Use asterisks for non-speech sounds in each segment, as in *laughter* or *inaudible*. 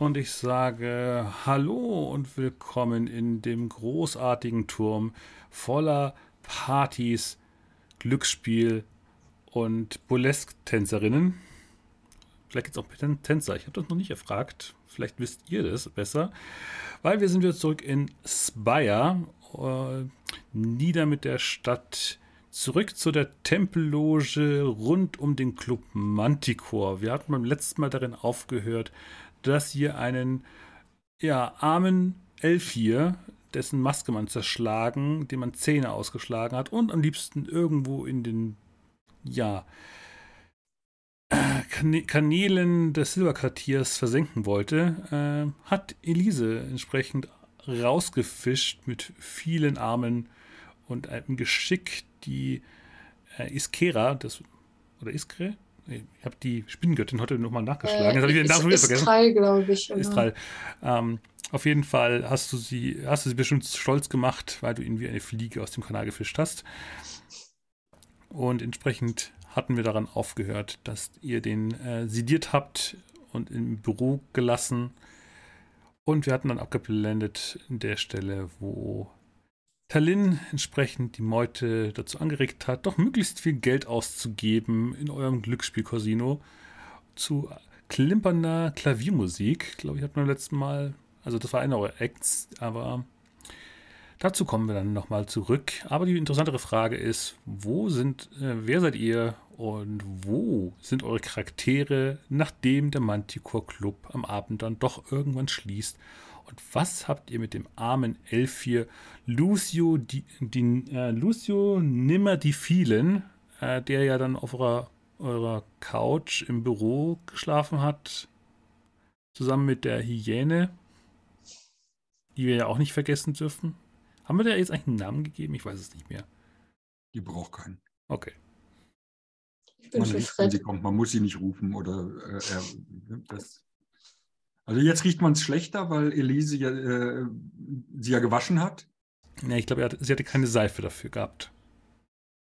und ich sage Hallo und willkommen in dem großartigen Turm voller Partys, Glücksspiel und Burlesque-Tänzerinnen. Vielleicht gibt es auch Tänzer, ich habe das noch nicht erfragt. Vielleicht wisst ihr das besser. Weil wir sind wieder zurück in Spire, äh, nieder mit der Stadt Zurück zu der Tempelloge rund um den Club Manticore. Wir hatten beim letzten Mal darin aufgehört, dass ihr einen ja, armen Elfier, dessen Maske man zerschlagen, dem man Zähne ausgeschlagen hat und am liebsten irgendwo in den ja, Kanälen des Silberquartiers versenken wollte, äh, hat Elise entsprechend rausgefischt mit vielen Armen und einem Geschick die äh, Iskera, das, oder Iskre? Ich habe die Spinnengöttin heute nochmal nachgeschlagen. Äh, Jetzt habe ich den Namen wieder vergessen. Istral, glaube ich. Istral. Ähm, auf jeden Fall hast du sie, hast du sie bestimmt stolz gemacht, weil du ihn wie eine Fliege aus dem Kanal gefischt hast. Und entsprechend hatten wir daran aufgehört, dass ihr den äh, sediert habt und im Büro gelassen. Und wir hatten dann abgeblendet in der Stelle, wo Tallinn entsprechend die Meute dazu angeregt hat, doch möglichst viel Geld auszugeben in eurem Glücksspiel-Casino zu klimpernder Klaviermusik. Glaube ich, hat man letzten Mal, also das war einer eurer Acts, aber dazu kommen wir dann nochmal zurück. Aber die interessantere Frage ist, wo sind, äh, wer seid ihr und wo sind eure Charaktere, nachdem der Manticore Club am Abend dann doch irgendwann schließt und was habt ihr mit dem armen Elf hier, Lucio, die, die, äh, Lucio nimmer die vielen, äh, der ja dann auf eurer, eurer Couch im Büro geschlafen hat, zusammen mit der Hyäne, die wir ja auch nicht vergessen dürfen? Haben wir da jetzt eigentlich einen Namen gegeben? Ich weiß es nicht mehr. Die braucht keinen. Okay. Ich bin man wenn sie kommt. Man muss sie nicht rufen oder äh, das also jetzt riecht man es schlechter, weil Elise ja, äh, sie ja gewaschen hat. Ja, ich glaube, sie hatte keine Seife dafür gehabt.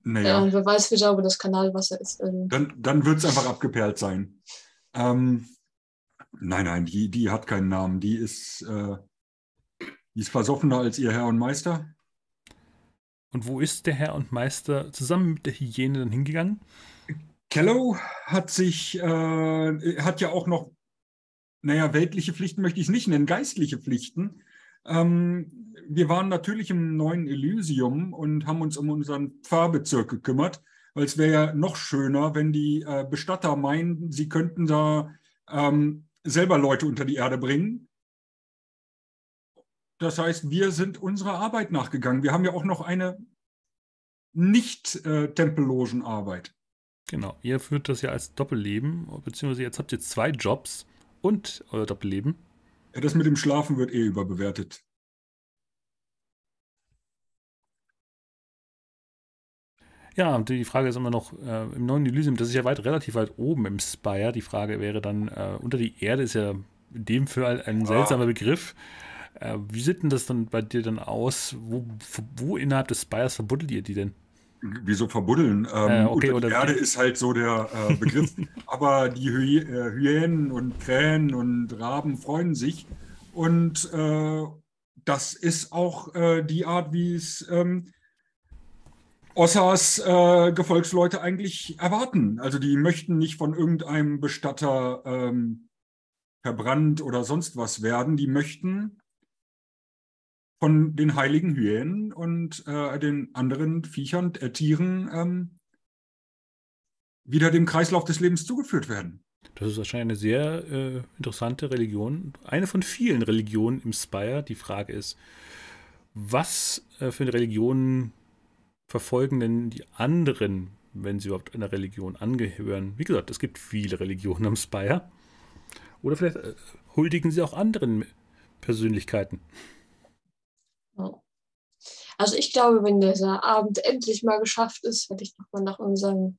Naja. Ja, und wer weiß, wie sauber das Kanalwasser ist. Ähm. Dann, dann wird es einfach abgeperlt sein. Ähm, nein, nein, die, die hat keinen Namen. Die ist, äh, die ist versoffener als ihr Herr und Meister. Und wo ist der Herr und Meister zusammen mit der Hygiene dann hingegangen? Kello hat sich, äh, hat ja auch noch naja, weltliche Pflichten möchte ich es nicht nennen, geistliche Pflichten. Ähm, wir waren natürlich im neuen Elysium und haben uns um unseren Pfarrbezirk gekümmert, weil es wäre ja noch schöner, wenn die äh, Bestatter meinen, sie könnten da ähm, selber Leute unter die Erde bringen. Das heißt, wir sind unserer Arbeit nachgegangen. Wir haben ja auch noch eine nicht äh, Tempellogenarbeit. Genau, ihr führt das ja als Doppelleben, beziehungsweise jetzt habt ihr zwei Jobs und euer Doppelleben? Ja, das mit dem Schlafen wird eh überbewertet. Ja, die Frage ist immer noch, äh, im neuen Elysium, das ist ja weit, relativ weit oben im Spire. Die Frage wäre dann, äh, unter die Erde ist ja in dem Fall ein seltsamer Begriff. Äh, wie sieht denn das dann bei dir dann aus? Wo, wo innerhalb des Spires verbuddelt ihr die denn? Wieso verbuddeln? Ähm, äh, okay, oder die Erde ist halt so der äh, Begriff. *laughs* Aber die Hy äh, Hyänen und Krähen und Raben freuen sich. Und äh, das ist auch äh, die Art, wie es ähm, Ossas äh, Gefolgsleute eigentlich erwarten. Also die möchten nicht von irgendeinem Bestatter ähm, verbrannt oder sonst was werden. Die möchten von den heiligen Hyänen und äh, den anderen Viechern, äh, Tieren ähm, wieder dem Kreislauf des Lebens zugeführt werden. Das ist wahrscheinlich eine sehr äh, interessante Religion. Eine von vielen Religionen im Spire. Die Frage ist, was äh, für eine Religion verfolgen denn die anderen, wenn sie überhaupt einer Religion angehören? Wie gesagt, es gibt viele Religionen am Spire. Oder vielleicht äh, huldigen sie auch anderen Persönlichkeiten. Also ich glaube, wenn dieser Abend endlich mal geschafft ist, werde ich nochmal nach unserem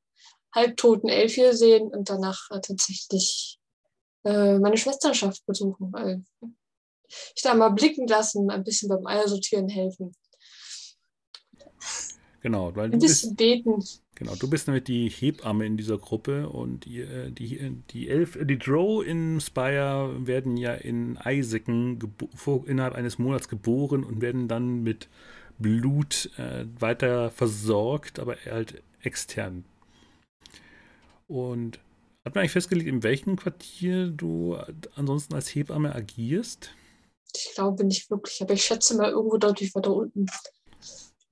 halbtoten Elf hier sehen und danach äh, tatsächlich äh, meine Schwesternschaft besuchen, weil ich da mal blicken lassen, ein bisschen beim Eiersortieren helfen. Genau, weil ein bisschen beten. Genau, du bist nämlich die Hebamme in dieser Gruppe und die, äh, die, die, Elf, die Drow in Spire werden ja in Eiseken innerhalb eines Monats geboren und werden dann mit Blut äh, weiter versorgt, aber halt extern. Und hat man eigentlich festgelegt, in welchem Quartier du ansonsten als Hebamme agierst? Ich glaube nicht wirklich, aber ich schätze mal irgendwo deutlich weiter unten.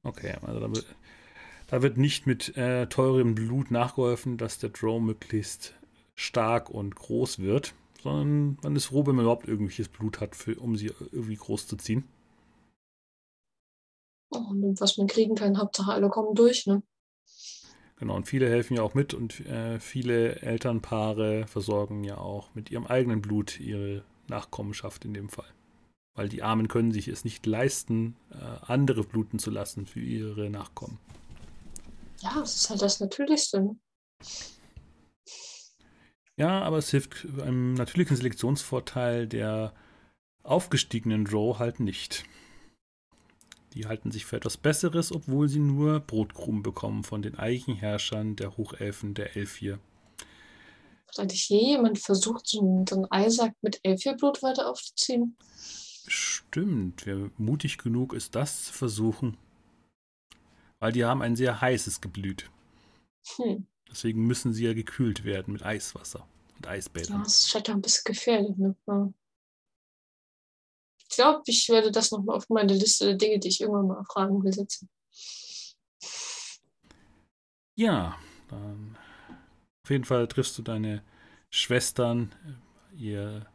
Okay, also da da wird nicht mit äh, teurem Blut nachgeholfen, dass der Drone möglichst stark und groß wird, sondern man ist froh, wenn man überhaupt irgendwelches Blut hat, für, um sie irgendwie groß zu ziehen. Und was man kriegen kann, Hauptsache alle kommen durch, ne? Genau, und viele helfen ja auch mit und äh, viele Elternpaare versorgen ja auch mit ihrem eigenen Blut ihre Nachkommenschaft in dem Fall. Weil die Armen können sich es nicht leisten, äh, andere bluten zu lassen für ihre Nachkommen. Ja, es ist halt das Natürlichste. Ne? Ja, aber es hilft einem natürlichen Selektionsvorteil der aufgestiegenen Drow halt nicht. Die halten sich für etwas Besseres, obwohl sie nur Brotkrumen bekommen von den Eichenherrschern der Hochelfen der Elfir. Hat eigentlich je jemand versucht, so einen, so einen Eisack mit Elfierblut weiter aufzuziehen? Stimmt, wer mutig genug ist, das zu versuchen weil die haben ein sehr heißes Geblüt. Hm. Deswegen müssen sie ja gekühlt werden mit Eiswasser und Eisbädern. Ja, das scheint ein bisschen gefährlich. Ne? Ich glaube, ich werde das nochmal auf meine Liste der Dinge, die ich irgendwann mal fragen will, setzen. Ja, dann auf jeden Fall triffst du deine Schwestern, ihr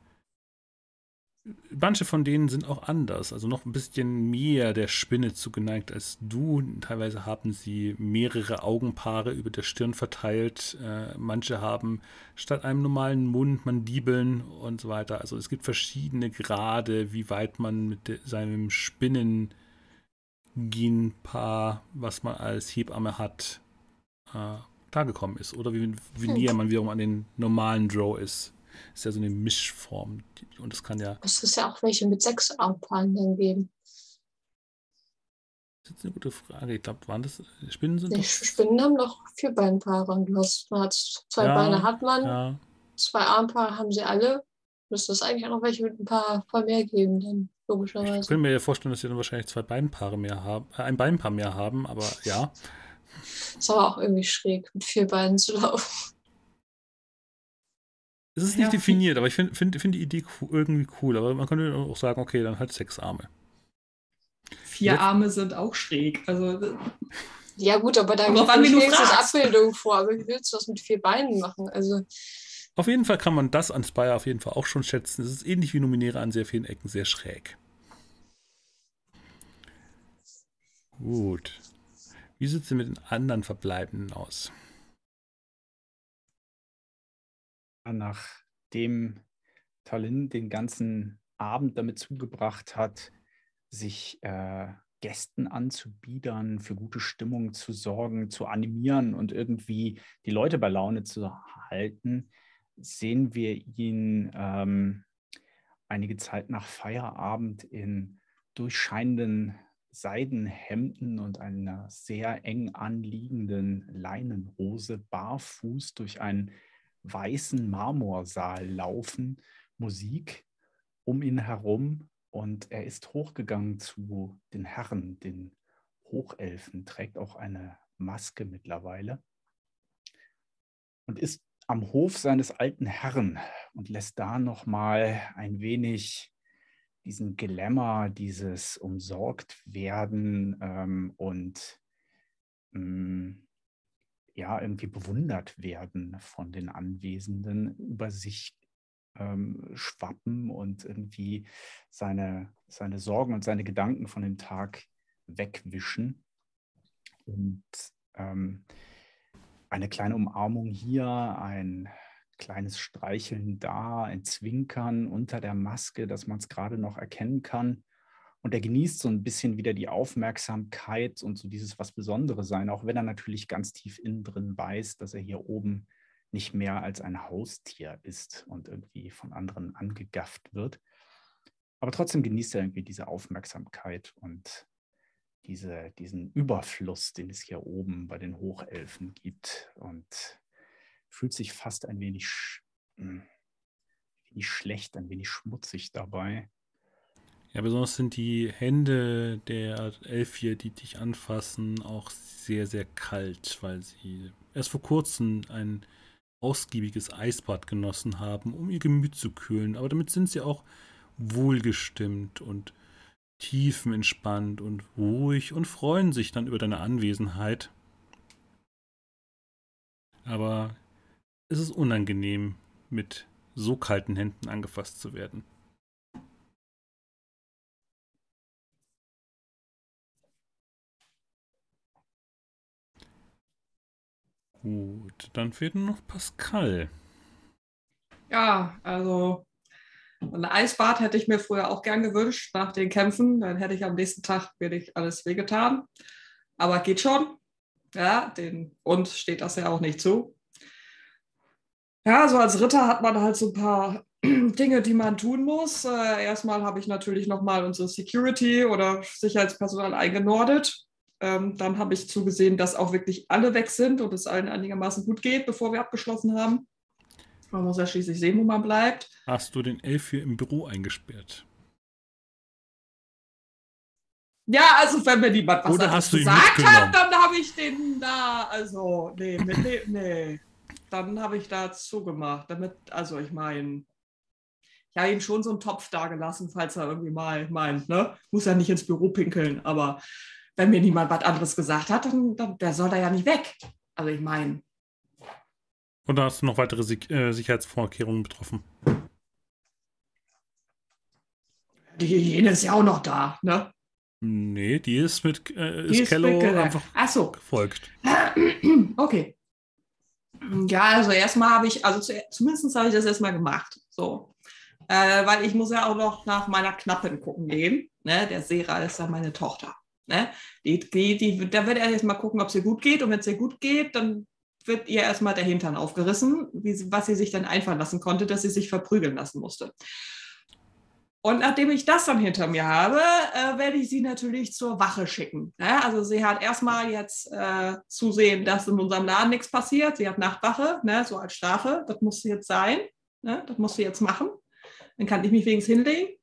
manche von denen sind auch anders, also noch ein bisschen mehr der Spinne zugeneigt als du. Teilweise haben sie mehrere Augenpaare über der Stirn verteilt. Äh, manche haben statt einem normalen Mund Mandibeln und so weiter. Also es gibt verschiedene Grade, wie weit man mit seinem Spinnengenpaar, was man als Hebamme hat, äh, klargekommen ist. Oder wie, wie näher man wiederum an den normalen Drow ist ist ja so eine Mischform. Und es kann ja. Es ist ja auch welche mit sechs Armpaaren dann geben. Das ist eine gute Frage. Ich glaube, waren das Spinnen sind. Die Spinnen haben doch vier Beinpaare. Du hast, man hat zwei ja, Beine hat man, ja. zwei Armpaare haben sie alle. Müsste es eigentlich auch noch welche mit ein paar voll mehr geben, dann logischerweise. Ich könnte mir ja vorstellen, dass sie dann wahrscheinlich zwei Beinpaare mehr haben, äh, ein Beinpaar mehr haben, aber ja. Ist aber auch irgendwie schräg, mit vier Beinen zu laufen. Es ist nicht ja, definiert, aber ich finde find, find die Idee irgendwie cool. Aber man könnte auch sagen, okay, dann halt sechs Arme. Vier Jetzt, Arme sind auch schräg. Also, ja, gut, aber da gibt es Abbildung vor. Aber wie willst du das mit vier Beinen machen? Also. Auf jeden Fall kann man das an Spire auf jeden Fall auch schon schätzen. Es ist ähnlich wie Nominäre an sehr vielen Ecken sehr schräg. Gut. Wie sieht es denn mit den anderen Verbleibenden aus? Nachdem Talin den ganzen Abend damit zugebracht hat, sich äh, Gästen anzubiedern, für gute Stimmung zu sorgen, zu animieren und irgendwie die Leute bei Laune zu halten, sehen wir ihn ähm, einige Zeit nach Feierabend in durchscheinenden Seidenhemden und einer sehr eng anliegenden Leinenhose barfuß durch einen weißen Marmorsaal laufen, Musik um ihn herum und er ist hochgegangen zu den Herren, den Hochelfen, trägt auch eine Maske mittlerweile und ist am Hof seines alten Herrn und lässt da noch mal ein wenig diesen Glamour, dieses umsorgt werden ähm, und ähm, ja irgendwie bewundert werden von den Anwesenden, über sich ähm, schwappen und irgendwie seine, seine Sorgen und seine Gedanken von dem Tag wegwischen. Und ähm, eine kleine Umarmung hier, ein kleines Streicheln da, ein Zwinkern unter der Maske, dass man es gerade noch erkennen kann. Und er genießt so ein bisschen wieder die Aufmerksamkeit und so dieses was Besonderes sein, auch wenn er natürlich ganz tief innen drin weiß, dass er hier oben nicht mehr als ein Haustier ist und irgendwie von anderen angegafft wird. Aber trotzdem genießt er irgendwie diese Aufmerksamkeit und diese, diesen Überfluss, den es hier oben bei den Hochelfen gibt und fühlt sich fast ein wenig, hm, wenig schlecht, ein wenig schmutzig dabei. Ja, besonders sind die Hände der Elfie, die dich anfassen, auch sehr, sehr kalt, weil sie erst vor kurzem ein ausgiebiges Eisbad genossen haben, um ihr Gemüt zu kühlen. Aber damit sind sie auch wohlgestimmt und tiefenentspannt und ruhig und freuen sich dann über deine Anwesenheit. Aber es ist unangenehm, mit so kalten Händen angefasst zu werden. Gut, dann fehlt nur noch Pascal. Ja, also ein Eisbad hätte ich mir früher auch gern gewünscht nach den Kämpfen. Dann hätte ich am nächsten Tag wirklich alles wehgetan. Aber geht schon. Ja, den uns steht das ja auch nicht zu. Ja, so als Ritter hat man halt so ein paar *clears throat* Dinge, die man tun muss. Äh, erstmal habe ich natürlich nochmal unsere Security oder Sicherheitspersonal eingenordet. Ähm, dann habe ich zugesehen, dass auch wirklich alle weg sind und es allen einigermaßen gut geht, bevor wir abgeschlossen haben. Man muss ja schließlich sehen, wo man bleibt. Hast du den Elf hier im Büro eingesperrt? Ja, also wenn mir niemand was Oder hast gesagt hat, dann habe ich den da, also, nee, nee, nee, nee. Dann habe ich da zugemacht, damit, also ich meine, ich habe ihm schon so einen Topf da gelassen, falls er irgendwie mal meint, ne? Muss ja nicht ins Büro pinkeln, aber wenn mir niemand was anderes gesagt hat, dann, dann der soll da ja nicht weg. Also ich meine, Und da hast du noch weitere Sig äh, Sicherheitsvorkehrungen betroffen. die Hygiene ist ja auch noch da, ne? Nee, die ist mit äh, Die ist Kello mitgegangen. einfach Ach so. gefolgt. *clears throat* Okay. Ja, also erstmal habe ich, also zu, zumindest habe ich das erstmal gemacht. So. Äh, weil ich muss ja auch noch nach meiner Knappin gucken gehen. Ne? Der Sera ist ja meine Tochter. Ne? Die, die, die, da wird er erstmal gucken, ob es ihr gut geht. Und wenn es ihr gut geht, dann wird ihr erstmal der Hintern aufgerissen, wie, was sie sich dann einfallen lassen konnte, dass sie sich verprügeln lassen musste. Und nachdem ich das dann hinter mir habe, äh, werde ich sie natürlich zur Wache schicken. Ja, also sie hat erstmal jetzt äh, zusehen, dass in unserem Laden nichts passiert. Sie hat Nachtwache, ne, so als Strafe. Das muss sie jetzt sein. Ne, das muss sie jetzt machen. Dann kann ich mich wenigstens hinlegen.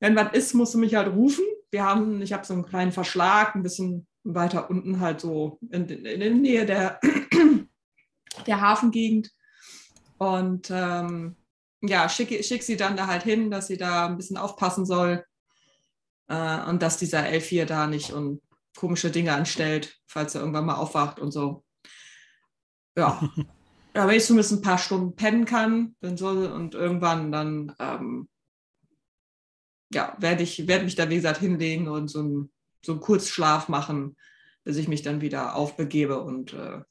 Wenn was ist, musst du mich halt rufen. Wir haben, ich habe so einen kleinen Verschlag, ein bisschen weiter unten halt so in, in der Nähe der, *clears throat* der Hafengegend. Und ähm, ja, schick, schick sie dann da halt hin, dass sie da ein bisschen aufpassen soll äh, und dass dieser Elf hier da nicht und komische Dinge anstellt, falls er irgendwann mal aufwacht und so. Ja, *laughs* ja wenn ich zumindest ein paar Stunden pennen kann dann soll, und irgendwann dann ähm, ja, werde ich werd mich da, wie gesagt, hinlegen und so, ein, so einen Kurzschlaf machen, bis ich mich dann wieder aufbegebe und äh,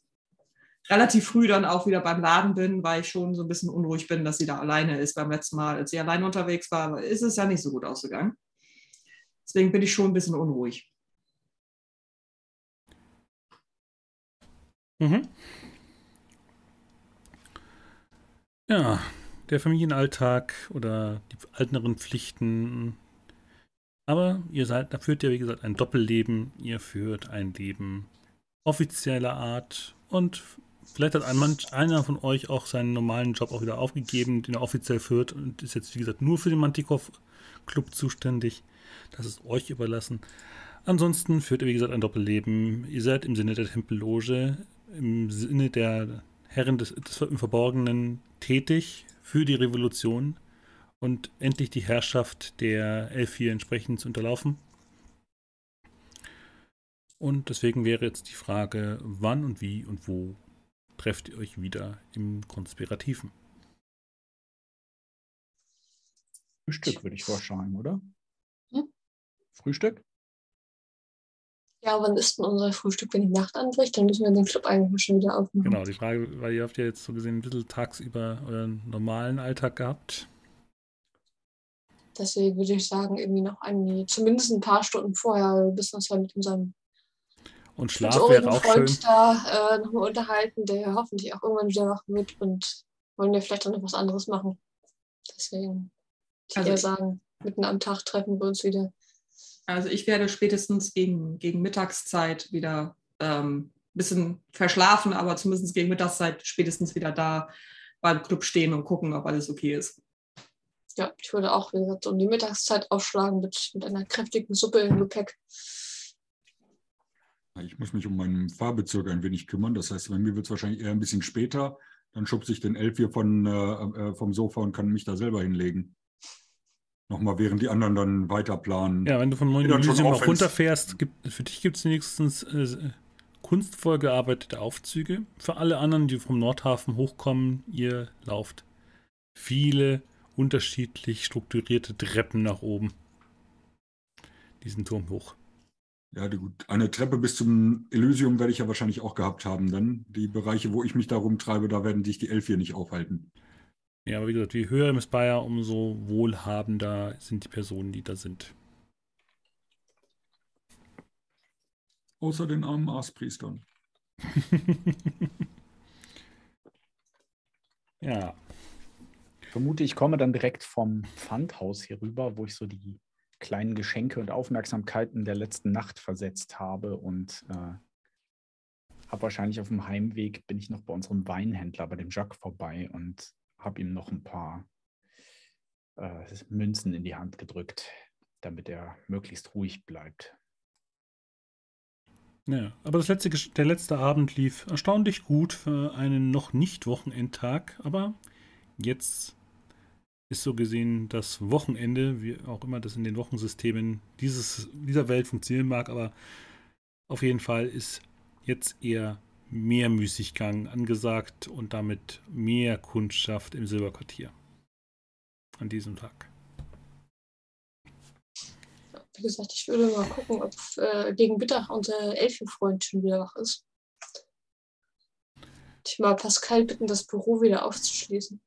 relativ früh dann auch wieder beim Laden bin, weil ich schon so ein bisschen unruhig bin, dass sie da alleine ist. Beim letzten Mal, als sie alleine unterwegs war, ist es ja nicht so gut ausgegangen. Deswegen bin ich schon ein bisschen unruhig. Mhm. Ja, der Familienalltag oder die alteren Pflichten. Aber ihr seid, da führt ihr, wie gesagt, ein Doppelleben. Ihr führt ein Leben offizieller Art und vielleicht hat ein manch, einer von euch auch seinen normalen Job auch wieder aufgegeben, den er offiziell führt und ist jetzt, wie gesagt, nur für den Mantikov Club zuständig. Das ist euch überlassen. Ansonsten führt ihr, wie gesagt, ein Doppelleben. Ihr seid im Sinne der Tempelloge, im Sinne der Herren des, des Verborgenen tätig für die Revolution und endlich die Herrschaft der Elfie entsprechend zu unterlaufen. Und deswegen wäre jetzt die Frage, wann und wie und wo trefft ihr euch wieder im Konspirativen? Frühstück würde ich vorschlagen, oder? Hm? Frühstück? Ja, wann ist denn unser Frühstück, wenn die Nacht anbricht? Dann müssen wir den Club eigentlich schon wieder aufmachen. Genau, die Frage, weil ihr habt ja jetzt so gesehen ein bisschen tagsüber euren normalen Alltag gehabt. Deswegen würde ich sagen, irgendwie noch ein, zumindest ein paar Stunden vorher, bis uns ja mit unserem Und Schlaf wäre auch schön. Freund da äh, nochmal unterhalten, der hoffentlich auch irgendwann wieder wach wird und wollen wir vielleicht auch noch was anderes machen. Deswegen, ich Also eher ich- sagen, mitten am Tag treffen wir uns wieder. Also ich werde spätestens gegen, gegen Mittagszeit wieder ein ähm, bisschen verschlafen, aber zumindest gegen Mittagszeit spätestens wieder da beim Club stehen und gucken, ob alles okay ist. Ja, ich würde auch, wie gesagt, um die Mittagszeit aufschlagen mit, mit einer kräftigen Suppe im Gepäck. Ich muss mich um meinen Fahrbezirk ein wenig kümmern. Das heißt, bei mir wird es wahrscheinlich eher ein bisschen später. Dann schubse ich den Elf hier von, äh, äh, vom Sofa und kann mich da selber hinlegen. Nochmal, während die anderen dann weiter planen. Ja, wenn du von neuen Elysium noch runterfährst, gibt, für dich gibt es wenigstens äh, kunstvoll gearbeitete Aufzüge. Für alle anderen, die vom Nordhafen hochkommen, ihr lauft viele unterschiedlich strukturierte Treppen nach oben. Diesen Turm hoch. Ja, gut. Eine Treppe bis zum Elysium werde ich ja wahrscheinlich auch gehabt haben. Dann die Bereiche, wo ich mich da rumtreibe, da werden dich die Elf hier nicht aufhalten. Ja, aber wie gesagt, je höher im Spire, umso wohlhabender sind die Personen, die da sind. Außer den armen Aaspriestern. *laughs* ja. Ich vermute, ich komme dann direkt vom Pfandhaus hier rüber, wo ich so die kleinen Geschenke und Aufmerksamkeiten der letzten Nacht versetzt habe und äh, habe wahrscheinlich auf dem Heimweg bin ich noch bei unserem Weinhändler, bei dem Jacques vorbei und habe ihm noch ein paar äh, Münzen in die Hand gedrückt, damit er möglichst ruhig bleibt. Ja, aber letzte, der letzte Abend lief erstaunlich gut für einen noch nicht Wochenendtag, aber jetzt ist so gesehen das Wochenende, wie auch immer das in den Wochensystemen dieses, dieser Welt funktionieren mag, aber auf jeden Fall ist jetzt eher mehr Müßiggang angesagt und damit mehr Kundschaft im Silberquartier an diesem Tag. Wie gesagt, ich würde mal gucken, ob äh, gegen Mittag unser Elfenfreund schon wieder wach ist. Ich mal Pascal bitten, das Büro wieder aufzuschließen.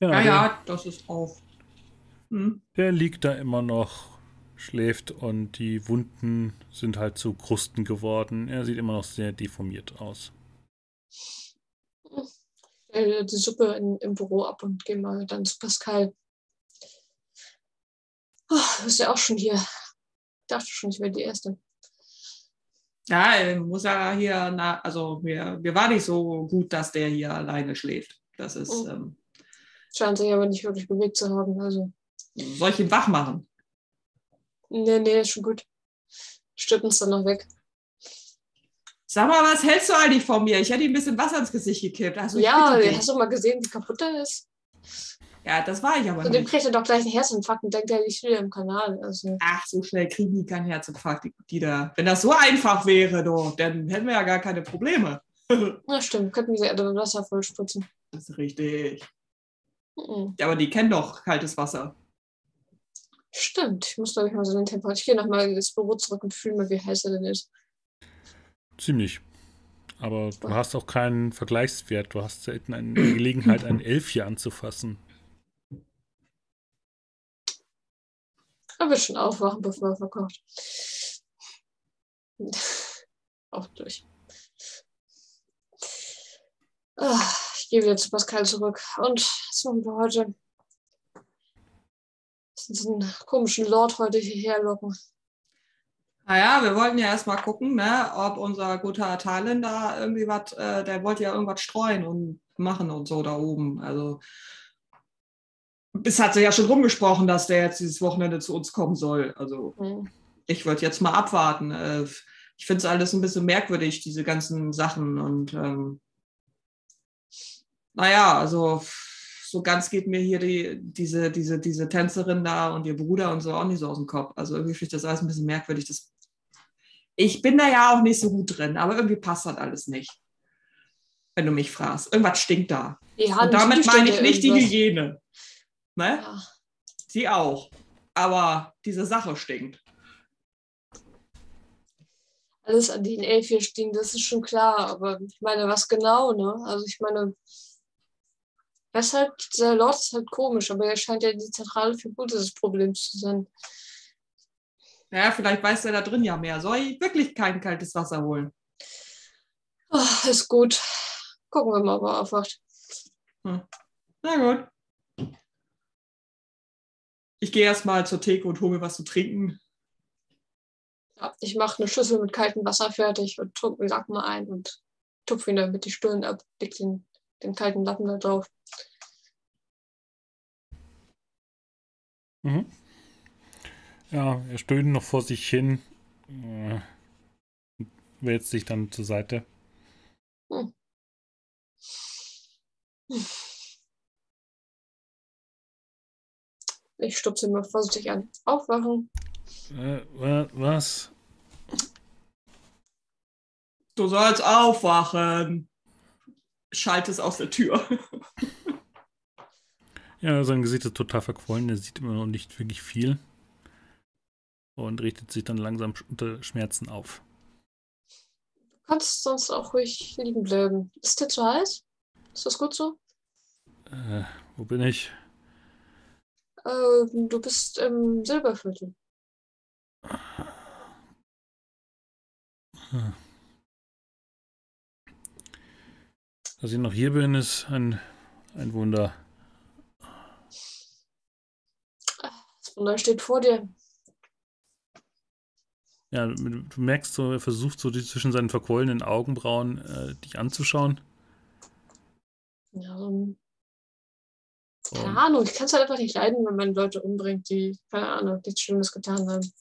Ja, ja, ja das ist auf. Hm. Der liegt da immer noch schläft und die Wunden sind halt zu Krusten geworden. Er sieht immer noch sehr deformiert aus. Ich stelle die Suppe in, im Büro ab und gehe mal dann zu Pascal. Oh, ist ja auch schon hier. Ich dachte schon, ich wäre die Erste. Ja, muss ja hier, na, also mir, mir war nicht so gut, dass der hier alleine schläft. Das ist. Oh. Ähm, Scheint sich aber nicht wirklich bewegt zu haben. Also. Soll ich ihn wach machen? Nee, nee, ist schon gut. Stirbt uns dann noch weg. Sag mal, was hältst du eigentlich von mir? Ich hätte ihm ein bisschen Wasser ins Gesicht gekippt. Also ja, hast du mal gesehen, wie kaputt er ist? Ja, das war ich aber und dem kriegt er doch gleich einen Herzinfarkt und denkt, er liegt wieder im Kanal. Also. Ach, so schnell kriegen die keinen Herzinfarkt, die, die da. Wenn das so einfach wäre, doch, dann hätten wir ja gar keine Probleme. *laughs* Ja, stimmt. Könnten sie Erde mit Wasser voll spritzen. Das ist richtig. Mhm. Ja, aber die kennen doch kaltes Wasser. Stimmt, ich muss, glaube ich, mal so den Temperatur. Ich gehe nochmal ins Büro zurück und fühle mal, wie heiß er denn ist. Ziemlich. Aber du hast auch keinen Vergleichswert. Du hast selten eine Gelegenheit, ein Elf hier anzufassen. Er wird schon aufwachen, bevor er verkocht. *laughs* auch durch. Ah, ich gehe wieder zu Pascal zurück. Und was machen wir heute? Diesen komischen Lord heute hierher locken. Naja, wir wollten ja erstmal gucken, ne, ob unser guter Thailand da irgendwie was, äh, der wollte ja irgendwas streuen und machen und so da oben. Also es hat sich ja schon rumgesprochen, dass der jetzt dieses Wochenende zu uns kommen soll. Also mhm. ich würde jetzt mal abwarten. Äh, ich finde es alles ein bisschen merkwürdig, diese ganzen Sachen. Und ähm, naja, also so ganz geht mir hier die, diese, diese, diese Tänzerin da und ihr Bruder und so auch nicht so aus dem Kopf. Also irgendwie finde ich das alles ein bisschen merkwürdig. Das, ich bin da ja auch nicht so gut drin, aber irgendwie passt das alles nicht. Wenn du mich fragst. Irgendwas stinkt da. Ja, und damit meine ich nicht irgendwas. die Hygiene. Ne? Ja. Sie auch. Aber diese Sache stinkt. Alles an den Elf hier stinkt, das ist schon klar. Aber ich meine, was genau, ne? Also ich meine, halt, der Lord ist halt komisch, aber er scheint ja die zentrale Figur dieses Problems zu sein. Ja, vielleicht weiß er da drin ja mehr. Soll ich wirklich kein kaltes Wasser holen? Oh, ist gut. Gucken wir mal, ob er aufwacht. Hm. Na gut. Ich gehe erstmal zur Theke und hole mir was zu trinken. Ja, ich mache eine Schüssel mit kaltem Wasser fertig und drücke den Lappen ein und tupfe ihn damit die Stirn ab, leg den, den kalten Lappen da drauf. Mhm. Ja, er stöhnt noch vor sich hin. Äh, wälzt sich dann zur Seite. Hm. Ich stupse ihn mal vorsichtig an. Aufwachen. Äh, wa- was? Du sollst aufwachen. Schallt es aus der Tür. Ja, sein Gesicht ist total verquollen. Er sieht immer noch nicht wirklich viel. Und richtet sich dann langsam unter Schmerzen auf. Du kannst sonst auch ruhig liegen bleiben. Ist dir zu heiß? Ist das gut so? Äh, wo bin ich? Ähm, du bist im Silberviertel. Hm. Dass ich noch hier bin, ist ein, ein Wunder. Das Wunder steht vor dir. Ja, du merkst so, er versucht so die, zwischen seinen verquollenen Augenbrauen äh, dich anzuschauen. Ja, Und, keine Ahnung, ich kann es halt einfach nicht leiden, wenn man Leute umbringt, die, keine Ahnung, nichts Schlimmes getan haben.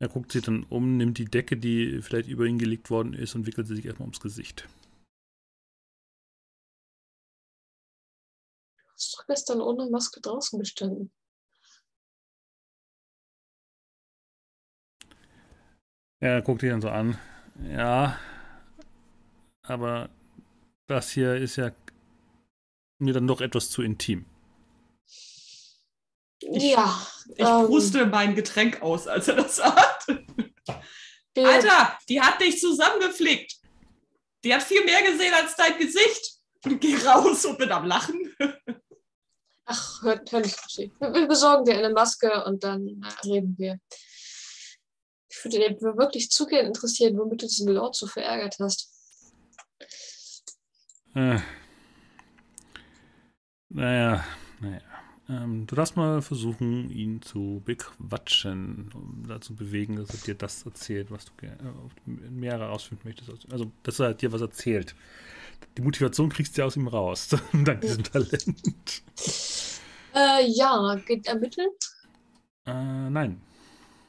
er guckt sich dann um, nimmt die Decke, die vielleicht über ihn gelegt worden ist, und wickelt sie sich erstmal ums Gesicht. Hast doch gestern ohne Maske draußen gestanden. Er guckt dich dann so an. Ja, aber das hier ist ja mir dann doch etwas zu intim. Ich- ja. Ich ähm, puste mein Getränk aus, als er das sagt. *laughs* Alter, die hat dich zusammengeflickt. Die hat viel mehr gesehen als dein Gesicht. Und geh raus und bin am Lachen. *laughs* Ach, hör, hör nicht sie. Wir, besorgen dir eine Maske und dann äh, reden wir. Ich würde dir wirklich zu gern interessieren, womit du diesen Lord so verärgert hast. Äh, naja, naja. Ähm, du darfst mal versuchen, ihn zu bequatschen, um dazu bewegen, dass er dir das erzählt, was du gerne äh, mehr herausfinden möchtest. Also, dass er dir was erzählt. Die Motivation kriegst du ja aus ihm raus, *laughs* dank diesem Talent. Äh, ja, geht ermitteln? Äh, nein.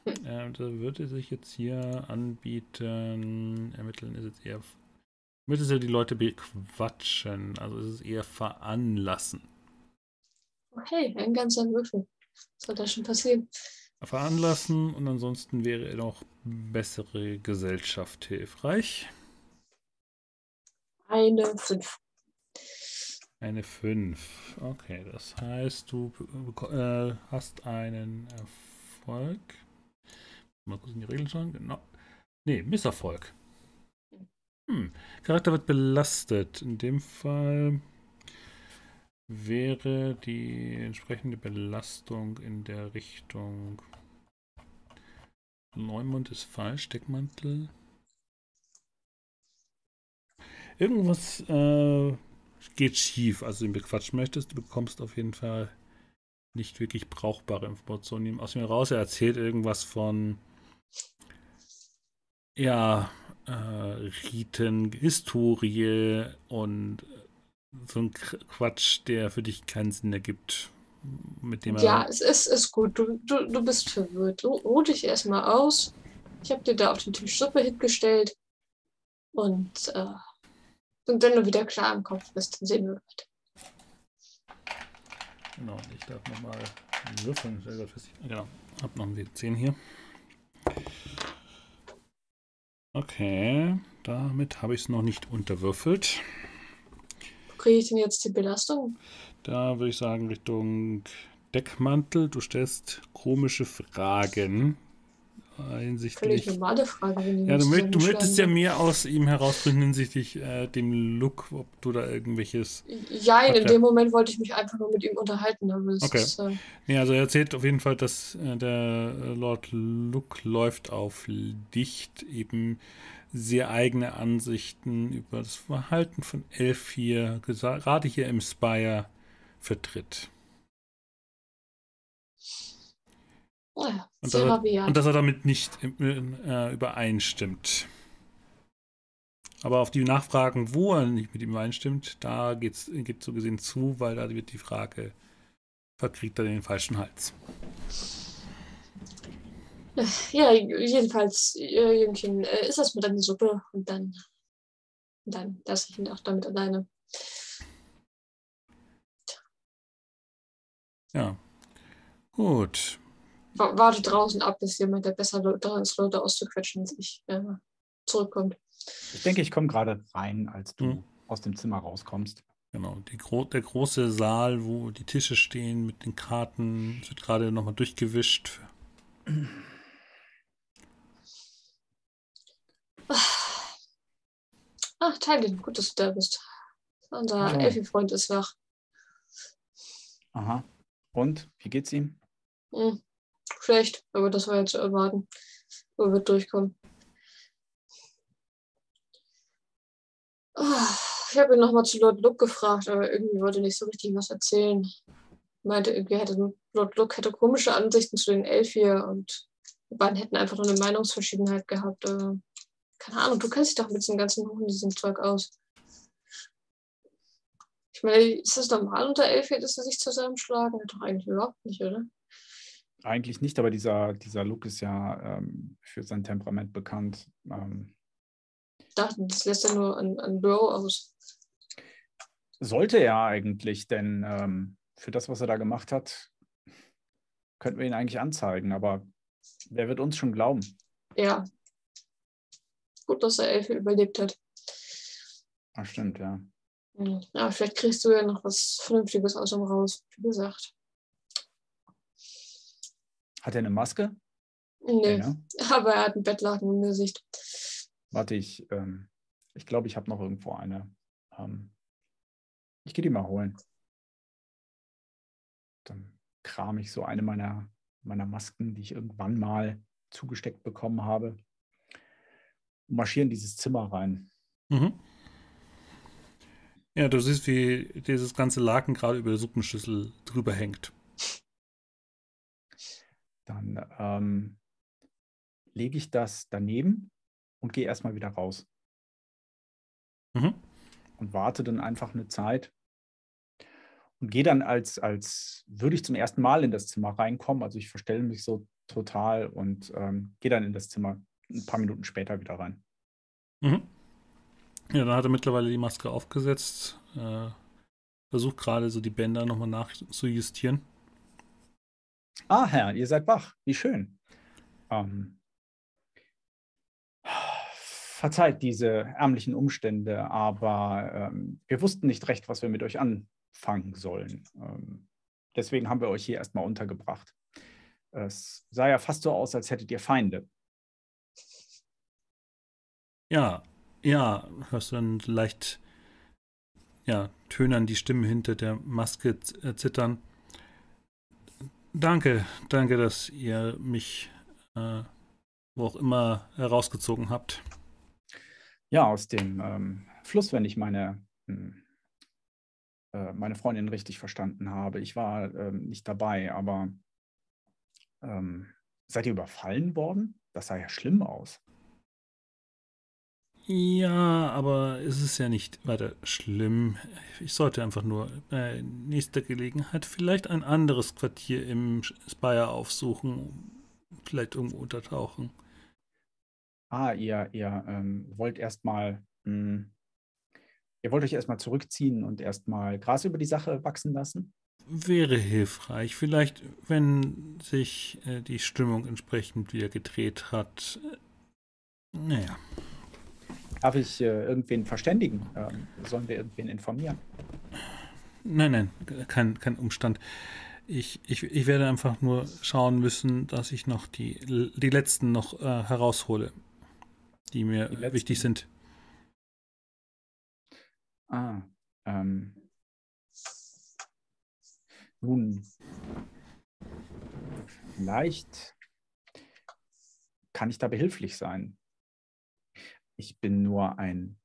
Äh, da würde sich jetzt hier anbieten. Ermitteln ist jetzt eher. Müsstest du die Leute bequatschen. Also ist es eher veranlassen. Okay, ein ganzer Würfel. Was soll da schon passieren? Veranlassen und ansonsten wäre noch bessere Gesellschaft hilfreich. Eine fünf. Eine 5. Okay, das heißt, du äh, hast einen Erfolg. Mal kurz in die Regeln schauen. Genau. Nee, Misserfolg. Hm. Charakter wird belastet. In dem Fall wäre die entsprechende Belastung in der Richtung. Neumond ist falsch, Deckmantel. Irgendwas äh, geht schief, als du ihn bequatschen möchtest. Du bekommst auf jeden Fall nicht wirklich brauchbare Informationen aus ihm raus. Er erzählt irgendwas von ja, äh, Riten, Historie und so ein Qu- Quatsch, der für dich keinen Sinn ergibt. Mit dem Ja, es ist, ist gut. Du, du, du bist verwirrt. Ruh dich erstmal aus. Ich habe dir da auf den Tisch Suppe hingestellt. Und, äh, und wenn du wieder klar im Kopf bist, dann sehen wir weiter. Genau, ich darf nochmal würfeln. Sehr gut. Genau, hab noch einen W10 hier. Okay, damit habe ich es noch nicht unterwürfelt. Wo kriege ich denn jetzt die Belastung? Da würde ich sagen, Richtung Deckmantel. Du stellst komische Fragen äh, Völlig hinsichtlich. normale Frage, wenn Ja, du, möcht, du möchtest ja mehr aus ihm herausfinden hinsichtlich äh, dem Look, ob du da irgendwelches. Ja, in Okay. dem Moment wollte ich mich einfach nur mit ihm unterhalten. Okay. ist, äh, Nee, also er erzählt auf jeden Fall, dass äh, der Lord Luke läuft auf Dicht eben sehr eigene Ansichten über das Verhalten von Elf hier, gerade hier im Spire, vertritt. Naja, Und dass, er, und dass er damit nicht äh, übereinstimmt. Aber auf die Nachfragen, wo er nicht mit ihm übereinstimmt, da geht's, geht so gesehen zu, weil da wird die Frage, verkriegt er den falschen Hals. Ja, jedenfalls, äh, Jüngchen, äh, ist das mit einer Suppe und dann, dann lasse ich ihn auch damit alleine. Ja. Gut. Wa- Warte draußen ab, bis jemand, der besser dran ist, Leute auszuquetschen als ich, äh, zurückkommt. Ich denke, ich komme gerade rein, als du Mhm. aus dem Zimmer rauskommst. Genau. Die gro der große Saal, wo die Tische stehen mit den Karten, wird gerade nochmal durchgewischt. Ach, Teilin, gut, dass du da bist. Unser Hallo. Elfi-Freund ist wach. Aha. Und wie geht's ihm? Hm. Schlecht, aber das war ja zu erwarten. Wo wird durchkommen. Ah, Ich habe ihn nochmal zu Lord Luke gefragt, aber irgendwie wollte er nicht so richtig was erzählen. Meinte, irgendwie hätte Lord Luke hätte komische Ansichten zu den Elfier und die beiden hätten einfach nur eine Meinungsverschiedenheit gehabt. Keine Ahnung, du kennst dich doch mit diesem ganzen Huhn, diesem Zeug aus. Ich meine, ist das normal unter Elfier, dass sie sich zusammenschlagen? Doch eigentlich überhaupt nicht, oder? Eigentlich nicht, aber dieser, dieser Look ist ja ähm, für sein Temperament bekannt. Ähm, Ich dachte, das lässt ja nur an, an Bro aus. sollte er eigentlich, denn ähm, für das, was er da gemacht hat, könnten wir ihn eigentlich anzeigen, aber wer wird uns schon glauben? Ja. Gut, dass er Elfe überlebt hat. Ah, stimmt, ja. Hm. Ja, vielleicht kriegst du ja noch was Vernünftiges aus ihm raus, wie gesagt. Hat er eine Maske? Nee, ne? aber er hat einen Bettlaken im Gesicht. Warte, ich, ähm, ich glaube, ich habe noch irgendwo eine. Ähm, ich gehe die mal holen. Dann kram ich so eine meiner, meiner Masken, die ich irgendwann mal zugesteckt bekommen habe, und marschiere in dieses Zimmer rein. Mhm. Ja, du siehst, wie dieses ganze Laken gerade über der Suppenschüssel drüber hängt. Dann ähm, lege ich das daneben und gehe erstmal wieder raus Mhm. und warte dann einfach eine Zeit und gehe dann als, als würde ich zum ersten Mal in das Zimmer reinkommen. Also ich verstelle mich so total und ähm, gehe dann in das Zimmer ein paar Minuten später wieder rein. Mhm. Ja, dann hat er mittlerweile die Maske aufgesetzt. Äh, versucht gerade so die Bänder nochmal nachzujustieren. Ah, Herr, ihr seid wach. Wie schön. Ähm, verzeiht diese ärmlichen Umstände, aber ähm, wir wussten nicht recht, was wir mit euch anfangen sollen. Ähm, deswegen haben wir euch hier erstmal untergebracht. Es sah ja fast so aus, als hättet ihr Feinde. Ja, ja, hörst du dann leicht, ja, tönern die Stimmen hinter der Maske äh, zittern. Danke, danke, dass ihr mich, äh, wo auch immer, herausgezogen habt. Ja, aus dem ähm, Fluss, wenn ich meine, hm, äh, meine Freundin richtig verstanden habe. Ich war ähm, nicht dabei, aber ähm, seid ihr überfallen worden? Das sah ja schlimm aus. Ja, aber es ist ja nicht weiter schlimm. Ich sollte einfach nur bei nächster Gelegenheit vielleicht ein anderes Quartier im Spire aufsuchen, vielleicht irgendwo untertauchen. Ah, ihr, ihr ähm, wollt erstmal, hm, ihr wollt euch erstmal zurückziehen und erstmal Gras über die Sache wachsen lassen? Wäre hilfreich. Vielleicht, wenn sich äh, die Stimmung entsprechend wieder gedreht hat. Äh, naja. Darf ich äh, irgendwen verständigen? Ähm, sollen wir irgendwen informieren? Nein, nein, kein, kein Umstand. Ich, ich, ich werde einfach nur schauen müssen, dass ich noch die, die letzten noch äh, heraushole, die mir Die wichtig sind. Ah, ähm. Nun, vielleicht kann ich da behilflich sein. Ich bin nur ein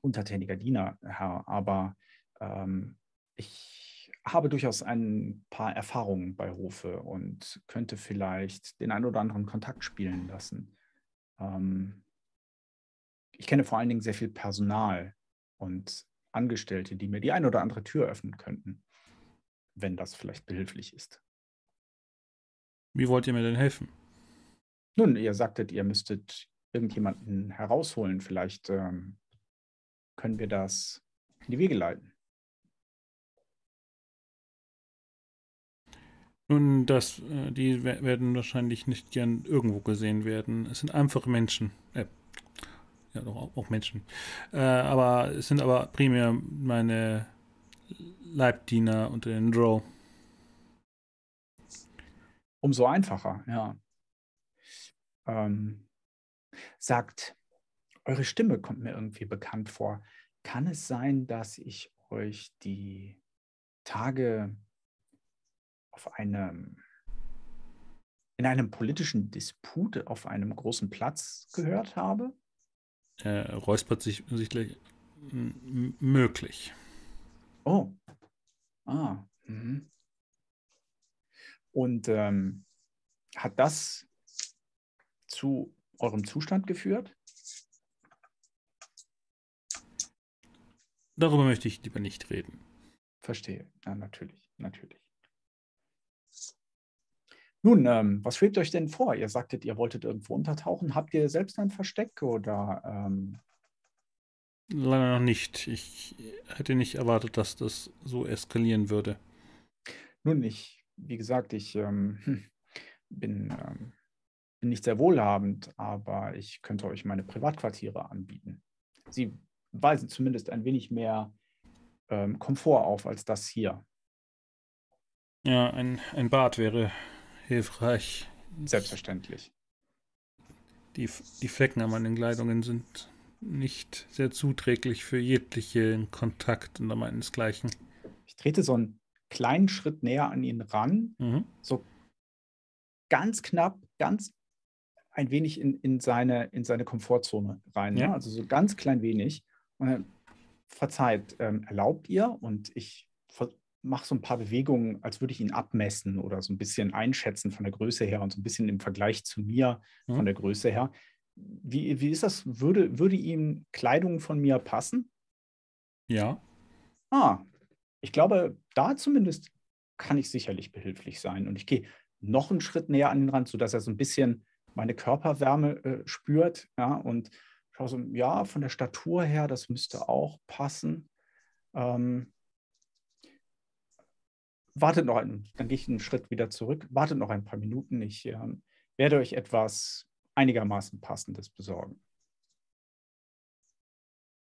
untertäniger Diener, Herr, aber ähm, ich habe durchaus ein paar Erfahrungen bei Hofe und könnte vielleicht den einen oder anderen Kontakt spielen lassen. Ähm, ich kenne vor allen Dingen sehr viel Personal und Angestellte, die mir die eine oder andere Tür öffnen könnten, wenn das vielleicht behilflich ist. Wie wollt ihr mir denn helfen? Nun, ihr sagtet, ihr müsstet irgendjemanden herausholen. Vielleicht ähm, können wir das in die Wege leiten. Nun, das, äh, die werden wahrscheinlich nicht gern irgendwo gesehen werden. Es sind einfache Menschen. Äh, ja, doch auch Menschen. Äh, aber es sind aber primär meine Leibdiener unter den Drow. Umso einfacher, ja. Ähm, sagt, eure Stimme kommt mir irgendwie bekannt vor. Kann es sein, dass ich euch die Tage auf einem, in einem politischen Disput auf einem großen Platz gehört habe? Er räuspert sich sichtlich möglich. Oh. Ah. Mhm. Und ähm, hat das zu eurem Zustand geführt? Darüber möchte ich lieber nicht reden. Verstehe. Ja, natürlich, natürlich. Nun, ähm, was schwebt euch denn vor? Ihr sagtet, ihr wolltet irgendwo untertauchen. Habt ihr selbst ein Versteck oder? Ähm... Leider noch nicht. Ich hätte nicht erwartet, dass das so eskalieren würde. Nun, ich, wie gesagt, ich ähm, hm, bin, ähm, bin nicht sehr wohlhabend, aber ich könnte euch meine Privatquartiere anbieten. Sie weisen zumindest ein wenig mehr ähm, Komfort auf als das hier. Ja, ein, ein Bad wäre hilfreich. Selbstverständlich. Die, die Flecken an meinen Kleidungen sind nicht sehr zuträglich für jeglichen Kontakt unter meinesgleichen. Ich trete so einen kleinen Schritt näher an ihn ran, mhm. so ganz knapp, ganz ein wenig in, in, seine, in seine Komfortzone rein. Ja. Ne? Also so ganz klein wenig. Und dann verzeiht, ähm, erlaubt ihr? Und ich mache so ein paar Bewegungen, als würde ich ihn abmessen oder so ein bisschen einschätzen von der Größe her und so ein bisschen im Vergleich zu mir mhm. von der Größe her. Wie, wie ist das? Würde, würde ihm Kleidung von mir passen? Ja. Ah, ich glaube, da zumindest kann ich sicherlich behilflich sein. Und ich gehe noch einen Schritt näher an den Rand, sodass er so ein bisschen meine Körperwärme äh, spürt. Ja, und schaue so, ja, von der Statur her, das müsste auch passen. Ähm, wartet noch einen, dann gehe ich einen Schritt wieder zurück, wartet noch ein paar Minuten. Ich äh, werde euch etwas einigermaßen Passendes besorgen.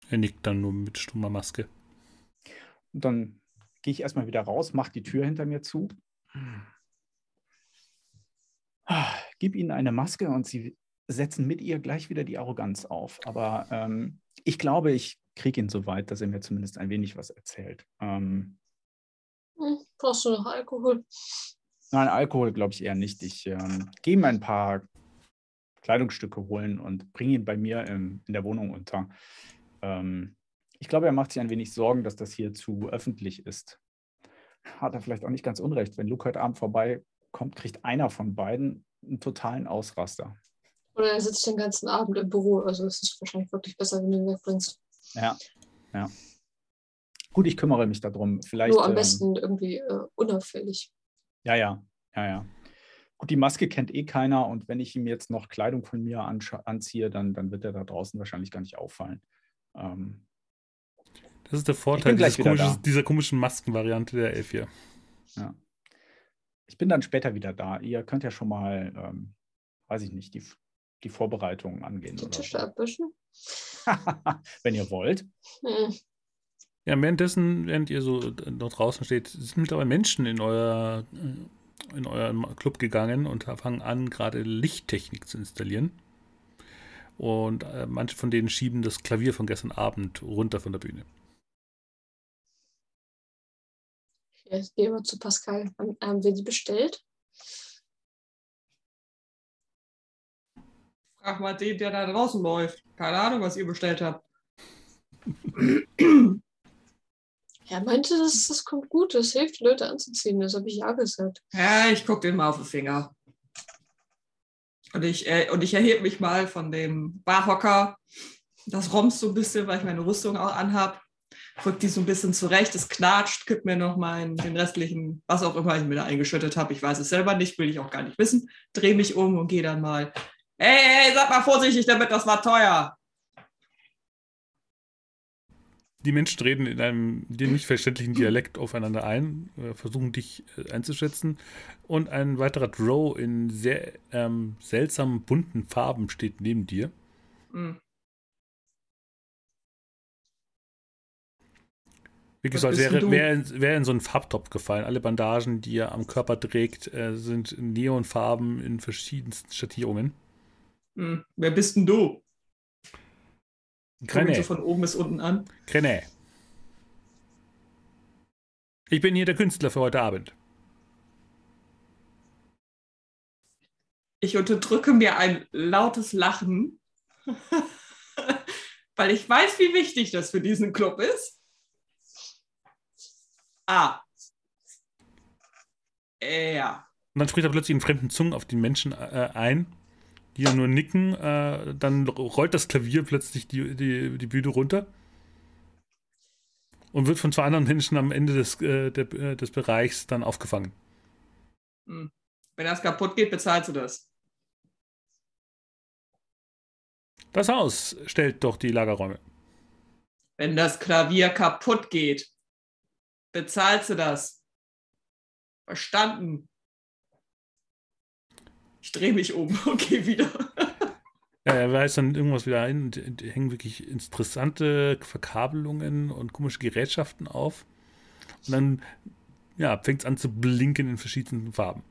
Er nickt dann nur mit stummer Maske. Und dann gehe ich erstmal wieder raus, mache die Tür hinter mir zu, ah, gib ihnen eine Maske und sie setzen mit ihr gleich wieder die Arroganz auf. Aber ähm, ich glaube, ich kriege ihn so weit, dass er mir zumindest ein wenig was erzählt. Ähm, hm, brauchst du noch Alkohol? Nein, Alkohol glaube ich eher nicht. Ich ähm, gehe mir ein paar Kleidungsstücke holen und bringe ihn bei mir im, in der Wohnung unter. Ähm, ich glaube, er macht sich ein wenig Sorgen, dass das hier zu öffentlich ist. Hat er vielleicht auch nicht ganz unrecht. Wenn Luke heute Abend vorbeikommt, kriegt einer von beiden einen totalen Ausraster. Oder er sitzt den ganzen Abend im Büro. Also es ist wahrscheinlich wirklich besser, wenn du ihn wegbringst. Ja, ja. Gut, ich kümmere mich darum. Vielleicht, Nur am ähm, besten irgendwie äh, unauffällig. Ja, ja, ja, ja. Gut, die Maske kennt eh keiner und wenn ich ihm jetzt noch Kleidung von mir anziehe, dann, dann wird er da draußen wahrscheinlich gar nicht auffallen. Ähm, das ist der Vorteil komisches, dieser komischen Maskenvariante der Elf hier. Ja. Ich bin dann später wieder da. Ihr könnt ja schon mal, ähm, weiß ich nicht, die, die Vorbereitungen angehen. Die Tische abwischen? *laughs* wenn ihr wollt. Hm. Ja, währenddessen, während ihr so noch draußen steht, sind mittlerweile Menschen in euer äh, in euren Club gegangen und fangen an, gerade Lichttechnik zu installieren. Und äh, manche von denen schieben das Klavier von gestern Abend runter von der Bühne. Ja, ich gehe mal zu Pascal. Haben, haben wir die bestellt? Frag mal den, der da draußen läuft. Keine Ahnung, was ihr bestellt habt. *clears throat* Er meinte, das, das kommt gut, das hilft, Leute anzuziehen. Das habe ich ja gesagt. Ja, ich gucke den mal auf den Finger. Und ich, äh, und ich erhebe mich mal von dem Barhocker. Das romst so ein bisschen, weil ich meine Rüstung auch anhab. Rück die so ein bisschen zurecht, es knatscht, gib mir noch meinen, den restlichen, was auch immer ich mir da eingeschüttet habe. Ich weiß es selber nicht, will ich auch gar nicht wissen. Drehe mich um und gehe dann mal. Hey, hey, sag mal vorsichtig damit, das war teuer. Die Menschen reden in einem dir nicht verständlichen Dialekt aufeinander ein, äh, versuchen dich äh, einzuschätzen. Und ein weiterer Drow in sehr ähm, seltsamen bunten Farben steht neben dir. Hm. Als bist wäre, wäre, in, wäre in so einen Farbtopf gefallen. Alle Bandagen, die er am Körper trägt, äh, sind Neonfarben in verschiedensten Schattierungen. Hm. Wer bist denn du? Ihn so von oben bis unten an. Grené. Ich bin hier der Künstler für heute Abend. Ich unterdrücke mir ein lautes Lachen, *laughs* weil ich weiß, wie wichtig das für diesen Club ist. Ah. Äh, Ja. Und dann spricht er plötzlich in fremden Zungen auf die Menschen äh, ein, die dann nur nicken. Äh, dann rollt das Klavier plötzlich die, die, die Bühne runter und wird von zwei anderen Menschen am Ende des, äh, der, äh, des Bereichs dann aufgefangen. Hm. Wenn das kaputt geht, bezahlst du das. Das Haus stellt doch die Lagerräume. Wenn das Klavier kaputt geht, bezahlst du das. Verstanden? Ich drehe mich um *laughs* und gehe wieder. Ja, er weist dann irgendwas wieder ein und hängen wirklich interessante Verkabelungen und komische Gerätschaften auf. Und dann ja, fängt es an zu blinken in verschiedenen Farben.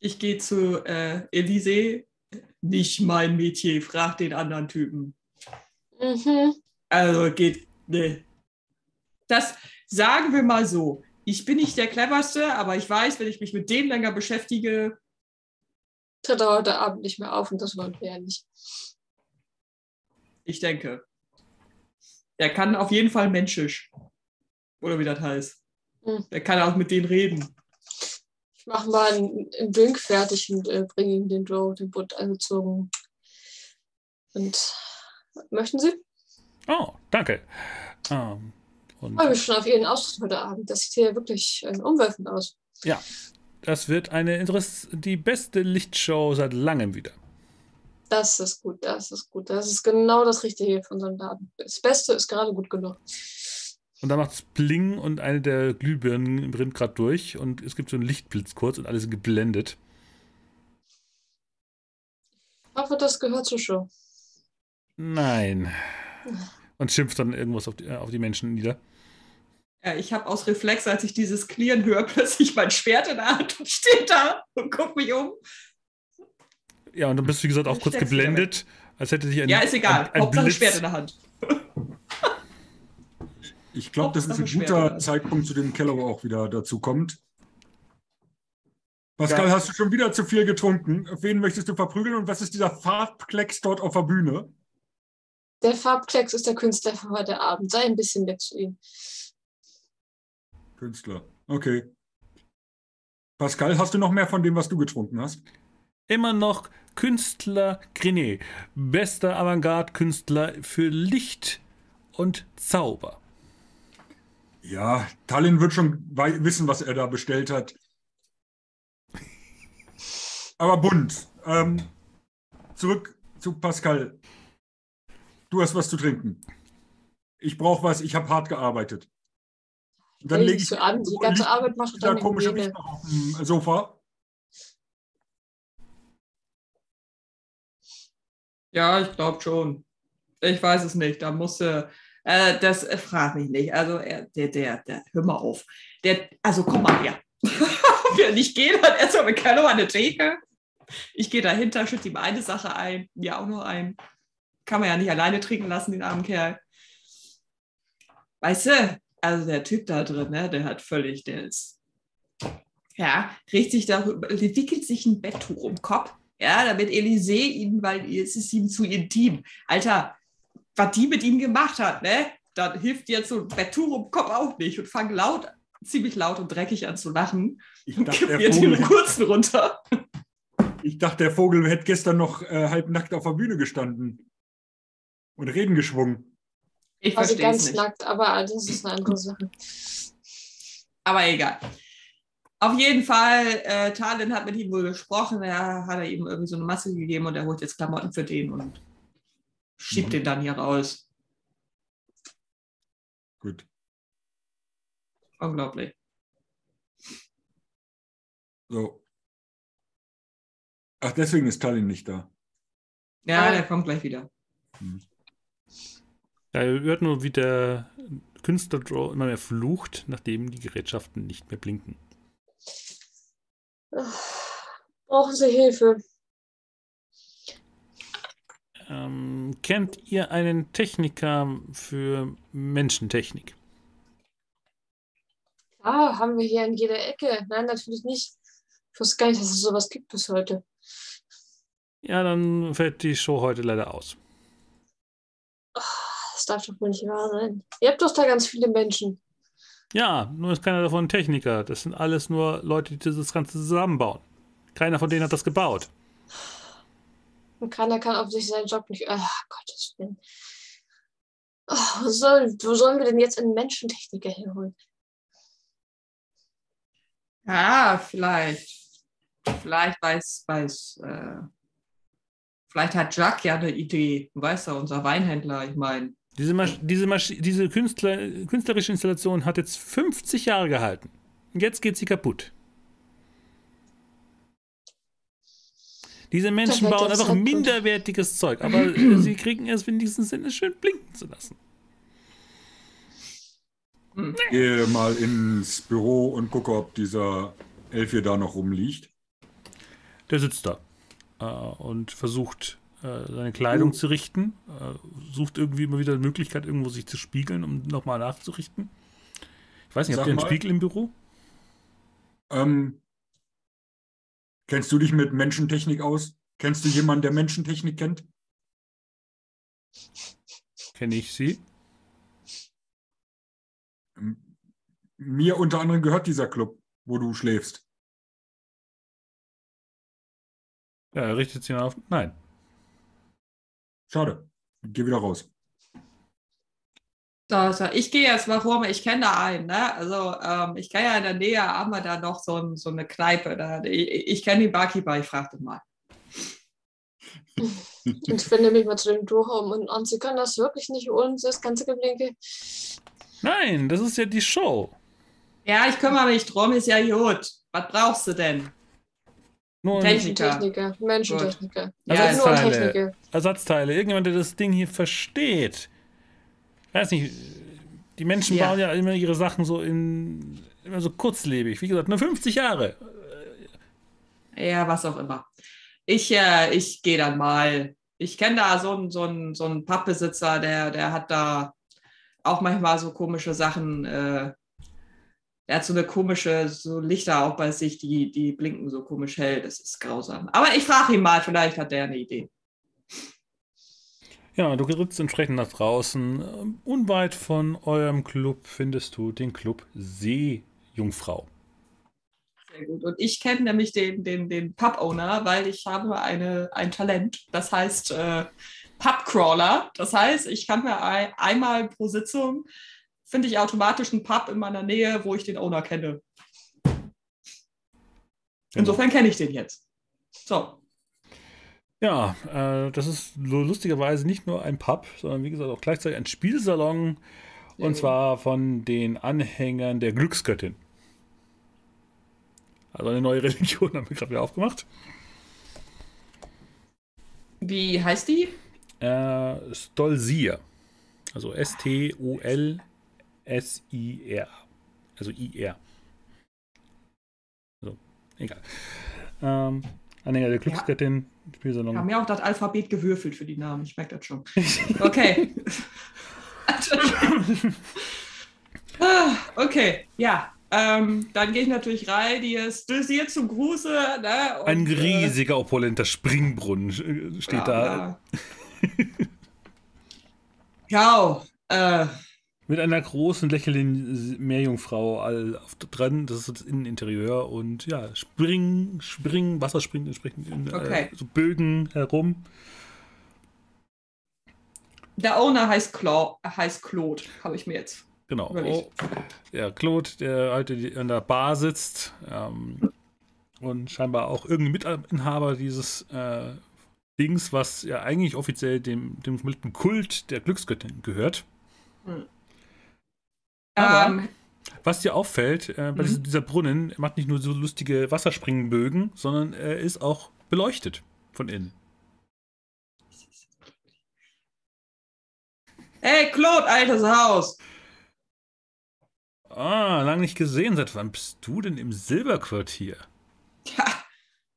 Ich gehe zu äh, Elise. Nicht mein Metier, frag den anderen Typen. Mhm. Also geht, ne. Das sagen wir mal so. Ich bin nicht der cleverste, aber ich weiß, wenn ich mich mit dem länger beschäftige, Tritt er heute Abend nicht mehr auf und das wollen wir ja nicht. ich denke. Er kann auf jeden Fall menschisch. Oder wie das heißt. Hm. Er kann auch mit denen reden. Ich mache mal einen, einen Drink fertig und äh, bringe ihm den Joe, den Bund angezogen. Und möchten Sie? Oh, danke. Ähm, und Ich freue mich schon auf Ihren Ausdruck heute Abend. Das sieht hier wirklich äh, umwerfend aus. ja, das wird eine Interess die beste Lichtshow seit langem wieder. Das ist gut, das ist gut. Das ist genau das Richtige von so einem Laden. Das Beste ist gerade gut genug. Und dann macht es Bling und eine der Glühbirnen brennt gerade durch und es gibt so einen Lichtblitz kurz und alle sind geblendet. Ich hoffe, das gehört zur Show. Nein. Und schimpft dann irgendwas auf die, äh, auf die Menschen nieder. Ja, ich habe aus Reflex, als ich dieses Klirren höre, *laughs* plötzlich mein Schwert in der Hand und stehe da und gucke mich um. Ja, und dann bist du, wie gesagt, auch Ich kurz geblendet, als hätte sich ein, Ja, ist egal. ein, ein Hauptsache Blitz Schwert in der Hand. Ich glaube, das ist ein guter. Zeitpunkt, zu dem Keller auch wieder dazu kommt. Pascal, Ja. hast du schon wieder zu viel getrunken? Wen möchtest du verprügeln und was ist dieser Farbklecks dort auf der Bühne? Der Farbklecks ist der Künstler für heute Abend. Sei ein bisschen nett zu ihm. Künstler. Okay. Pascal, hast du noch mehr von dem, was du getrunken hast? immer noch Künstler Grenet, bester Avantgarde-Künstler für Licht und Zauber. Ja, Tallinn wird schon wissen, was er da bestellt hat. Aber bunt. Ähm, zurück zu Pascal. Du hast was zu trinken. Ich brauche was, ich habe hart gearbeitet. Und dann lege ich so an. Die ganze Arbeit macht dieser dann komische noch auf dem Sofa. Ja, ich glaube schon. Ich weiß es nicht. Da musste. Äh, das äh, frag mich nicht. Also, er, der, der, der, hör mal auf. Der, also, komm mal her. *laughs* Wenn ich gehe, dann erstmal mit Carlo an der Theke. Ich gehe dahinter, schütte ihm eine Sache ein, mir auch noch ein. Kann man ja nicht alleine trinken lassen, den armen Kerl. Weißt du, also der Typ da drin, ne, der hat völlig, der ist, ja, richtig darüber, wickelt sich ein Betttuch um den Kopf, ja, damit Elisee ihn, weil es ist ihm zu intim. Alter, was die mit ihm gemacht hat, ne? dann hilft jetzt so ein Betturum Kopf auch nicht und fange laut, ziemlich laut und dreckig an zu lachen Ich und dachte, der mir den kurzen runter. ich dachte, der Vogel hätte gestern noch äh, halbnackt auf der Bühne gestanden und Reden geschwungen. Ich Also verstehe es ganz nicht. nackt, aber das ist eine andere Sache. Aber egal. Auf jeden Fall, äh, Talin hat mit ihm wohl gesprochen. Er hat er ihm irgendwie so eine Masse gegeben und er holt jetzt Klamotten für den und schiebt Mhm. den dann hier raus. Gut. Unglaublich. So. Ach, deswegen ist Tallinn nicht da. Ja, Ah. der kommt gleich wieder. Ja, ihr hört nur, wie der Künstler Draw immer mehr flucht, nachdem die Gerätschaften nicht mehr blinken. Brauchen Sie Hilfe? Ähm, kennt ihr einen Techniker für Menschentechnik? Ah, haben wir hier in jeder Ecke. Nein, natürlich nicht. Ich wusste gar nicht, dass es sowas gibt bis heute. Ja, dann fällt die Show heute leider aus. Das darf doch wohl nicht wahr sein. Ihr habt doch da ganz viele Menschen. Ja, nur ist keiner davon ein Techniker. Das sind alles nur Leute, die das Ganze zusammenbauen. Keiner von denen hat das gebaut. Und keiner kann auf sich seinen Job nicht. Ach, Gottes Willen. Ach, wo, soll, wo sollen wir denn jetzt einen Menschentechniker herholen? Ja, vielleicht. Vielleicht weiß, weiß, äh, vielleicht hat Jack ja eine Idee. Weißt ja, unser Weinhändler, ich meine. Diese, Masch diese, Masch diese Künstler künstlerische Installation hat jetzt 50 Jahre gehalten. Und jetzt geht sie kaputt. Diese Menschen bauen einfach minderwertiges Zeug, aber äh, sie kriegen es wenigstens Sinne, schön blinken zu lassen. Gehe mal ins Büro und gucke, ob dieser Elf hier da noch rumliegt. Der sitzt da äh, und versucht, seine Kleidung Oh. zu richten. Äh, sucht irgendwie immer wieder eine Möglichkeit, irgendwo sich zu spiegeln, um nochmal nachzurichten. Ich weiß nicht, Sag habt ihr einen mal. Spiegel im Büro? Ähm, kennst du dich mit Menschentechnik aus? Kennst du jemanden, der Menschentechnik kennt? Kenne ich sie? Ähm, Mir unter anderem gehört dieser Club, wo du schläfst. Ja, er richtet sich auf. Nein. Schade. Geh wieder raus. So, so, ich gehe jetzt mal rum, ich kenne da einen, ne? Also ähm, ich kenne ja in der Nähe, haben wir da noch so, ein, so eine Kneipe. Da, ich ich kenne den Barkeeper, ich frage den mal. *laughs* Und ich wende mich mal zu dem Durchraum und, und Sie können das wirklich nicht ohne das ganze Geblinke. Nein, das ist ja die Show. Ja, ich kümmere mich drum, ist ja gut. Was brauchst du denn? Nur Techniker. Menschentechniker. Menschentechniker. Ja, Ja, ist nur Teile. Techniker. Ersatzteile. Irgendjemand, der das Ding hier versteht. Weiß nicht, die Menschen Ja. bauen ja immer ihre Sachen so in immer so kurzlebig. Wie gesagt, nur 50 Jahre. Ja, was auch immer. Ich, äh, ich gehe dann mal. Ich kenne da so einen so einen- so einen Pappbesitzer, der, der hat da auch manchmal so komische Sachen. Äh, der hat so eine komische, so Lichter auch bei sich, die, die blinken so komisch hell. Das ist grausam. Aber ich frage ihn mal, vielleicht hat der eine Idee. Ja, du trittst entsprechend nach draußen. Unweit von eurem Club findest du den Club Seejungfrau. Sehr gut. Und ich kenne nämlich den, den, den Pub-Owner, weil ich habe eine, ein Talent. Das heißt äh, Pub-Crawler. Das heißt, ich kann mir ein, einmal pro Sitzung, finde ich automatisch einen Pub in meiner Nähe, wo ich den Owner kenne. Insofern kenne ich den jetzt. So. Ja, äh, das ist lustigerweise nicht nur ein Pub, sondern wie gesagt auch gleichzeitig ein Spielsalon. Und Ja. zwar von den Anhängern der Glücksgöttin. Also eine neue *laughs* Religion haben wir gerade wieder aufgemacht. Wie heißt die? Äh, Stolzir. Also S-T-O-L-S-I-R. Also I-R. So, egal. Ähm, Anhänger der Glücksgöttin, Wir Spielsalon. haben ja auch das Alphabet gewürfelt für die Namen. Ich merke das schon. Okay. *laughs* Okay, ja. Ähm, dann gehe ich natürlich rein. Die ist dosiert zum Gruße. Ne? Und, Ein äh, riesiger, opulenter Springbrunnen steht da. Ja, *laughs* äh, Mit einer großen lächelnden Meerjungfrau all dran, das ist das Inneninterieur und ja, springen, springen, Wasser springt entsprechend in äh, Okay. so Bögen herum. Der Owner heißt, Cla heißt Claude, habe ich mir jetzt. Genau. Oh, der Claude, der heute an der Bar sitzt ähm, und scheinbar auch irgendein Mitinhaber dieses äh, Dings, was ja eigentlich offiziell dem, dem Kult der Glücksgöttin gehört. Aber- Ähm, Was dir auffällt, äh, bei Mhm. dieser Brunnen macht nicht nur so lustige Wasserspringbögen, sondern er ist auch beleuchtet von innen. hey, Claude, altes Haus. Ah, lange nicht gesehen. Seit wann bist du denn im Silberquartier? Ja,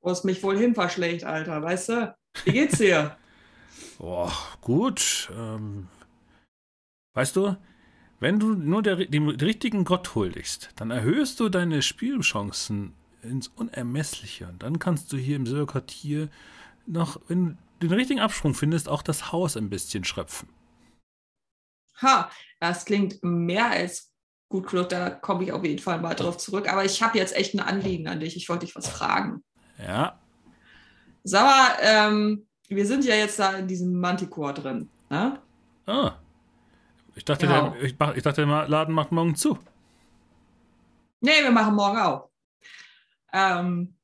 wo es mich wohl hin verschlägt, Alter, weißt du? Wie geht's dir? *laughs* Boah, gut. Ähm, weißt du, wenn du nur der, dem richtigen Gott huldigst, dann erhöhst du deine Spielchancen ins Unermessliche. Und dann kannst du hier im Silberquartier noch, wenn du den richtigen Absprung findest, auch das Haus ein bisschen schröpfen. Ha, das klingt mehr als gut, Claude, da komme ich auf jeden Fall mal drauf zurück. Aber ich habe jetzt echt ein Anliegen an dich. Ich wollte dich was fragen. Ja, Sag mal, ähm, wir sind ja jetzt da in diesem Manticore drin. Ne? Ah. Ich dachte, Genau. der, ich, ich dachte, der Laden macht morgen zu. Nee, wir machen morgen auf. Ähm,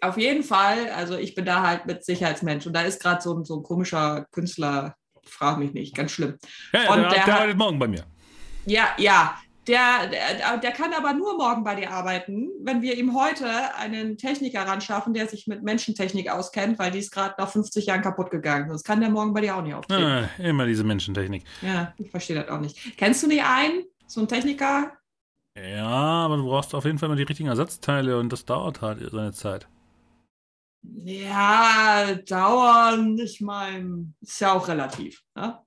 auf jeden Fall, also ich bin da halt mit Sicherheitsmensch und da ist gerade so, ein- so ein komischer Künstler, frag mich nicht, ganz schlimm. Ja, ja Und der, der der hat- arbeitet morgen bei mir. Ja, ja, der, der, der kann aber nur morgen bei dir arbeiten, wenn wir ihm heute einen Techniker ran schaffen, der sich mit Menschentechnik auskennt, weil die ist gerade nach 50 Jahren kaputt gegangen. Das kann der morgen bei dir auch nicht auftreten. Ah, immer diese Menschentechnik. Ja, ich verstehe das auch nicht. Kennst du nicht einen, so einen Techniker? Ja, aber du brauchst auf jeden Fall mal die richtigen Ersatzteile und das dauert halt seine Zeit. Ja, dauern, ich meine, ist ja auch relativ. Ne?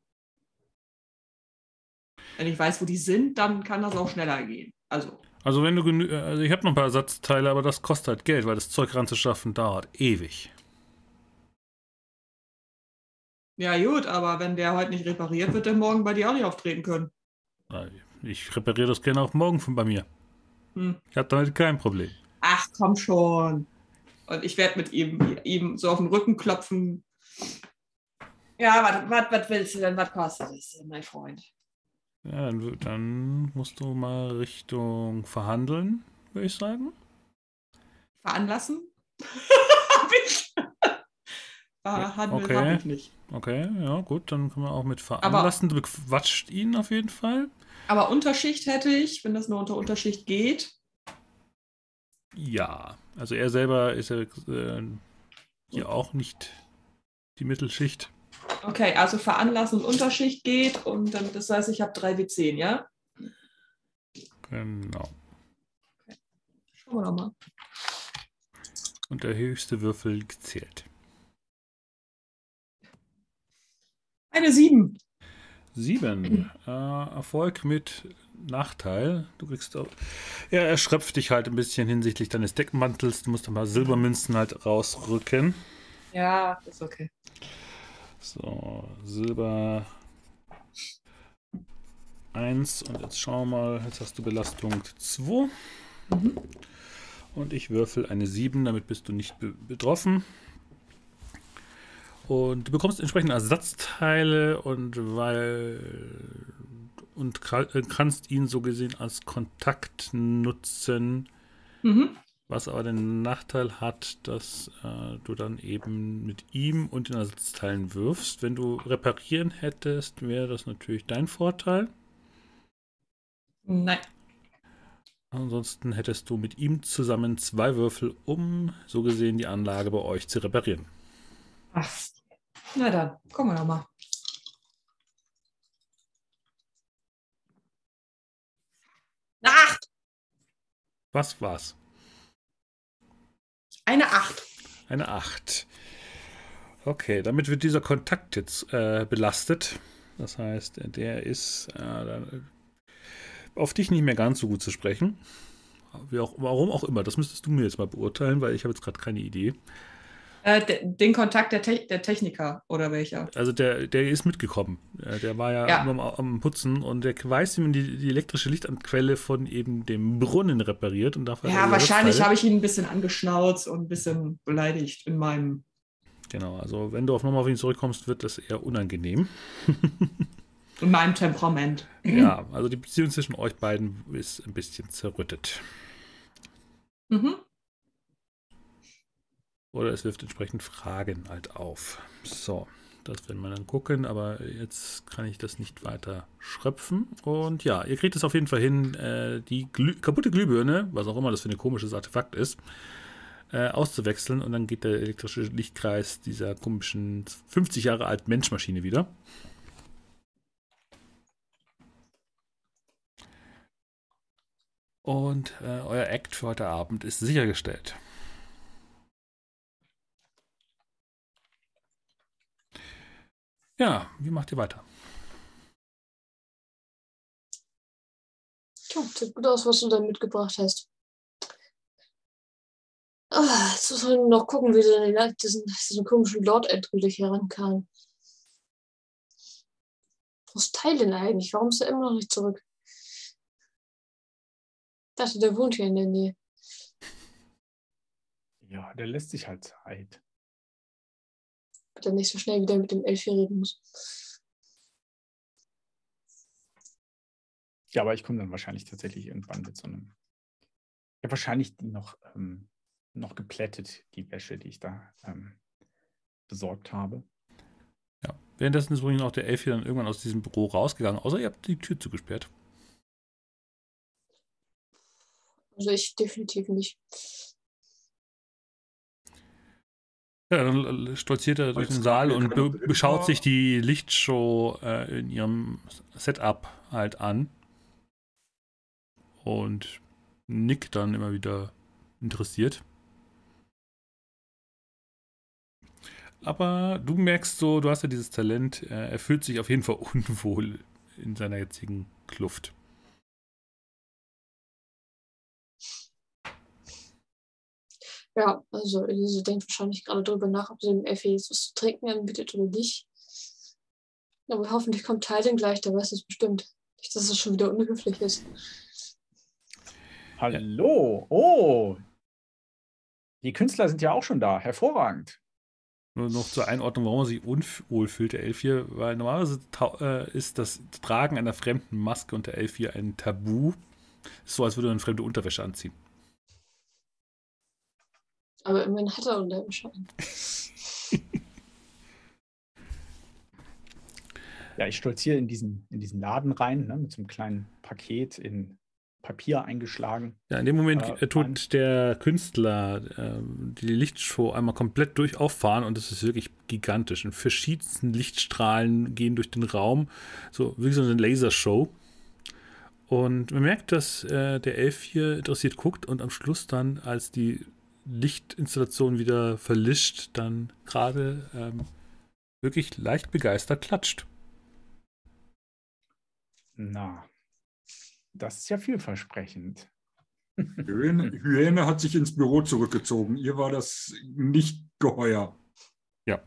Wenn ich weiß, wo die sind, dann kann das auch schneller gehen. Also, Also wenn du genü also ich habe noch ein paar Ersatzteile, aber das kostet halt Geld, weil das Zeug ranzuschaffen dauert ewig. ja gut, aber wenn der heute nicht repariert, wird der morgen bei dir auch nicht auftreten können. Ich repariere das gerne auch morgen von bei mir. Hm. Ich habe damit kein Problem. Ach, komm schon. Und ich werde mit ihm, ihm so auf den Rücken klopfen. Ja, was, willst du denn? Was kostet es, denn, mein Freund? Ja, dann, dann musst du mal Richtung verhandeln, würde ich sagen. Veranlassen? *laughs* hab ich. Verhandeln Okay. hab ich nicht. Okay, ja, gut, dann können wir auch mit veranlassen. du bequatscht ihn auf jeden Fall. Aber Unterschicht hätte ich, wenn das nur unter Unterschicht geht. Ja, also er selber ist ja äh, hier auch nicht die Mittelschicht. Okay, also veranlassen und Unterschicht geht und dann, das heißt, ich habe 3 W10, ja? Genau. Schauen wir doch mal. Und der höchste Würfel gezählt. Eine 7. Sieben. *clears throat* Äh, Erfolg mit Nachteil. Du kriegst auch. Ja, er schröpft dich halt ein bisschen hinsichtlich deines Deckmantels. Du musst ein paar Silbermünzen halt rausrücken. Ja, ist okay. So, Silber 1 und jetzt schauen wir mal, jetzt hast du Belastung 2 Mhm. und ich würfel eine 7, damit bist du nicht be betroffen. Und du bekommst entsprechende Ersatzteile und weil und äh, kannst ihn so gesehen als Kontakt nutzen. Mhm. Was aber den Nachteil hat, dass äh, du dann eben mit ihm und den Ersatzteilen wirfst. Wenn du reparieren hättest, wäre das natürlich dein Vorteil. Nein. Ansonsten hättest du mit ihm zusammen zwei Würfel, um so gesehen die Anlage bei euch zu reparieren. Ach. Na dann, gucken wir doch mal. 8. Was war's? Eine 8. Eine 8. Okay, damit wird dieser Kontakt jetzt äh, belastet. Das heißt, der ist äh, äh, auf dich nicht mehr ganz so gut zu sprechen. Auch, warum auch immer, das müsstest du mir jetzt mal beurteilen, weil ich habe jetzt gerade keine Idee. Äh, de, den Kontakt der, Te der Techniker oder welcher? Also der, der ist mitgekommen. Äh, Der war ja, Ja. immer am, am Putzen und der weiß, wie man die, die elektrische Lichtquelle von eben dem Brunnen repariert und dafür Ja, wahrscheinlich habe ich ihn ein bisschen angeschnauzt und ein bisschen beleidigt in meinem. Genau, also wenn du auf nochmal auf ihn zurückkommst, wird das eher unangenehm. *laughs* In meinem Temperament. *laughs* Ja, also die Beziehung zwischen euch beiden ist ein bisschen zerrüttet. Mhm. Oder es wirft entsprechend Fragen halt auf. So, das werden wir dann gucken, aber jetzt kann ich das nicht weiter schröpfen. Und ja, ihr kriegt es auf jeden Fall hin, äh, die Glüh kaputte Glühbirne, was auch immer das für ein komisches Artefakt ist, äh, auszuwechseln und dann geht der elektrische Lichtkreis dieser komischen 50 Jahre alten Menschmaschine wieder. Und äh, euer Act für heute Abend ist sichergestellt. Ja, wie macht ihr weiter? Tja, sieht gut aus, was du da mitgebracht hast. Ah, jetzt muss man noch gucken, wie sie an diesen, diesen komischen Lord endgültig herankam. Wo ist Tylen eigentlich? Warum ist er immer noch nicht zurück? Ich dachte, der wohnt hier in der Nähe. Ja, der lässt sich halt Zeit. Er nicht so schnell wieder mit dem Elf hier reden muss. Ja, aber ich komme dann wahrscheinlich tatsächlich irgendwann mit so einem. Ja, wahrscheinlich die noch, ähm, noch geplättet, die Wäsche, die ich da ähm, besorgt habe. Ja. Währenddessen ist übrigens auch der Elf hier dann irgendwann aus diesem Büro rausgegangen, außer ihr habt die Tür zugesperrt. Also ich definitiv nicht. Ja, dann stolziert er durch den Saal und be beschaut sich die Lichtshow äh, in ihrem Setup halt an. Und nickt dann immer wieder interessiert. Aber du merkst so, du hast ja dieses Talent, er fühlt sich auf jeden Fall *laughs* unwohl in seiner jetzigen Kluft. Ja, also Elise denkt wahrscheinlich gerade darüber nach, ob sie dem Effi jetzt was zu trinken anbietet oder nicht. Aber hoffentlich kommt Tylen gleich, der weiß es bestimmt. Nicht, dass es schon wieder unhöflich ist. Hallo! Oh! Die Künstler sind ja auch schon da. Hervorragend. Nur noch zur Einordnung, warum er sich unwohl fühlt, der Elf hier, weil normalerweise äh, ist das Tragen einer fremden Maske unter Elf hier ein Tabu. Ist so, als würde man fremde Unterwäsche anziehen. Aber immerhin hat er Unterwäsche an. *laughs* Ja, ich stolziere in diesen, in diesen Laden rein, ne, mit so einem kleinen Paket in Papier eingeschlagen. Ja, in dem Moment Äh, äh, tut der Künstler ähm, die Lichtshow einmal komplett durch auffahren und es ist wirklich gigantisch. In verschiedensten Lichtstrahlen gehen durch den Raum, so wie so eine Lasershow. Und man merkt, dass äh, der Elf hier interessiert guckt und am Schluss dann, als die Lichtinstallation wieder verlischt, dann gerade ähm, wirklich leicht begeistert klatscht. Na, das ist ja vielversprechend. *laughs* Hyäne, Hyäne hat sich ins Büro zurückgezogen. Ihr war das nicht geheuer. Ja.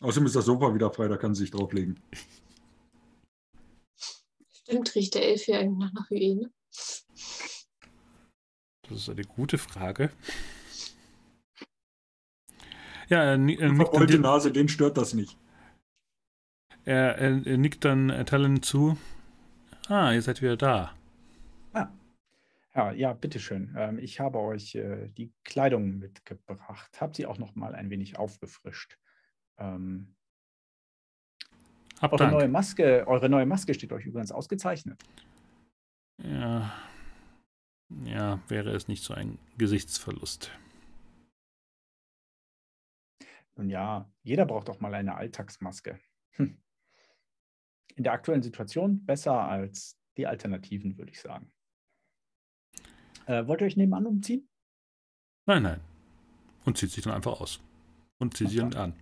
Außerdem ist das Sofa wieder frei, da kann sie sich drauflegen. Stimmt, riecht der Elf hier eigentlich nach Hyäne? Das ist eine gute Frage. Ja, er, er, nickt, dann dir- Nase, den stört das nicht. er, er, er nickt dann Talon zu. Ah, ihr seid wieder da. Ja, ja, bitteschön. Ähm, ich habe euch äh, die Kleidung mitgebracht. Habe sie auch noch mal ein wenig aufgefrischt. Ähm, Hab eure, neue Dank. Maske, eure neue Maske steht euch übrigens ausgezeichnet. Ja. ja, wäre es nicht so ein Gesichtsverlust. Nun ja, jeder braucht doch mal eine Alltagsmaske. Hm. In der aktuellen Situation besser als die Alternativen, würde ich sagen. Äh, wollt ihr euch nebenan umziehen? Nein, nein. Und zieht sich dann einfach aus. Und zieht sich dann an.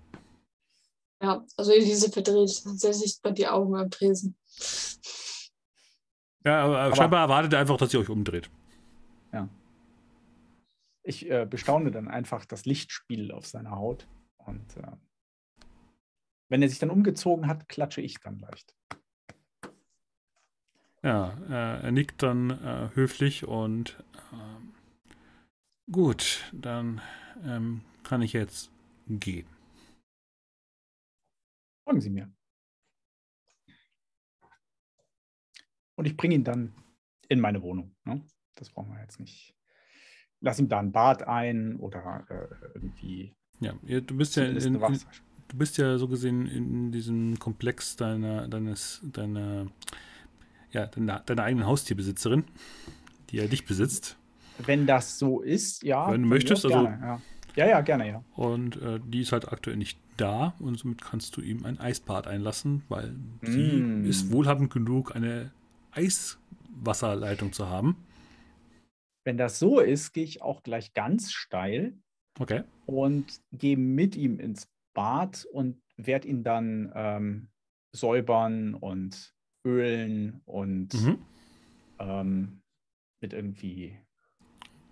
Ja, also Elise verdreht sehr sichtbar die Augen am Tresen. Ja, aber, Aber- scheinbar erwartet er einfach, dass ihr euch umdreht. Ja. Ich äh, bestaune dann einfach das Lichtspiel auf seiner Haut. Und äh, wenn er sich dann umgezogen hat, klatsche ich dann leicht. Ja, äh, er nickt dann äh, höflich und ähm, gut, dann ähm, kann ich jetzt gehen. Folgen Sie mir. Und ich bringe ihn dann in meine Wohnung. Ne? Das brauchen wir jetzt nicht. Lass ihm da ein Bad ein oder äh, irgendwie. Ja, du bist ja in, in, du bist ja so gesehen in diesem Komplex deiner, deines, deiner, ja, deiner, deiner eigenen Haustierbesitzerin, die ja dich besitzt. Wenn das so ist, ja. Wenn du möchtest, also. Gerne, ja. ja. ja, gerne, ja. Und äh, die ist halt aktuell nicht da und somit kannst du ihm ein Eisbad einlassen, weil sie Mm. ist wohlhabend genug, eine Eiswasserleitung zu haben. Wenn das so ist, gehe ich auch gleich ganz steil Okay. und gehe mit ihm ins Bad und werde ihn dann ähm, säubern und ölen und Mhm. ähm, mit irgendwie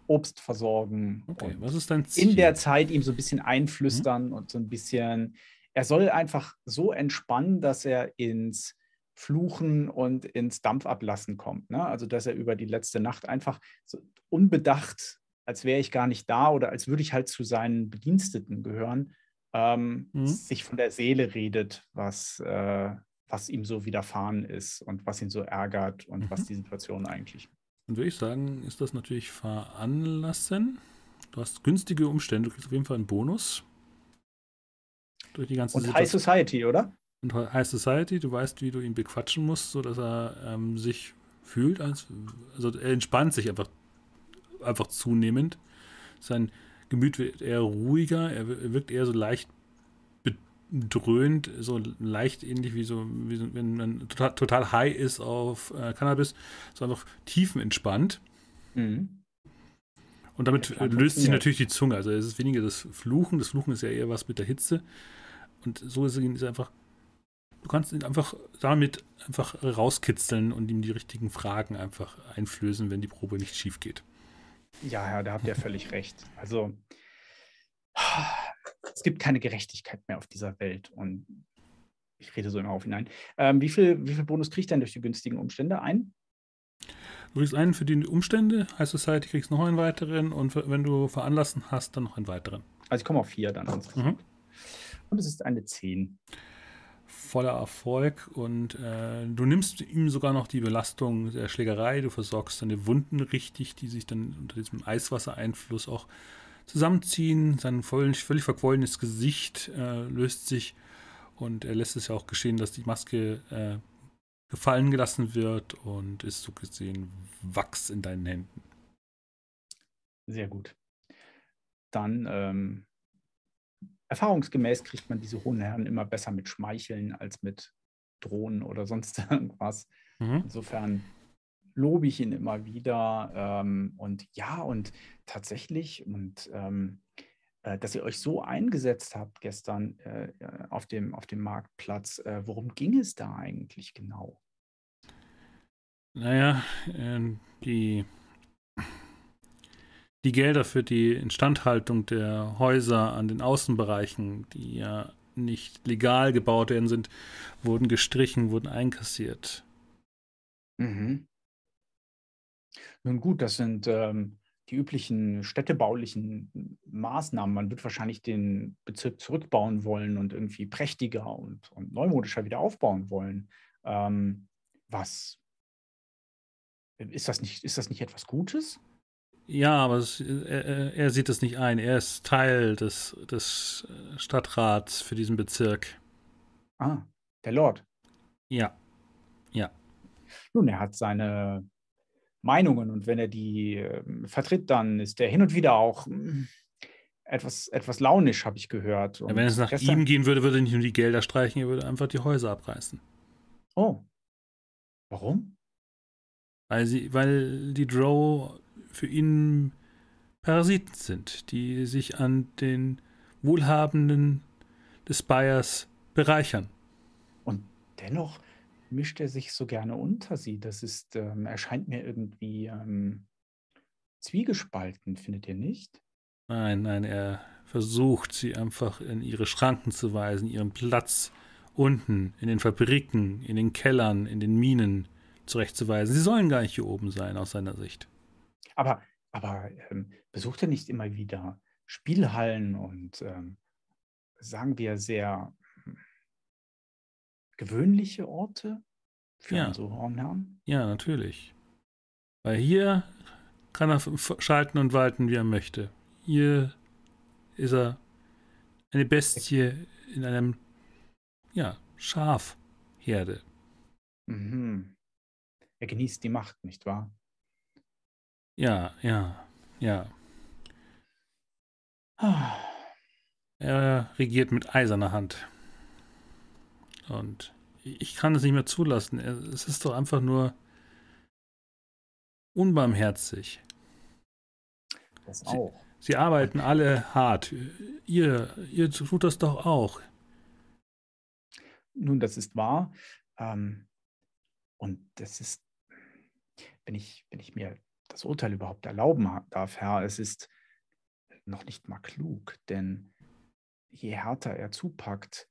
Obst versorgen. Okay, was ist dein Ziel? in der Zeit ihm so ein bisschen einflüstern und so ein bisschen, er soll einfach so entspannen, dass er ins Fluchen und ins Dampfablassen kommt. Ne? Also, dass er über die letzte Nacht einfach so unbedacht, als wäre ich gar nicht da oder als würde ich halt zu seinen Bediensteten gehören, ähm, Mhm. sich von der Seele redet, was, äh, was ihm so widerfahren ist und was ihn so ärgert und was Mhm. die Situation eigentlich Dann würde ich sagen, ist das natürlich veranlassen. Du hast günstige Umstände, du kriegst auf jeden Fall einen Bonus. Durch die ganze Und High Society, oder? und High Society, du weißt, wie du ihn bequatschen musst, sodass er ähm, sich fühlt, als, also er entspannt sich einfach, einfach zunehmend. Sein Gemüt wird eher ruhiger, er wir- wirkt eher so leicht bedröhnt, so leicht ähnlich wie so, wie so wenn man total, total high ist auf äh, Cannabis, so einfach tiefenentspannt. Mhm. Und damit löst sich natürlich die Zunge. Also es ist weniger das Fluchen. Das Fluchen ist ja eher was mit der Hitze. Und so ist es einfach, du kannst ihn einfach damit einfach rauskitzeln und ihm die richtigen Fragen einfach einflößen, wenn die Probe nicht schief geht. Ja, ja, da habt ihr völlig recht. Also, es gibt keine Gerechtigkeit mehr auf dieser Welt und ich rede so immer auf hinein. Ähm, wie, viel, wie viel Bonus kriegt denn durch die günstigen Umstände ein? Du kriegst einen für die Umstände, High Society kriegst noch einen weiteren und wenn du veranlassen hast, dann noch einen weiteren. Also, ich komme auf vier dann. Mhm. Und es ist eine 10. Voller Erfolg und äh, du nimmst ihm sogar noch die Belastung der Schlägerei, du versorgst seine Wunden richtig, die sich dann unter diesem Eiswassereinfluss auch zusammenziehen. Sein völlig, völlig verquollenes Gesicht äh, löst sich und er lässt es ja auch geschehen, dass die Maske äh, gefallen gelassen wird und ist so gesehen Wachs in deinen Händen. Sehr gut. Dann, ähm, erfahrungsgemäß kriegt man diese hohen Herren immer besser mit Schmeicheln als mit Drohnen oder sonst *laughs* irgendwas. Mhm. Insofern lobe ich ihn immer wieder. Ähm, und ja, und tatsächlich, und ähm, äh, dass ihr euch so eingesetzt habt gestern äh, äh, auf, dem, auf dem Marktplatz, äh, worum ging es da eigentlich genau? Naja, ähm, die, die Gelder für die Instandhaltung der Häuser an den Außenbereichen, die ja nicht legal gebaut werden sind, wurden gestrichen, wurden einkassiert. Mhm. Nun gut, das sind ähm, die üblichen städtebaulichen Maßnahmen. Man wird wahrscheinlich den Bezirk zurückbauen wollen und irgendwie prächtiger und, und neumodischer wieder aufbauen wollen. Ähm, was ist das nicht, ist das nicht etwas Gutes? Ja, aber es, er, er- sieht es nicht ein. Er ist Teil des, des äh, Stadtrats für diesen Bezirk. Ah, der Lord. Ja, Nun, er hat seine Meinungen und wenn er die ähm, vertritt, dann ist er hin und wieder auch mm, etwas, etwas launisch, habe ich gehört. Und wenn es nach gestern- ihm gehen würde, würde er nicht nur die Gelder streichen, er würde einfach die Häuser abreißen. Oh. Warum? Weil sie, weil die Drow für ihn Parasiten sind, die sich an den Wohlhabenden des Bayers bereichern. Und dennoch mischt er sich so gerne unter sie. Das ist, ähm, erscheint mir irgendwie ähm, zwiegespalten, findet ihr nicht? Nein, nein, er versucht, sie einfach in ihre Schranken zu weisen, ihren Platz unten, in den Fabriken, in den Kellern, in den Minen zurechtzuweisen. Sie sollen gar nicht hier oben sein, aus seiner Sicht. Aber, aber ähm, besucht er nicht immer wieder Spielhallen und ähm, sagen wir sehr gewöhnliche Orte für Ja. unsere Hornherren? Ja, natürlich. Weil hier kann er schalten und walten, wie er möchte. Hier ist er eine Bestie in einem, ja, Schafherde. Mhm. Er genießt die Macht, nicht wahr? Ja, ja, ja. Ah, Er regiert mit eiserner Hand. Und ich kann es nicht mehr zulassen. Es ist doch einfach nur unbarmherzig. Das Sie- auch. Sie arbeiten alle hart. Ihr, ihr tut das doch auch. Nun, das ist wahr. Ähm, und das ist, wenn ich, wenn ich mir das Urteil überhaupt erlauben darf, Herr, es ist noch nicht mal klug, denn je härter er zupackt,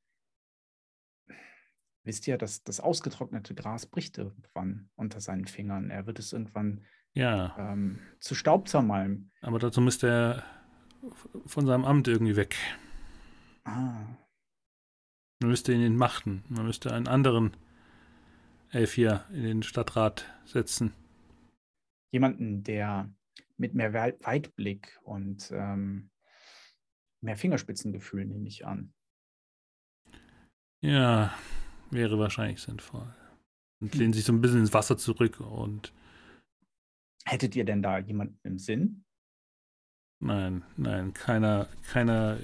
wisst ihr, dass das ausgetrocknete Gras bricht irgendwann unter seinen Fingern. Er wird es irgendwann Ja, ähm, zu Staub zermalmen. aber dazu müsste er von seinem Amt irgendwie weg. Ah, Man müsste ihn entmachten. Man müsste einen anderen Elf hier in den Stadtrat setzen. jemanden, der mit mehr Wei- Weitblick und ähm, mehr Fingerspitzengefühl, nehme ich an. Ja, wäre wahrscheinlich sinnvoll. Und lehnen sich so ein bisschen ins Wasser zurück und Hättet ihr denn da jemanden im Sinn? nein, nein, keiner, keiner,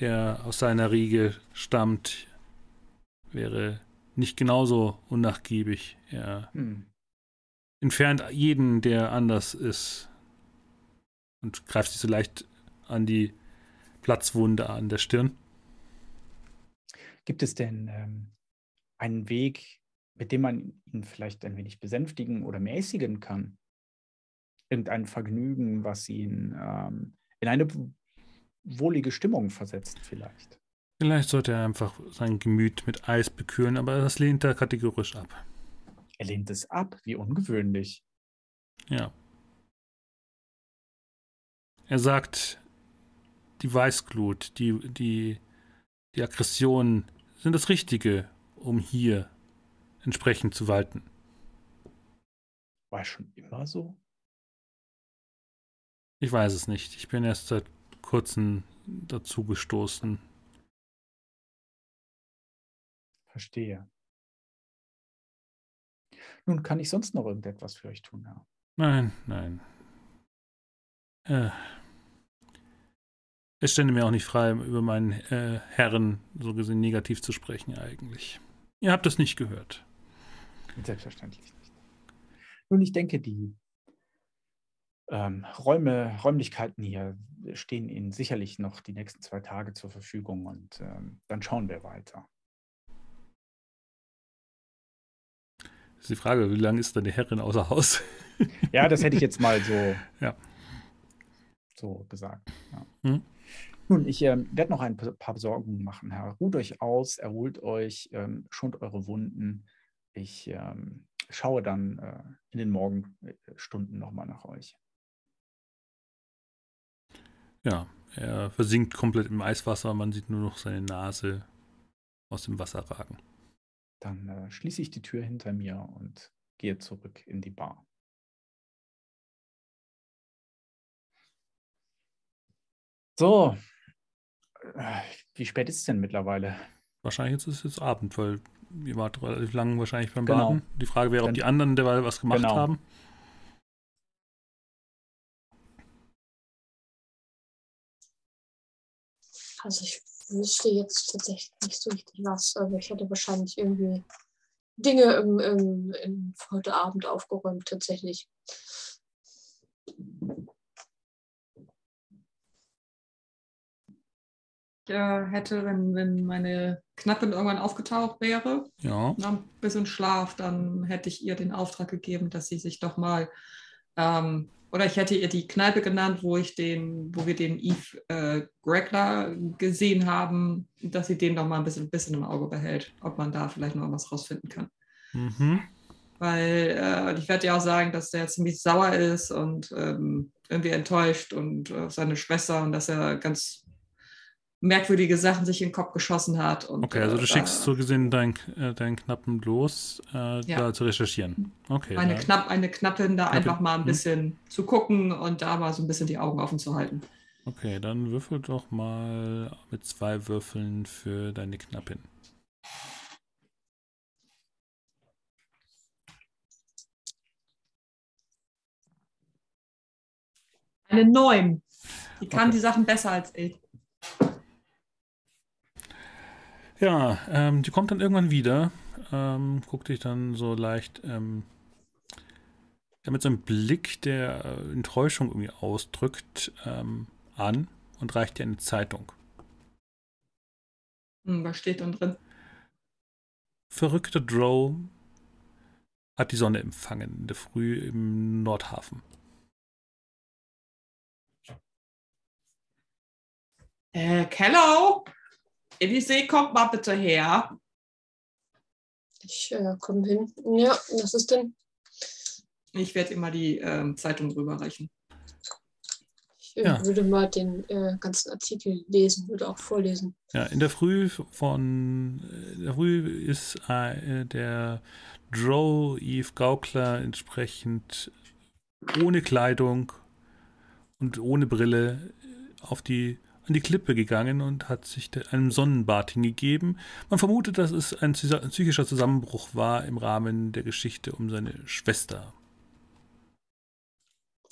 der aus seiner Riege stammt, wäre nicht genauso unnachgiebig. Er Hm. entfernt jeden, der anders ist und greift sich so leicht an die Platzwunde an der Stirn. Gibt es denn ähm, einen Weg, mit dem man ihn vielleicht ein wenig besänftigen oder mäßigen kann? Irgendein Vergnügen, was ihn ähm, in eine wohlige Stimmung versetzt, vielleicht. Vielleicht sollte er einfach sein Gemüt mit Eis bekühlen, aber das lehnt er kategorisch ab. Er lehnt es ab, wie ungewöhnlich. Ja. Er sagt, die Weißglut, die, die, die Aggression sind das Richtige, um hier entsprechend zu walten. War es schon immer so? Ich weiß es nicht. Ich bin erst seit kurzem dazu gestoßen. Verstehe. Nun, kann ich sonst noch irgendetwas für euch tun, Herr? Nein, nein. Äh, es stände mir auch nicht frei, über meinen äh, Herren so gesehen negativ zu sprechen eigentlich. Ihr habt es nicht gehört. Selbstverständlich nicht. Nun, ich denke, die ähm, Räume, Räumlichkeiten hier stehen Ihnen sicherlich noch die nächsten zwei Tage zur Verfügung und ähm, dann schauen wir weiter. Das ist die Frage, wie lange ist deine Herrin außer Haus? Ja, das hätte ich jetzt mal so, *laughs* Ja. so gesagt. Ja. Hm. Nun, ich ähm, werde noch ein pa- paar Besorgungen machen, Herr. Ruht euch aus, erholt euch, ähm, schont eure Wunden. Ich ähm, schaue dann äh, in den Morgenstunden nochmal nach euch. Ja, er versinkt komplett im Eiswasser, man sieht nur noch seine Nase aus dem Wasser ragen. Dann äh, schließe ich die Tür hinter mir und gehe zurück in die Bar. So, äh, wie spät ist es denn mittlerweile? Wahrscheinlich ist es jetzt Abend, weil ihr wart relativ lang wahrscheinlich beim Genau. Baden. Die Frage wäre, ob die anderen derweil was gemacht Genau. haben. Also ich wüsste jetzt tatsächlich nicht so richtig was, aber ich hätte wahrscheinlich irgendwie Dinge im, im, im heute Abend aufgeräumt tatsächlich. Äh, hätte, wenn, wenn meine Knappin irgendwann aufgetaucht wäre, Ja, nach ein bisschen Schlaf, dann hätte ich ihr den Auftrag gegeben, dass sie sich doch mal ähm, oder ich hätte ihr die Kneipe genannt, wo ich den, wo wir den Eve äh, Gregler gesehen haben, dass sie den noch mal ein bisschen, bisschen im Auge behält, ob man da vielleicht noch was rausfinden kann. Mhm. Weil äh, ich werde ja auch sagen, dass der ziemlich sauer ist und ähm, irgendwie enttäuscht und äh, seine Schwester und dass er ganz merkwürdige Sachen sich in den Kopf geschossen hat. Und, Okay, also du äh, schickst da- so gesehen deinen, äh, deinen Knappen los, äh, Ja. da zu recherchieren. Okay. eine, ja. Knapp, eine Knappin da Knappin, einfach mal ein mhm. bisschen zu gucken und da mal so ein bisschen die Augen offen zu halten. Okay, dann würfel doch mal mit zwei Würfeln für deine Knappin. Eine Neun. Die kann Okay. die Sachen besser als ich. Ja, ähm, die kommt dann irgendwann wieder, ähm, guckt dich dann so leicht ähm, ja, mit so einem Blick, der äh, Enttäuschung irgendwie ausdrückt, ähm, an und reicht dir eine Zeitung. Hm, was steht denn drin? Verrückter Drow hat die Sonne empfangen in der Früh im Nordhafen. Äh, Kello? Elise, kommt mal bitte her. Ich äh, komme hin. Ja, was ist denn? Ich werde immer die ähm, Zeitung rüberreichen. Ich äh, Ja. würde mal den äh, ganzen Artikel lesen, würde auch vorlesen. Ja, in der Früh von äh, in der Früh ist äh, der Drow Eve Gaukler entsprechend ohne Kleidung und ohne Brille auf die an die Klippe gegangen und hat sich einem Sonnenbad hingegeben. Man vermutet, dass es ein psy- ein psychischer Zusammenbruch war im Rahmen der Geschichte um seine Schwester.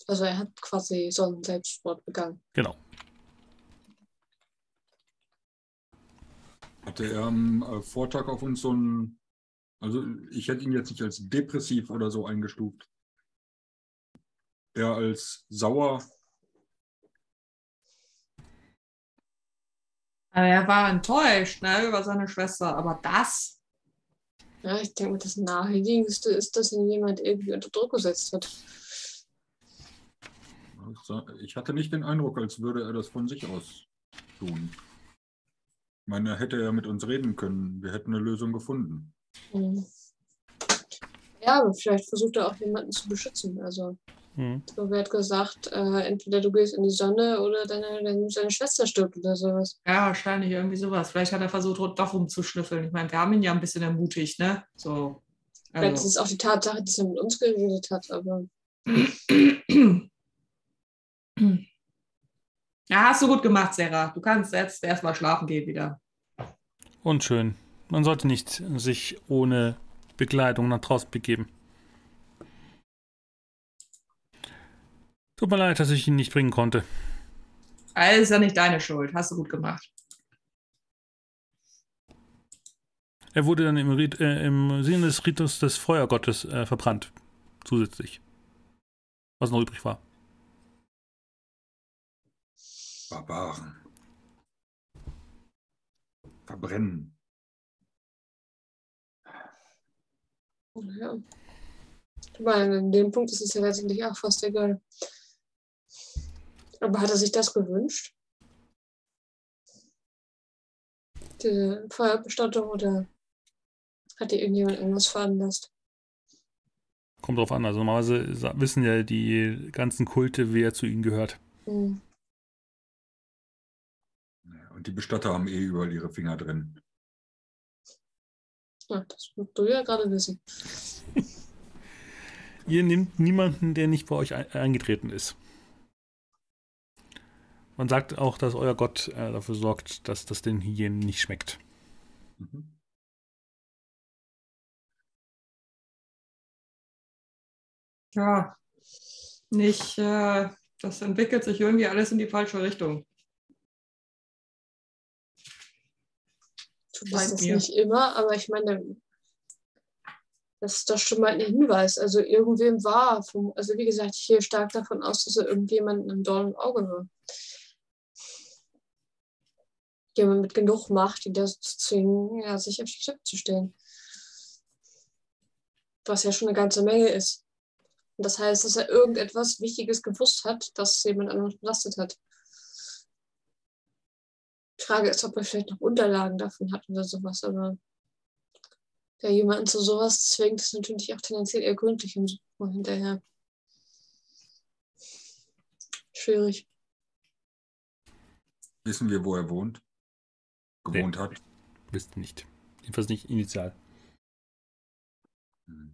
Also er hat quasi so einen Selbstmord begangen. Genau. Hatte er am äh, Vortag auf uns so ein, also ich hätte ihn jetzt nicht als depressiv oder so eingestuft. Eher als sauer. Aber er war enttäuscht ne, über seine Schwester, aber das. Ja, ich denke, das naheliegendste ist, dass ihn jemand irgendwie unter Druck gesetzt hat. Ich hatte nicht den Eindruck, als würde er das von sich aus tun. Ich meine, er hätte ja mit uns reden können. Wir hätten eine Lösung gefunden. Mhm. Ja, aber vielleicht versucht er auch jemanden zu beschützen. Also, Hm. so wird gesagt, äh, entweder du gehst in die Sonne oder deine, deine, deine Schwester stirbt oder sowas. Ja, wahrscheinlich irgendwie sowas. Vielleicht hat er versucht, doch rumzuschnüffeln. Ich meine, wir haben ihn ja ein bisschen ermutigt, ne? So. Vielleicht ist Also. es auch die Tatsache, dass er mit uns geredet hat, aber *clears throat* Ja, hast du gut gemacht, Sarah. Du kannst jetzt erstmal schlafen gehen wieder. Und schön. Man sollte nicht sich ohne Bekleidung nach draußen begeben. Tut mir leid, dass ich ihn nicht bringen konnte. Alles ist ja nicht deine Schuld. Hast du gut gemacht. Er wurde dann im, Rit äh, im Sinne des Ritus des Feuergottes äh, verbrannt. Zusätzlich. Was noch übrig war. Barbaren. Verbrennen. ja. Aber an dem Punkt ist es ja letztendlich auch fast egal. Aber hat er sich das gewünscht? Diese Feuerbestattung oder hat dir irgendjemand irgendwas veranlasst? Kommt drauf an. Also normalerweise wissen ja die ganzen Kulte, wer zu ihnen gehört. Hm. Und die Bestatter haben eh überall ihre Finger drin. Ja, das musst du ja gerade wissen. *laughs* Ihr nehmt niemanden, der nicht bei euch ein eingetreten ist. Man sagt auch, dass euer Gott äh, dafür sorgt, dass das den Hyänen nicht schmeckt. Mhm. Ja. Nicht, äh, das entwickelt sich irgendwie alles in die falsche Richtung. Tut es das mir. nicht immer, aber ich meine, das ist doch schon mal ein Hinweis. Also irgendwem war, vom, also wie gesagt, ich gehe stark davon aus, dass er irgendjemanden im Dorn im Auge war. Jemand mit genug Macht, die das zu zwingen, ja, sich auf die Klippe zu stellen. Was ja schon eine ganze Menge ist. Und das heißt, dass er irgendetwas Wichtiges gewusst hat, das jemand anderes belastet hat. Die Frage ist, ob er vielleicht noch Unterlagen davon hat oder sowas, aber wer jemanden zu sowas zwingt, ist natürlich auch tendenziell eher gründlich im Suchen hinterher. Schwierig. Wissen wir, wo er wohnt? Gewohnt hat? Wisst nicht. Jedenfalls nicht initial. Hm.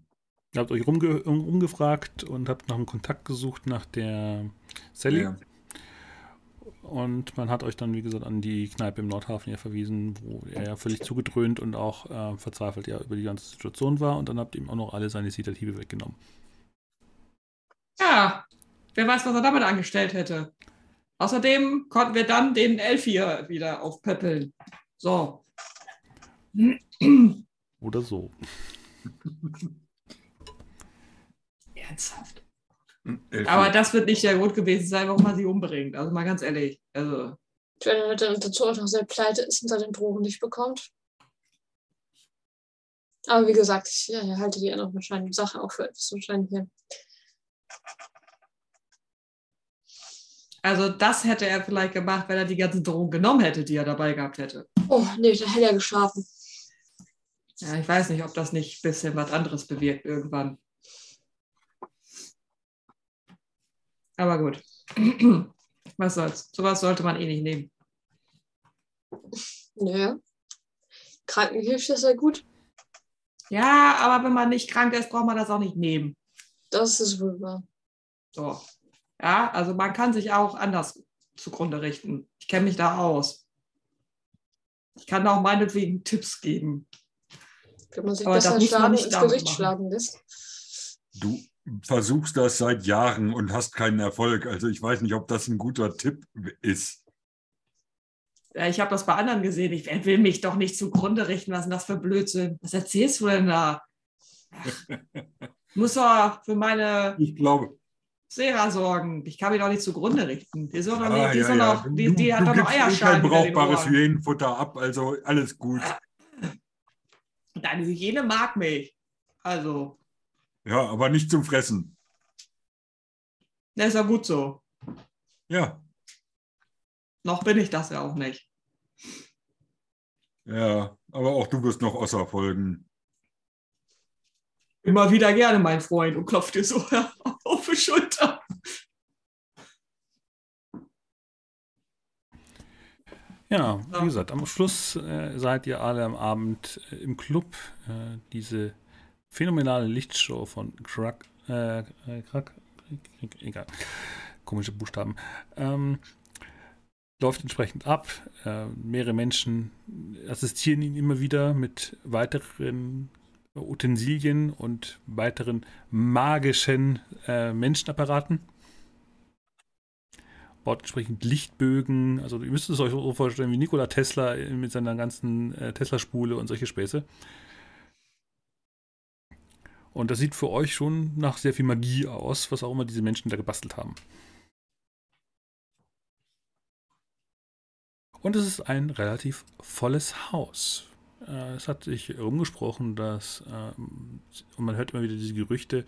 Ihr habt euch rumge um, umgefragt und habt nach einem Kontakt gesucht nach der Sally. Ja. Und man hat euch dann, wie gesagt, an die Kneipe im Nordhafen ja verwiesen, wo er ja völlig zugedröhnt und auch äh, verzweifelt ja über die ganze Situation war. Und dann habt ihr ihm auch noch alle seine Sedative weggenommen. Ja, wer weiß, was er damit angestellt hätte. Außerdem konnten wir dann den Elf hier wieder aufpäppeln. So. Oder so. *laughs* Ernsthaft. Elf Aber das wird nicht der Grund gewesen sein, warum man sie umbringt. Also mal ganz ehrlich. Also, Wenn er dann dazu auch noch sehr pleite ist und seine Drogen nicht bekommt. Aber wie gesagt, ich ja, halte die andere wahrscheinlich Sache auch für etwas wahrscheinlicher. Also das hätte er vielleicht gemacht, wenn er die ganzen Drogen genommen hätte, die er dabei gehabt hätte. Oh, nee, da hätte er geschlafen. Ja, ich weiß nicht, ob das nicht ein bisschen was anderes bewirkt irgendwann. Aber gut. *clears throat* Was soll's. Sowas sollte man eh nicht nehmen. Naja. Krankenhilfe ist ja gut. Ja, aber wenn man nicht krank ist, braucht man das auch nicht nehmen. Das ist wohl wahr. So. Ja, also man kann sich auch anders zugrunde richten. Ich kenne mich da aus. Ich kann auch meinetwegen Tipps geben. Wenn man sich Aber das muss man nicht ins machen. schlagen lässt. Du versuchst das seit Jahren und hast keinen Erfolg. Also ich weiß nicht, ob das ein guter Tipp ist. Ja, ich habe das bei anderen gesehen. Ich will mich doch nicht zugrunde richten. Was ist denn das für Blödsinn? Was erzählst du denn da? *laughs* Muss doch für meine Ich glaube. Sera sorgen. Ich kann mich doch nicht zugrunde richten. Die, soll doch Ah, die, ja, soll ja. Doch, die, Du- die hat du doch noch Eierschalen kein brauchbares. Hyänenfutter ab, also alles gut. *laughs* Deine Hygiene mag mich. Also, Ja, aber nicht zum Fressen. das ist ja gut so. Ja, Noch bin ich das ja auch nicht. ja, aber auch du wirst noch Osser folgen. Immer wieder gerne, mein Freund, und klopft dir so *laughs* auf die Schulter. Ja, wie gesagt, am Schluss äh, seid ihr alle am Abend äh, im Club. Äh, diese phänomenale Lichtshow von Krug, äh, äh, Krug, egal, komische Buchstaben, ähm, läuft entsprechend ab. Äh, mehrere Menschen assistieren ihn immer wieder mit weiteren Utensilien und weiteren magischen äh, Menschenapparaten baut entsprechend Lichtbögen. Also ihr müsst es euch so vorstellen wie Nikola Tesla mit seiner ganzen äh, Tesla-Spule und solche Späße. Und das sieht für euch schon nach sehr viel Magie aus, was auch immer diese Menschen da gebastelt haben. Und es ist ein relativ volles Haus. Äh, es hat sich herumgesprochen, dass, ähm, und man hört immer wieder diese Gerüchte,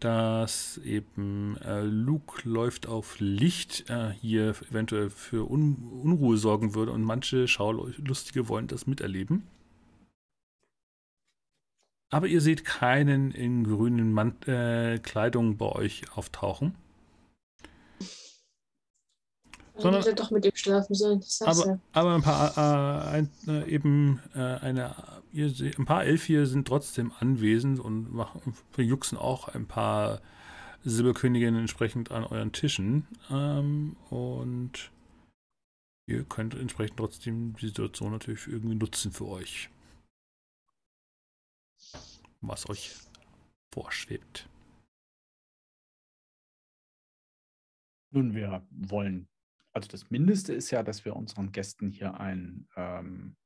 dass eben äh, Luke läuft auf Licht äh, hier eventuell für Un Unruhe sorgen würde und manche Schaulustige wollen das miterleben. Aber ihr seht keinen in grünen Man äh, Kleidung bei euch auftauchen. Sondern- er doch mit ihm schlafen sollen. Aber, ja. aber ein paar äh, ein, äh, eben äh, eine ein paar Elf hier sind trotzdem anwesend und machen juxen auch ein paar Silberköniginnen entsprechend an euren Tischen. Ähm, und ihr könnt entsprechend trotzdem die Situation natürlich irgendwie nutzen für euch. Was euch vorschwebt. Nun, wir wollen, also das Mindeste ist ja, dass wir unseren Gästen hier einen ähm,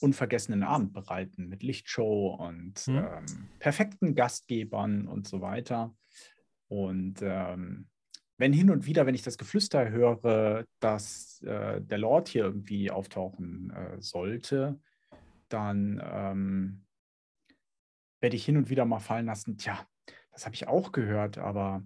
unvergessenen Abend bereiten mit Lichtshow und Mhm. ähm, perfekten Gastgebern und so weiter. Und ähm, wenn hin und wieder, wenn ich das Geflüster höre, dass äh, der Lord hier irgendwie auftauchen äh, sollte, dann ähm, werde ich hin und wieder mal fallen lassen, tja, das habe ich auch gehört, aber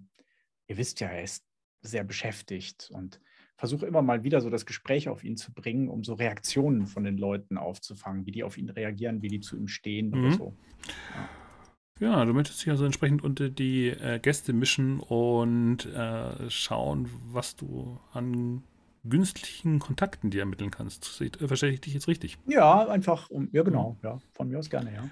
ihr wisst ja, er ist sehr beschäftigt und versuche immer mal wieder so das Gespräch auf ihn zu bringen, um so Reaktionen von den Leuten aufzufangen, wie die auf ihn reagieren, wie die zu ihm stehen mhm. oder so. Ja. Ja, du möchtest dich also entsprechend unter die äh, Gäste mischen und äh, schauen, was du an günstigen Kontakten dir ermitteln kannst. Äh, verstehe ich dich jetzt richtig? Ja, einfach, um, ja genau, ja, von mir aus gerne, ja.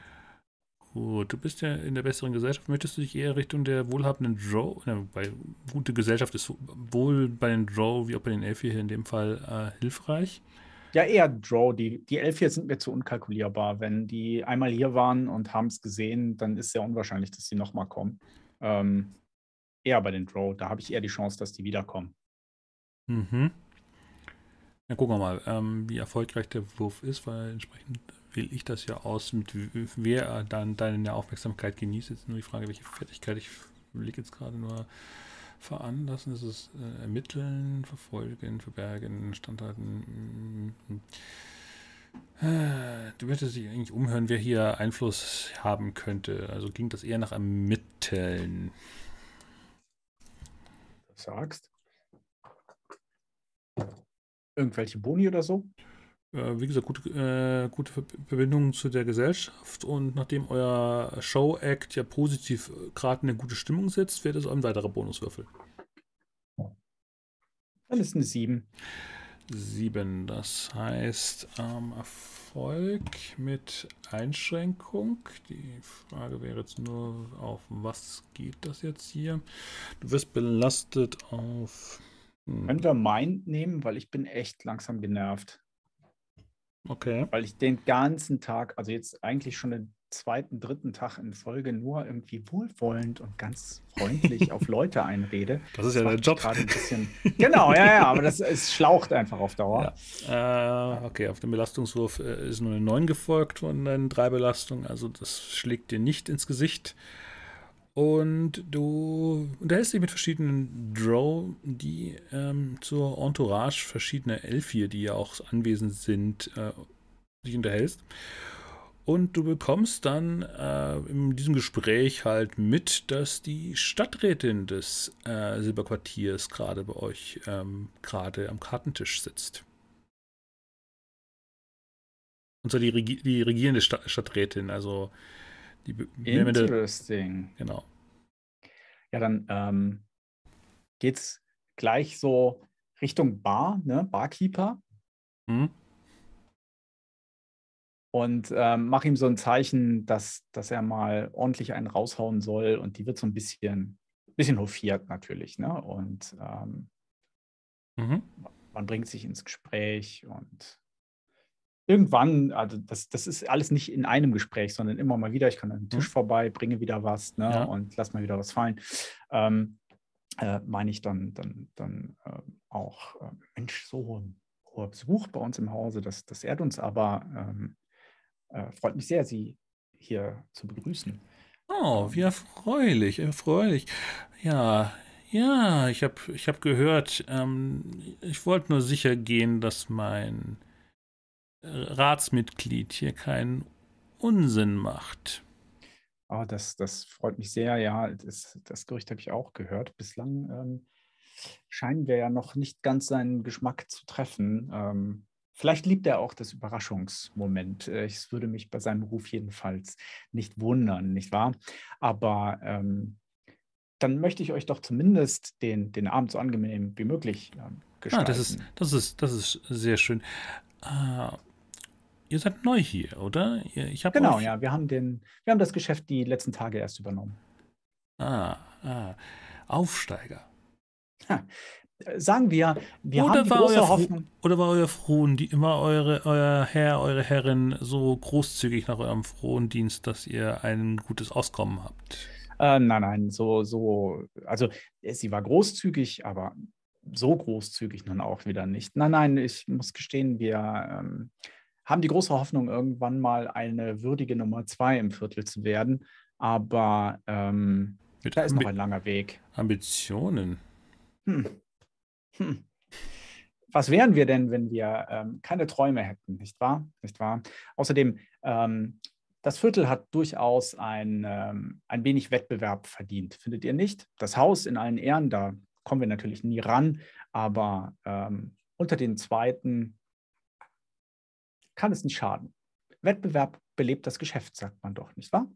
Gut, du bist ja in der besseren Gesellschaft. Möchtest du dich eher Richtung der wohlhabenden Drow, äh, bei gute Gesellschaft ist wohl bei den Drow wie auch bei den Elf hier in dem Fall äh, hilfreich? Ja, eher Drow. Die, die Elf hier sind mir zu unkalkulierbar. Wenn die einmal hier waren und haben es gesehen, dann ist es sehr unwahrscheinlich, dass sie nochmal kommen. Ähm, eher bei den Drow. Da habe ich eher die Chance, dass die wiederkommen. Mhm. Ja, gucken wir mal, ähm, wie erfolgreich der Wurf ist, weil entsprechend wähle ich das ja aus, mit wer dann deine Aufmerksamkeit genießt. Jetzt nur die Frage, welche Fertigkeit ich blicke jetzt gerade nur veranlassen. Das ist äh, ermitteln, verfolgen, verbergen, standhalten. Äh, du würdest dich eigentlich umhören, wer hier Einfluss haben könnte. Also ging das eher nach Ermitteln. Du sagst. Irgendwelche Boni oder so? Äh, wie gesagt, gute, äh, gute Verbindung zu der Gesellschaft und nachdem euer Show-Act ja positiv äh, gerade eine gute Stimmung setzt, wäre das ein weiterer Bonuswürfel. Dann ist eine 7. 7, das heißt ähm, Erfolg mit Einschränkung. Die Frage wäre jetzt nur, auf was geht das jetzt hier? Du wirst belastet auf hm. Können wir Mind nehmen, weil ich bin echt langsam genervt. Okay. Weil ich den ganzen Tag, also jetzt eigentlich schon den zweiten, dritten Tag in Folge nur irgendwie wohlwollend und ganz freundlich *laughs* auf Leute einrede. Das ist ja der Job. Gerade ein bisschen. genau, ja, ja, aber das es schlaucht einfach auf Dauer. Ja. Äh, okay, auf dem Belastungswurf äh, ist nur eine 9 gefolgt von den drei Belastungen, also das schlägt dir nicht ins Gesicht. Und du unterhältst dich mit verschiedenen Drow, die ähm, zur Entourage verschiedener Elfier, die ja auch anwesend sind, äh, dich unterhältst. Und du bekommst dann äh, in diesem Gespräch halt mit, dass die Stadträtin des äh, Silberquartiers gerade bei euch ähm, gerade am Kartentisch sitzt. Und zwar die, Regi die regierende Stadt Stadträtin, also die Interesting. Genau. Ja, dann ähm, geht es gleich so Richtung Bar, ne? Barkeeper. Mhm. Und ähm, mach ihm so ein Zeichen, dass, dass er mal ordentlich einen raushauen soll. Und die wird so ein bisschen, bisschen hofiert natürlich. Ne? Und ähm, mhm. man bringt sich ins Gespräch und irgendwann, also das, das ist alles nicht in einem Gespräch, sondern immer mal wieder, ich komme an den Tisch mhm. vorbei, bringe wieder was ne, ja. und lass mal wieder was fallen. Ähm, äh, meine ich dann, dann, dann äh, auch, äh, Mensch, so hoher Besuch bei uns im Hause, das, das ehrt uns aber. Ähm, äh, freut mich sehr, Sie hier zu begrüßen. Oh, wie erfreulich, erfreulich. Ja, ja, ich habe ich hab gehört, ähm, ich wollte nur sicher gehen, dass mein Ratsmitglied hier keinen Unsinn macht. Oh, das, das freut mich sehr. Ja, das, das Gerücht habe ich auch gehört. Bislang ähm, scheinen wir ja noch nicht ganz seinen Geschmack zu treffen. Ähm, vielleicht liebt er auch das Überraschungsmoment. Äh, es würde mich bei seinem Ruf jedenfalls nicht wundern, nicht wahr? Aber ähm, dann möchte ich euch doch zumindest den, den Abend so angenehm wie möglich ähm, gestalten. Ah, das ist, das ist, das ist sehr schön. Ah, Ihr seid neu hier, oder? Ich genau, euch... ja. Wir haben, den, wir haben das Geschäft die letzten Tage erst übernommen. Ah, ah. Aufsteiger. Ha. Sagen wir, wir oder haben die große Hoffnung. Oder war euer Frohen, die immer eure, euer Herr, eure Herrin so großzügig nach eurem Frohendienst, dass ihr ein gutes Auskommen habt? Äh, nein, nein, so, so, also sie war großzügig, aber so großzügig nun auch wieder nicht. Nein, nein, ich muss gestehen, wir ähm, haben die große Hoffnung, irgendwann mal eine würdige Nummer zwei im Viertel zu werden. Aber ähm, da ist noch ein langer Weg. Ambitionen. Hm. Hm. Was wären wir denn, wenn wir ähm, keine Träume hätten, nicht wahr? Nicht wahr? Außerdem, ähm, das Viertel hat durchaus ein, ähm, ein wenig Wettbewerb verdient, findet ihr nicht? Das Haus in allen Ehren, da kommen wir natürlich nie ran, aber ähm, unter den Zweiten kann es nicht schaden. Wettbewerb belebt das Geschäft, sagt man doch, nicht wahr?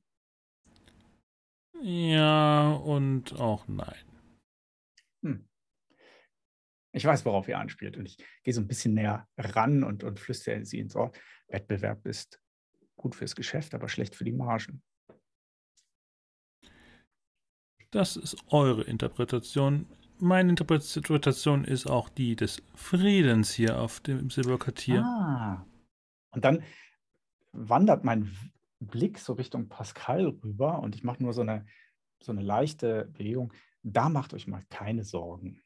Ja und auch nein. Hm. Ich weiß, worauf ihr anspielt. Und ich gehe so ein bisschen näher ran und, und flüstere sie ins Ohr. Wettbewerb ist gut fürs Geschäft, aber schlecht für die Margen. Das ist eure Interpretation. Meine Interpretation ist auch die des Friedens hier auf dem Silberkartier. Ah. Und dann wandert mein Blick so Richtung Pascal rüber und ich mache nur so eine, so eine leichte Bewegung. Da macht euch mal keine Sorgen.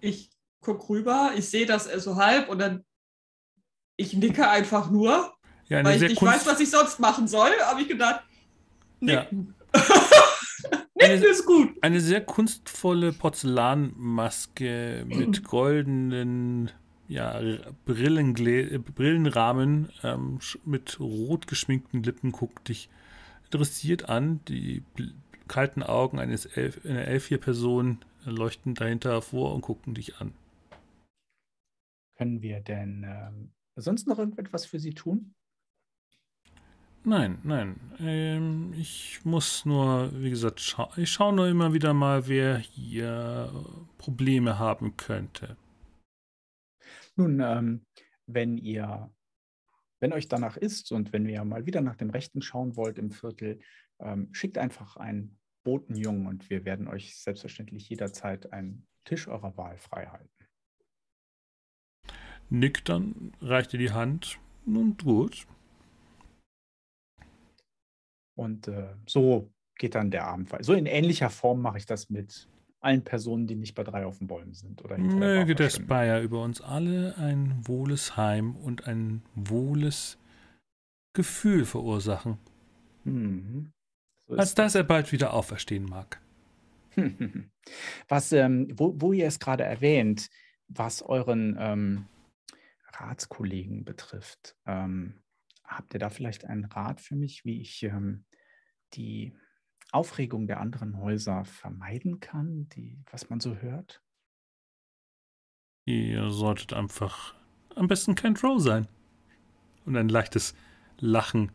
Ich gucke rüber, ich sehe das so halb und dann ich nicke einfach nur, Ja, weil ich nicht Kunst- weiß, was ich sonst machen soll. Habe ich gedacht, Ja. *laughs* nicken ist gut. Eine sehr kunstvolle Porzellanmaske mit goldenen ja, Brillenrahmen ähm, mit rot geschminkten Lippen guckt dich interessiert an. Die kalten Augen eines Elf einer Elfvier-Person leuchten dahinter hervor und gucken dich an. Können wir denn ähm, sonst noch irgendetwas für sie tun? Nein, nein. Ähm, ich muss nur, wie gesagt, scha ich schaue nur immer wieder mal, wer hier Probleme haben könnte. Nun, ähm, wenn ihr, wenn euch danach ist und wenn ihr mal wieder nach dem Rechten schauen wollt im Viertel, ähm, schickt einfach einen Botenjungen und wir werden euch selbstverständlich jederzeit einen Tisch eurer Wahl frei halten. Nickt dann, reicht dir die Hand. Nun gut. Und äh, so geht dann der Abend weiter. So in ähnlicher Form mache ich das mit allen Personen, die nicht bei drei auf den Bäumen sind. Oder Möge der. Spire über uns alle ein wohles Heim und ein wohles Gefühl verursachen, Mhm. So als dass er bald wieder auferstehen mag. *laughs* Was, ähm, wo, wo ihr es gerade erwähnt, was euren ähm, Ratskollegen betrifft, ähm, habt ihr da vielleicht einen Rat für mich, wie ich ähm, die Aufregung der anderen Häuser vermeiden kann, die, was man so hört? Ihr solltet einfach am besten kein Drow sein. Und ein leichtes Lachen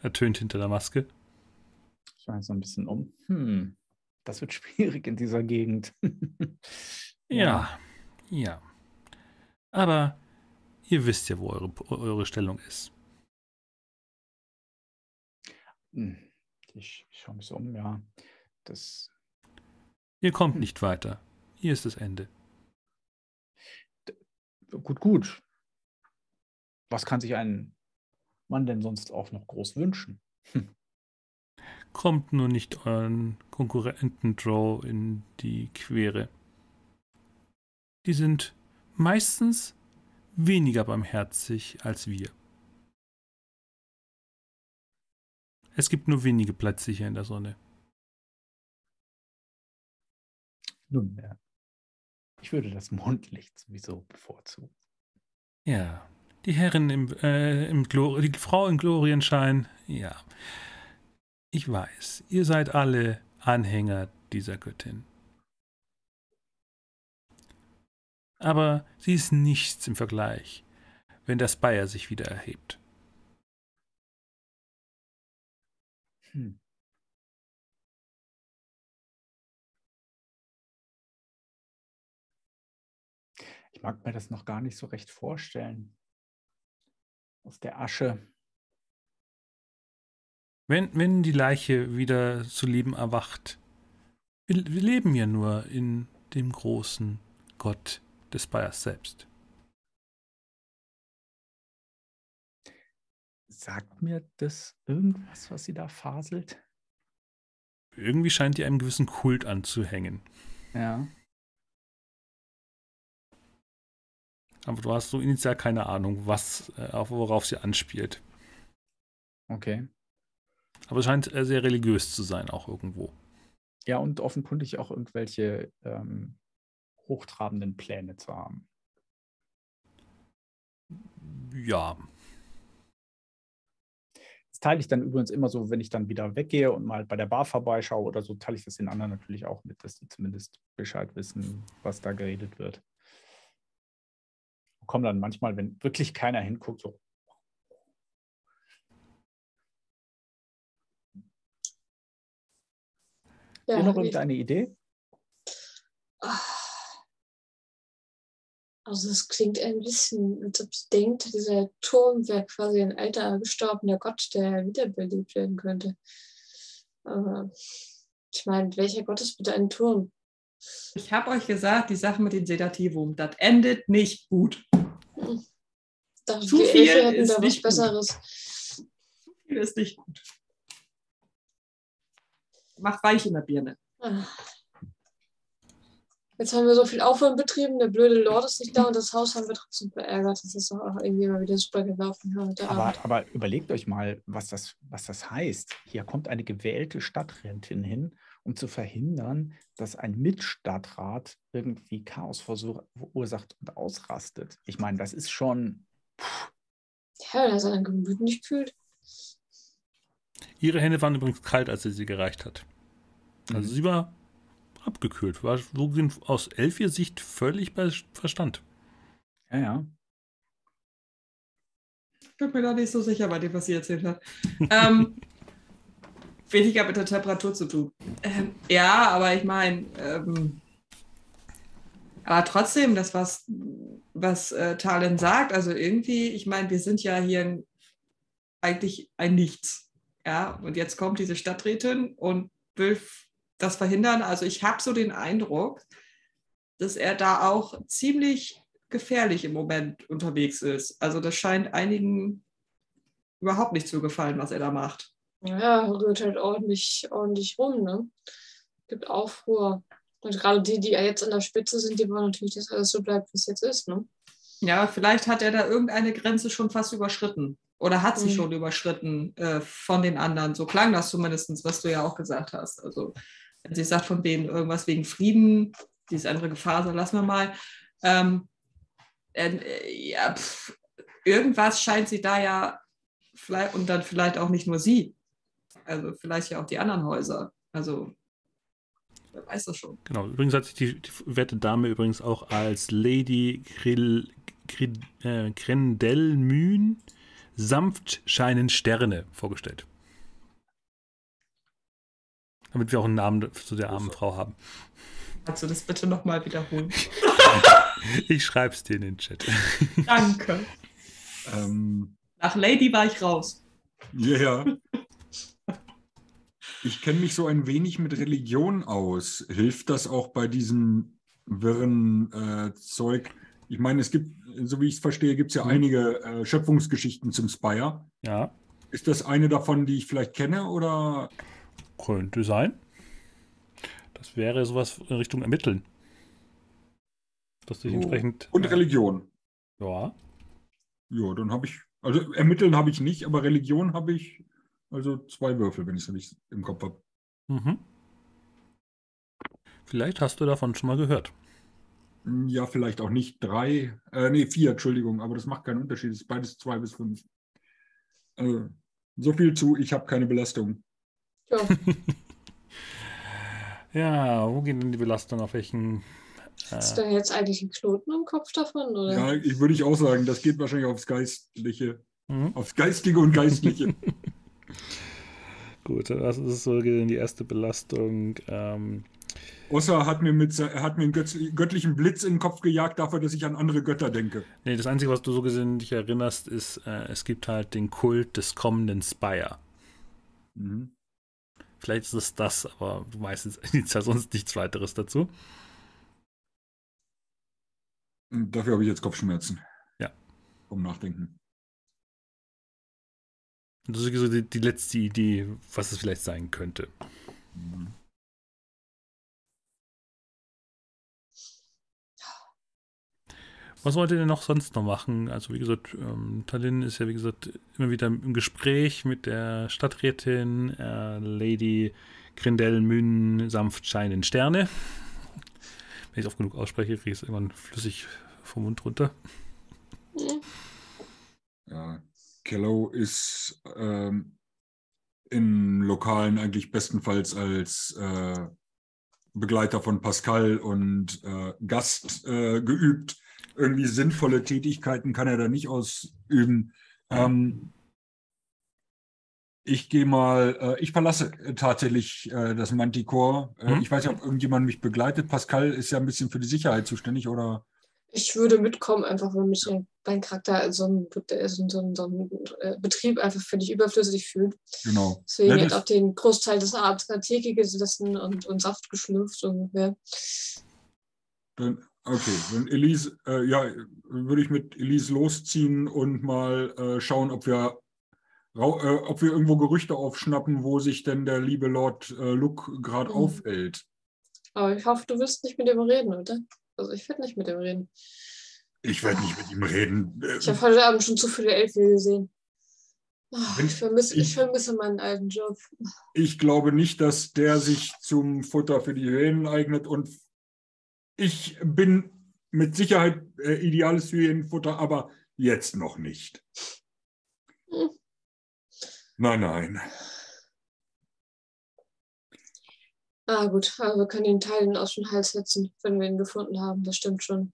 ertönt hinter der Maske. Ich weiß so ein bisschen um. Hm, das wird *laughs* schwierig in dieser Gegend. *laughs* Ja, ja. Aber ihr wisst ja, wo eure, eure Stellung ist. Hm, Ich, ich schaue mich so um, ja. Das, Ihr kommt nicht weiter. Hier ist das Ende. gut, gut. Was kann sich ein Mann denn sonst auch noch groß wünschen? Kommt nur nicht euren Konkurrenten Drow in die Quere. Die sind meistens weniger barmherzig als wir. Es gibt nur wenige Plätze hier in der Sonne. Nun, ja. Ich würde das *laughs* Mondlicht sowieso bevorzugen. Ja, die Herren im, äh, im Glor die Frau im Glorienschein, ja. Ich weiß, ihr seid alle Anhänger dieser Göttin. Aber sie ist nichts im Vergleich, wenn der Spire sich wieder erhebt. Ich mag mir das noch gar nicht so recht vorstellen. Aus der Asche. Wenn, wenn die Leiche wieder zu leben erwacht, wir, wir leben ja nur in dem großen Gott des Spires selbst. Sagt mir das irgendwas, was sie da faselt? Irgendwie scheint ihr einem gewissen Kult anzuhängen. Ja. Aber du hast so initial keine Ahnung, was, äh, auf- worauf sie anspielt. Okay. Aber es scheint äh, sehr religiös zu sein, auch irgendwo. Ja, und offenkundig auch irgendwelche ähm, hochtrabenden Pläne zu haben. Ja. Das teile ich dann übrigens immer so, wenn ich dann wieder weggehe und mal bei der Bar vorbeischaue oder so, teile ich das den anderen natürlich auch mit, dass die zumindest Bescheid wissen, was da geredet wird. Kommen dann manchmal, wenn wirklich keiner hinguckt, so. Ja, noch ich- irgendeine Idee? Also es klingt ein bisschen, als ob sie denkt, dieser Turm wäre quasi ein alter gestorbener Gott, der wiederbelebt werden könnte. Aber ich meine, welcher Gott ist bitte ein Turm? Ich habe euch gesagt, die Sache mit dem Sedativum, das endet nicht gut. Dachte, Zu viel ist da was nicht gut. Besseres. Ist nicht gut. Macht weich in der Birne. Ah. Jetzt haben wir so viel Aufwand betrieben, der blöde Lord ist nicht da und das Haus haben wir trotzdem verärgert. Das ist doch auch irgendwie mal wieder super gelaufen heute Aber, Abend. aber überlegt euch mal, was das, was das heißt. Hier kommt eine gewählte Stadträtin hin, um zu verhindern, dass ein Mitstadtrat irgendwie Chaos verursacht und ausrastet. Ich meine, das ist schon. Ja, der sein Gemüt nicht kühlt. Ihre Hände waren übrigens kalt, als sie sie gereicht hat. Also Mhm. sie war abgekühlt. War so aus Elfier Sicht völlig bei Verstand. Ja, ja. Ich bin mir da nicht so sicher bei dem, was sie erzählt hat. ähm, *laughs* weniger mit der Temperatur zu tun. Ähm, ja, aber ich meine, ähm, aber trotzdem, das, was, was äh, Talen sagt, also irgendwie, ich meine, wir sind ja hier ein, eigentlich ein Nichts. Ja, und jetzt kommt diese Stadträtin und will das verhindern. Also ich habe so den Eindruck, dass er da auch ziemlich gefährlich im Moment unterwegs ist. Also das scheint einigen überhaupt nicht zu gefallen, was er da macht. Ja, rührt halt ordentlich, ordentlich rum, ne? Gibt Aufruhr. Und gerade die, die jetzt an der Spitze sind, die wollen natürlich, dass alles so bleibt, wie es jetzt ist, ne? Ja, vielleicht hat er da irgendeine Grenze schon fast überschritten. Oder hat sie Mhm. schon überschritten äh, von den anderen. So klang das zumindest, was du ja auch gesagt hast. Also, wenn sie sagt von denen irgendwas wegen Frieden, diese andere Gefahr, so lassen wir mal. Ähm, äh, ja, pff, irgendwas scheint sie da ja vielleicht, und dann vielleicht auch nicht nur sie. Also, vielleicht ja auch die anderen Häuser. Also, wer weiß das schon. Genau. Übrigens hat sich die, die werte Dame übrigens auch als Lady Grill, Grill, äh, Grendelmühn sanft scheinen Sterne vorgestellt. Damit wir auch einen Namen zu der armen Frau haben. Kannst du das bitte nochmal wiederholen? *laughs* Ich schreib's dir in den Chat. Danke. Ähm, Nach Lady war ich raus. Ja. ja. Ich kenne mich so ein wenig mit Religion aus. Hilft das auch bei diesem wirren äh, Zeug? Ich meine, es gibt, so wie ich es verstehe, gibt es ja Mhm. einige äh, Schöpfungsgeschichten zum Spire. Ja, Ist das eine davon, die ich vielleicht kenne oder? könnte sein. Das wäre sowas in Richtung Ermitteln. Dass dich Oh. entsprechend. Und äh, Religion. Ja. Ja, dann habe ich, also ermitteln habe ich nicht, aber Religion habe ich, also zwei Würfel, wenn ich es richtig im Kopf habe. Mhm. Vielleicht hast du davon schon mal gehört. Ja, vielleicht auch nicht drei, äh, nee, vier, Entschuldigung, aber das macht keinen Unterschied. Es ist beides zwei bis fünf. Äh, so viel zu, ich habe keine Belastung. Ja, *laughs* Ja, wo geht denn die Belastung? Auf welchen. hast Äh, du denn jetzt eigentlich einen Knoten im Kopf davon? Oder? Ja, ich würde ich auch sagen, das geht wahrscheinlich aufs Geistliche, mhm. aufs Geistige und Geistliche. *laughs* Gut, das ist so gesehen die erste Belastung. Ähm, Außer er hat mir, mit, er hat mir einen götz- göttlichen Blitz in den Kopf gejagt dafür, dass ich an andere Götter denke. nee, das Einzige, was du so gesehen dich erinnerst, ist, äh, es gibt halt den Kult des kommenden Spire. Mhm. Vielleicht ist es das, aber du weißt jetzt, *laughs* jetzt ja sonst nichts weiteres dazu. Dafür habe ich jetzt Kopfschmerzen. Ja. Vom Nachdenken. Das ist so die, die letzte Idee, was es vielleicht sein könnte. Mhm. Was wollt ihr denn noch sonst noch machen? Also wie gesagt, ähm, Tallinn ist ja wie gesagt immer wieder im Gespräch mit der Stadträtin äh, Lady Grindel Mün sanft scheinen Sterne. Wenn ich es oft genug ausspreche, kriege ich es irgendwann flüssig vom Mund runter. Ja, Kello ist ähm, im Lokalen eigentlich bestenfalls als äh, Begleiter von Pascal und äh, Gast äh, geübt. Irgendwie sinnvolle Tätigkeiten kann er da nicht ausüben. Ähm, ich gehe mal, äh, ich verlasse tatsächlich äh, das Manticore. Äh, Mhm. Ich weiß nicht, ob irgendjemand mich begleitet. Pascal ist ja ein bisschen für die Sicherheit zuständig, oder? Ich würde mitkommen, einfach weil mich mein Charakter in so einem, äh, so einem, so einem, äh, Betrieb einfach völlig überflüssig fühlt. Genau. Deswegen Ja, hat auch den Großteil des Abends an der Theke gesessen und, und Saft geschlürft ungefähr. Dann, okay, wenn Elise, äh, ja, würde ich mit Elise losziehen und mal äh, schauen, ob wir, äh, ob wir irgendwo Gerüchte aufschnappen, wo sich denn der liebe Lord äh, Luke gerade Mhm. aufhält. Aber ich hoffe, du willst nicht mit dem reden, oder? Also ich werde nicht mit dem reden. Ich werde nicht mit ihm reden. Ich habe heute Abend schon zu viele Elfen gesehen. Wenn Ich vermisse, ich ich- vermisse meinen alten Job. Ich glaube nicht, dass der sich zum Futter für die Hyänen eignet und ich bin mit Sicherheit äh, ideales Hyänenfutter, aber jetzt noch nicht. Hm. Nein, nein. Ah gut, aber wir können ihn teilen aus dem Hals setzen, wenn wir ihn gefunden haben. Das stimmt schon.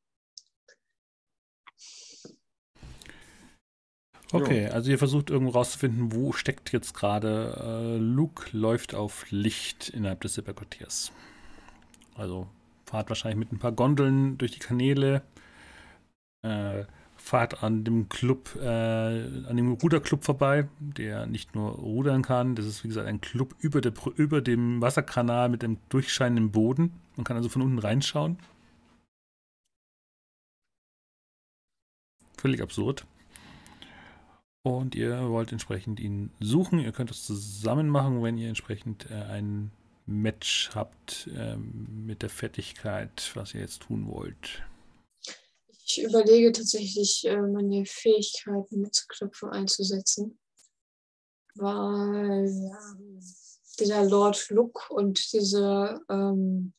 Okay, also ihr versucht irgendwo rauszufinden, wo steckt jetzt gerade. Äh, Luke läuft auf Licht innerhalb des Silberquartiers. Also fahrt wahrscheinlich mit ein paar Gondeln durch die Kanäle. Äh, fahrt an dem Club, äh, an dem Ruderclub vorbei, der nicht nur rudern kann. Das ist wie gesagt ein Club über, der, über dem Wasserkanal mit einem durchscheinenden Boden. Man kann also von unten reinschauen. Völlig absurd. Und ihr wollt entsprechend ihn suchen. Ihr könnt das zusammen machen, wenn ihr entsprechend äh, ein Match habt ähm, mit der Fertigkeit, was ihr jetzt tun wollt. Ich überlege tatsächlich, äh, meine Fähigkeiten mitzuknüpfen einzusetzen. Weil ähm, dieser Lord Luke und diese, ähm,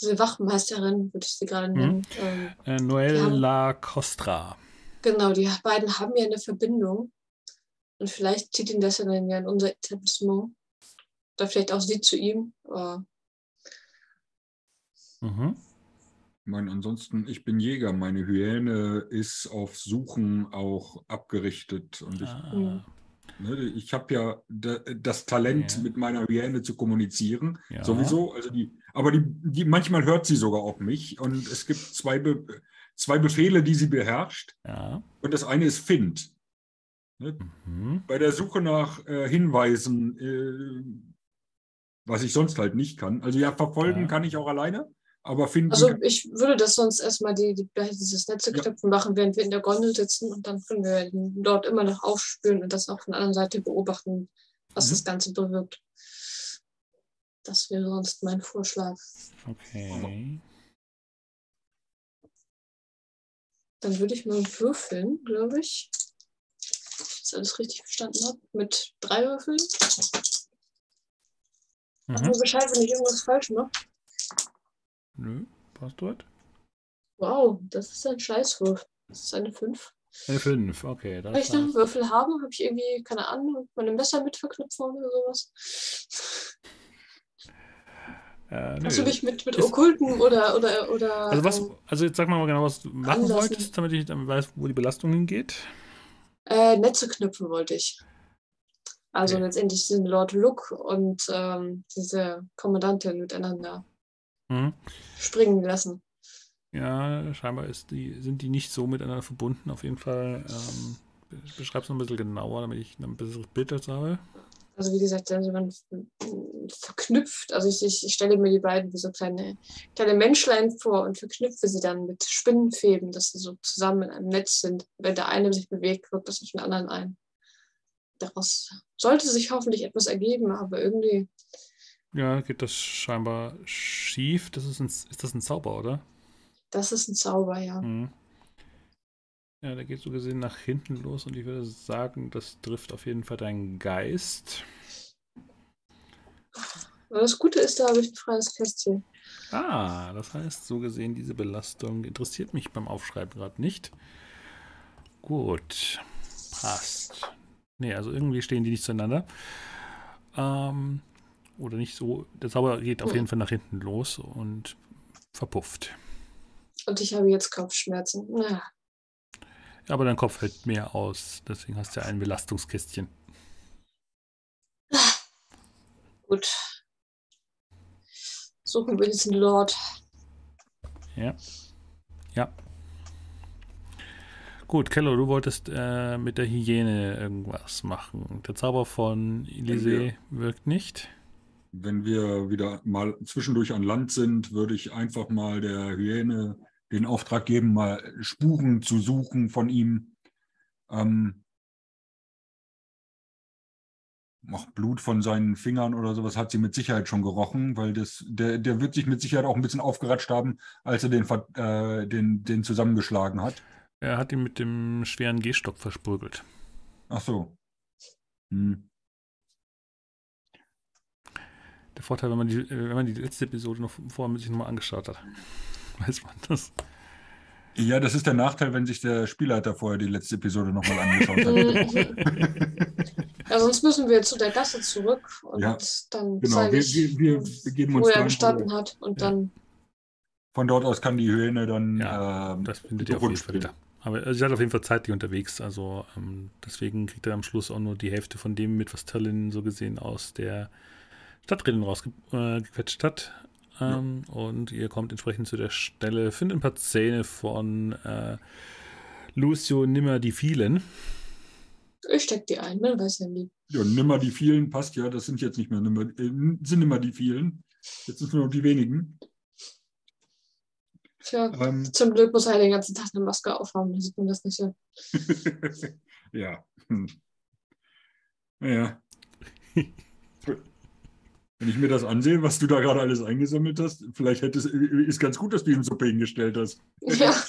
diese Wachmeisterin, würde ich sie gerade Mhm. nennen, ähm, Äh, Noel Ja. La Costra. Genau, die beiden haben ja eine Verbindung. Und vielleicht zieht ihn das ja dann ja in unser Etablissement. Oder vielleicht auch sie zu ihm. Mhm. Ich meine, ansonsten, ich bin Jäger. Meine Hyäne ist auf Suchen auch abgerichtet. Und ich, Ah, ne, ich habe ja da, das Talent, Ja. mit meiner Hyäne zu kommunizieren. ja. Sowieso. Also die, aber die, die, manchmal hört sie sogar auf mich. Und es gibt zwei, Be zwei Befehle, die sie beherrscht. Ja. Und das eine ist Find. Ne? Mhm. Bei der Suche nach äh, Hinweisen, äh, was ich sonst halt nicht kann. Also ja, verfolgen kann ich auch alleine, aber finden also ich würde das sonst erstmal die, die, dieses Netzeknöpfen machen, während wir in der Gondel sitzen und dann können wir ihn dort immer noch aufspüren und das auch von der anderen Seite beobachten, was Mhm. das Ganze bewirkt. Das wäre sonst mein Vorschlag. Okay. Dann würde ich mal würfeln, glaube ich. Wenn ich das alles richtig verstanden habe. Mit drei Würfeln. Mhm. mir Bescheid, wenn ich irgendwas falsch mache. Nö, passt dort. Wow, das ist ein Scheißwurf. Das ist eine 5. Eine 5, okay. Das ich noch einen Würfel haben? Habe ich irgendwie, keine Ahnung, meine Messer mit verknüpfen oder sowas? äh, nö. Hast du dich mit, mit Ist- Okkulten oder, oder, oder. also, was, ähm, also jetzt sag mal genau, was du machen anlassen. wolltest, damit ich dann weiß, wo die Belastung hingeht. Äh, Netze knüpfen wollte ich. Also Okay. letztendlich sind Lord Luke und ähm, diese Kommandantin miteinander Mhm. springen lassen. Ja, scheinbar die, sind die nicht so miteinander verbunden. Auf jeden Fall ähm, be- beschreib's noch ein bisschen genauer, damit ich ein besseres Bild dazu habe. Also wie gesagt, also man verknüpft, also ich, ich, ich stelle mir die beiden wie so kleine, kleine Menschlein vor und verknüpfe sie dann mit Spinnenfäden, dass sie so zusammen in einem Netz sind. Wenn der eine sich bewegt, wirkt das auf den anderen ein. Daraus sollte sich hoffentlich etwas ergeben, aber irgendwie, Ja, geht das scheinbar schief. Das ist, ein, ist das ein Zauber, oder? das ist ein Zauber, ja. Mhm. Ja, der geht so gesehen nach hinten los und ich würde sagen, das trifft auf jeden Fall deinen Geist. Das Gute ist, da habe ich ein freies Kästchen. Ah, das heißt, so gesehen, diese Belastung interessiert mich beim Aufschreiben gerade nicht. Gut. Passt. Nee, also irgendwie stehen die nicht zueinander. Ähm, oder nicht so. Der Zauber geht auf jeden Fall nach hinten los und verpufft. Und ich habe jetzt Kopfschmerzen. Ja. Aber dein Kopf hält mehr aus. Deswegen hast du ja ein Belastungskästchen. Gut. Suchen wir diesen Lord. Ja. Ja. Gut, Kello, du wolltest äh, mit der Hyäne irgendwas machen. Der Zauber von Elysee wirkt nicht. Wenn wir wieder mal zwischendurch an Land sind, würde ich einfach mal der Hyäne den Auftrag geben, mal Spuren zu suchen von ihm. Ähm, auch Blut von seinen Fingern oder sowas hat sie mit Sicherheit schon gerochen, weil das, der, der wird sich mit Sicherheit auch ein bisschen aufgeratscht haben, als er den, äh, den, den zusammengeschlagen hat. Er hat ihn mit dem schweren Gehstock versprügelt. Ach so. Hm. Der Vorteil, wenn man die, wenn man die letzte Episode noch vorher sich nochmal angeschaut hat, *laughs* weiß man das. Ja, das ist der Nachteil, wenn sich der Spielleiter vorher die letzte Episode nochmal angeschaut hat. *laughs* ja, sonst müssen wir zu der Gasse zurück und Ja, dann genau, zeige wir, ich, wir, wir begeben wo er gestanden hat. Und Ja. dann, Von dort aus kann die Hyäne dann Ja, ähm, Das findet ihr auf jeden Fall wieder. Aber also, sie hat auf jeden Fall zeitlich unterwegs. Also ähm, deswegen kriegt er am Schluss auch nur die Hälfte von dem mit, was Tallinn so gesehen aus der Stadtrennen rausgequetscht hat. Ähm, Und ihr kommt entsprechend zu der Stelle, findet ein paar Zähne von äh, Lucio Nimmer die vielen. ich steck die ein, man weiß ja nie. Ja, nimmer die vielen passt ja, das sind jetzt nicht mehr nimmer, äh, sind immer die vielen. Jetzt sind nur noch die wenigen. Tja, Ähm, zum Glück muss er den ganzen Tag eine Maske aufhaben, da sieht man das nicht so. *laughs* ja. Hm. Naja. *laughs* Wenn ich mir das ansehe, was du da gerade alles eingesammelt hast, vielleicht hätte es, ist ganz gut, dass du ihm Suppe hingestellt hast. Ja, *laughs*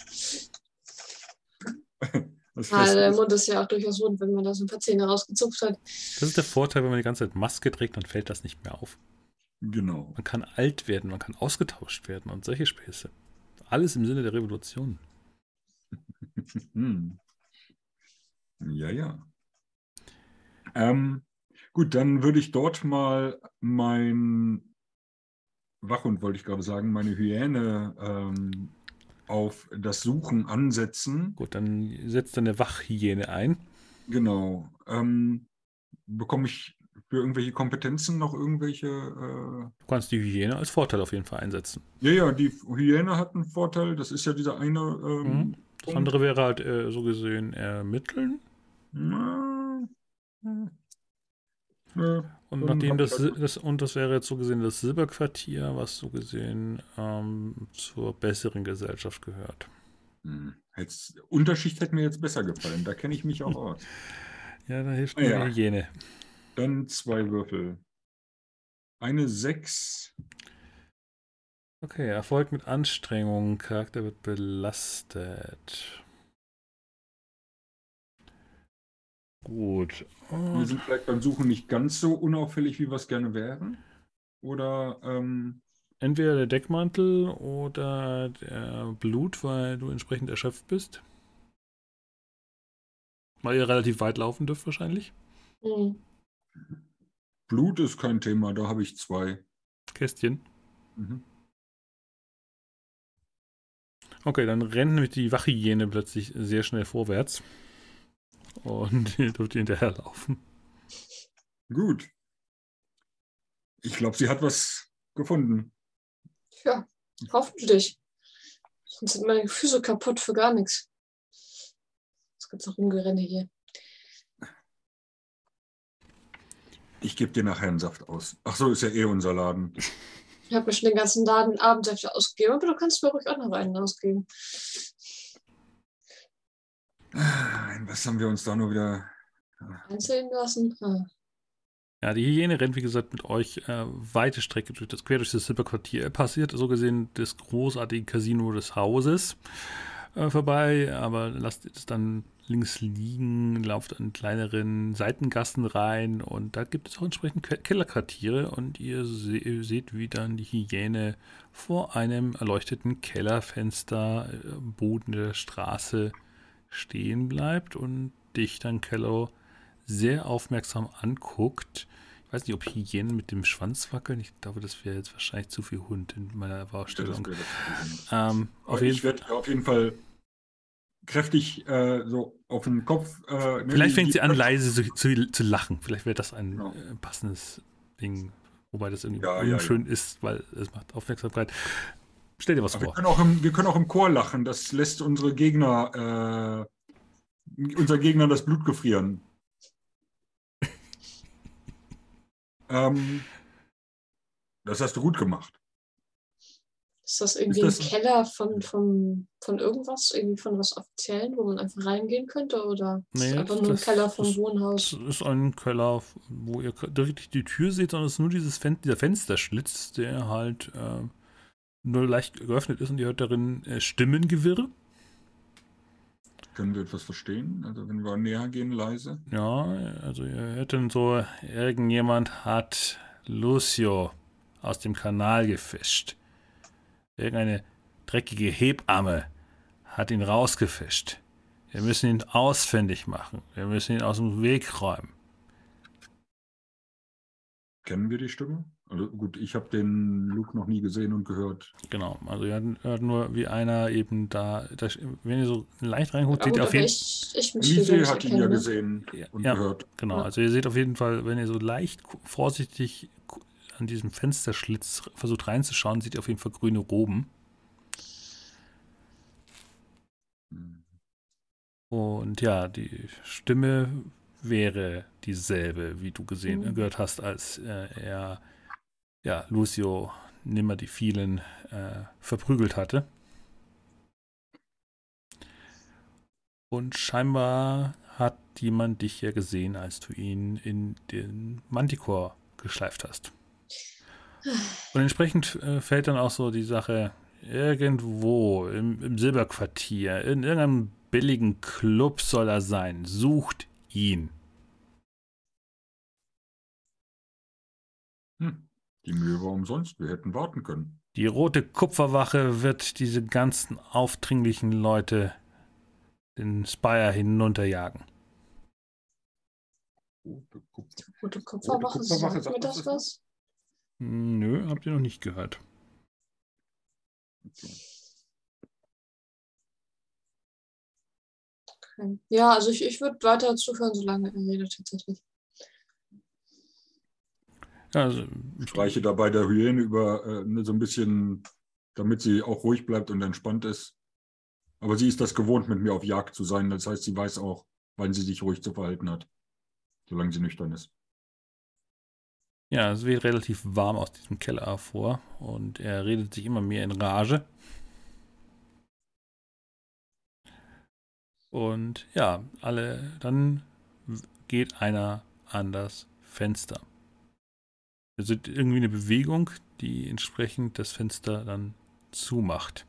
Fest der ist. Mund ist ja auch durchaus rund, wenn man da so ein paar Zähne rausgezupft hat. Das ist der Vorteil, wenn man die ganze Zeit Maske trägt, dann fällt das nicht mehr auf. Genau. Man kann alt werden, man kann ausgetauscht werden und solche Späße. Alles im Sinne der Revolution. *laughs* Hm. Ja, ja. Ähm, gut, dann würde ich dort mal mein Wachhund, wollte ich gerade sagen, meine Hyäne ähm, auf das Suchen ansetzen. Gut, dann setzt dann eine Wachhyäne ein. Genau. Ähm, bekomme ich für irgendwelche Kompetenzen noch irgendwelche? Äh, Du kannst die Hyäne als Vorteil auf jeden Fall einsetzen. ja, ja, die Hyäne hat einen Vorteil. Das ist ja dieser eine. Ähm, Mhm. Das andere wäre halt äh, so gesehen ermitteln. Na, hm. Ja, Und Dann nachdem das, das, und das wäre jetzt so gesehen das Silberquartier, was so gesehen ähm, zur besseren Gesellschaft gehört. Hm, Jetzt, Unterschicht hätte mir jetzt besser gefallen. Da kenne ich mich auch *laughs* aus. Ja, da hilft mir ja. die Hyäne. Dann zwei Würfel. Eine 6. Okay, Erfolg mit Anstrengung. Charakter wird belastet. Gut. Wir sind vielleicht beim Suchen nicht ganz so unauffällig, wie wir es gerne wären. Oder ähm, Entweder der Deckmantel oder der Blut, weil du entsprechend erschöpft bist. Weil ihr relativ weit laufen dürft wahrscheinlich. Hm. Blut ist kein Thema, da habe ich zwei. Kästchen. Mhm. Okay, dann rennt nämlich die Wachhyäne plötzlich sehr schnell vorwärts. Und *laughs* ihr dürft ihr hinterherlaufen. Gut. Ich glaube, sie hat was gefunden. Ja, hoffentlich. Sonst sind meine Füße kaputt für gar nichts. Jetzt gibt's noch Rumgerenne hier. Ich gebe dir nachher einen Saft aus. Ach so, ist ja eh unser Laden. Ich habe mir schon den ganzen Laden Abendsäfte ausgegeben, aber du kannst mir ruhig auch noch einen ausgeben. Ah, Was haben wir uns da nur wieder. Einzeln lassen? Ah. Ja, die Hyäne rennt, wie gesagt, mit euch äh, weite Strecke durch das, quer durch das Silberquartier. Er passiert so gesehen das großartige Casino des Hauses äh, vorbei, aber lasst es dann links liegen, lauft an kleineren Seitengassen rein und da gibt es auch entsprechend Ke- Kellerquartiere und ihr se seht, wie dann die Hyäne vor einem erleuchteten Kellerfenster äh, Boden der Straße stehen bleibt und dich dann, Kello, sehr aufmerksam anguckt. Ich weiß nicht, ob Hyänen mit dem Schwanz wackeln. Ich glaube, das wäre jetzt wahrscheinlich zu viel Hund in meiner Vorstellung. Ja, ähm, auf ich werde auf jeden Fall kräftig äh, so auf den Kopf. Äh, Vielleicht fängt sie an, leise zu, zu, zu lachen. Vielleicht wäre das ein ja. äh, passendes Ding. Wobei das irgendwie ja, unschön ist, weil es macht Aufmerksamkeit. Stell dir was vor. Wir können, auch im, wir können auch im Chor lachen. Das lässt unsere Gegner, äh, unser Gegner das Blut gefrieren. *laughs* ähm, das hast du gut gemacht. Ist das irgendwie ist das ein Keller von, von, von irgendwas, irgendwie von was Offiziellen, wo man einfach reingehen könnte? Oder nee, ist einfach nur ein Keller vom ist, Wohnhaus? Das ist ein Keller, wo ihr direkt die Tür seht, sondern es ist nur dieses Fen dieser Fensterschlitz, der halt äh, nur leicht geöffnet ist und ihr hört darin äh, Stimmengewirr. Können wir etwas verstehen? Also wenn wir näher gehen, leise? Ja, also ihr hört dann so, irgendjemand hat Lucio aus dem Kanal gefischt. Irgendeine dreckige Hebamme hat ihn rausgefischt. Wir müssen ihn ausfindig machen. Wir müssen ihn aus dem Weg räumen. Kennen wir die Stimme? Also gut, ich habe den Luke noch nie gesehen und gehört. Genau, also ihr hört nur, wie einer eben da, da wenn ihr so leicht reinguckt, seht ihr auf jeden Fall. Ich, ich hat ihn ja gesehen und ja, gehört. Genau, also ihr seht auf jeden Fall, wenn ihr so leicht vorsichtig an diesem Fensterschlitz versucht reinzuschauen, sieht ihr auf jeden Fall grüne Roben. Und ja, die Stimme wäre dieselbe, wie du gesehen mhm. gehört hast, als äh, er ja, Lucio nimmer die vielen äh, verprügelt hatte. Und scheinbar hat jemand dich ja gesehen, als du ihn in den Manticore geschleift hast. Und entsprechend äh, fällt dann auch so die Sache irgendwo im, im Silberquartier, in irgendeinem billigen Club soll er sein. Sucht ihn. Hm. Die Mühe war umsonst. Wir hätten warten können. Die rote Kupferwache wird diese ganzen aufdringlichen Leute den Spire hinunterjagen. Rote, Kupfer. rote Kupferwache, rote Kupferwache sagt mir das was? Nö, habt ihr noch nicht gehört. Okay. Ja, also ich, ich würde weiter zuhören, solange er redet tatsächlich. Also, ich streiche dabei der Hyäne über äh, so ein bisschen, damit sie auch ruhig bleibt und entspannt ist. Aber sie ist das gewohnt, mit mir auf Jagd zu sein. Das heißt, sie weiß auch, wann sie sich ruhig zu verhalten hat, solange sie nüchtern ist. Ja, es wird relativ warm aus diesem Keller hervor und er redet sich immer mehr in Rage. Und ja, alle, dann geht einer an das Fenster. Ist irgendwie eine Bewegung, die entsprechend das Fenster dann zumacht.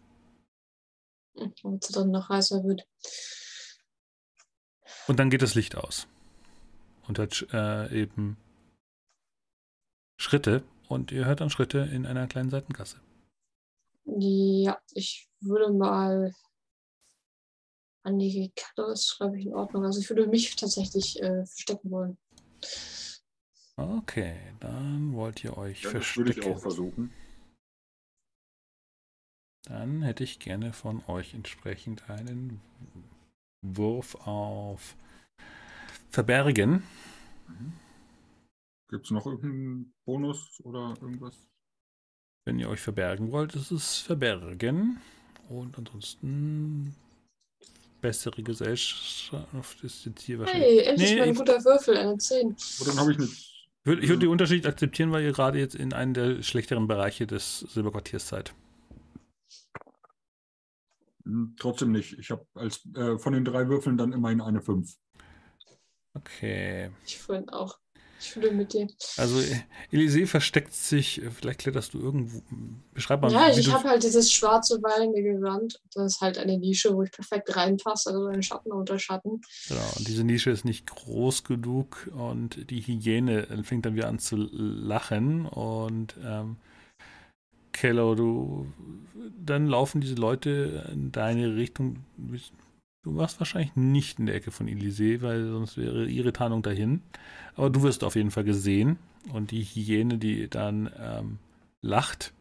Und es dann noch heißer wird. Und dann geht das Licht aus. Und hat äh, eben Schritte und ihr hört dann Schritte in einer kleinen Seitengasse. Ja, ich würde mal an die Karte ist, glaube ich, in Ordnung. Also ich würde mich tatsächlich äh, verstecken wollen. Okay, dann wollt ihr euch ja, verstecken. Das würde ich auch versuchen. Dann hätte ich gerne von euch entsprechend einen Wurf auf Verbergen. Mhm. Gibt es noch irgendeinen Bonus oder irgendwas? Wenn ihr euch verbergen wollt, ist es Verbergen. Und ansonsten bessere Gesellschaft ist jetzt hier wahrscheinlich. Hey, endlich nee, mal ein guter Würfel, eine 10. Oh, dann habe ich nichts. Ich würde würd den Unterschied akzeptieren, weil ihr gerade jetzt in einem der schlechteren Bereiche des Silberquartiers seid. Hm, trotzdem nicht. Ich habe äh, von den drei Würfeln dann immerhin eine 5. Okay. Ich vorhin auch. Ich fühle mit dir. Also Elise versteckt sich, vielleicht kletterst du irgendwo. Beschreib mal. Ja, ich habe halt dieses schwarze wallige Rand. Das ist halt eine Nische, wo ich perfekt reinpasse, also ein Schatten unter Schatten. Genau, und diese Nische ist nicht groß genug und die Hyäne fängt dann wieder an zu lachen und ähm, Kello, du dann laufen diese Leute in deine Richtung, Du warst wahrscheinlich nicht in der Ecke von Elysee, weil sonst wäre ihre Tarnung dahin. Aber du wirst auf jeden Fall gesehen. Und die Hyäne, die dann ähm, lacht,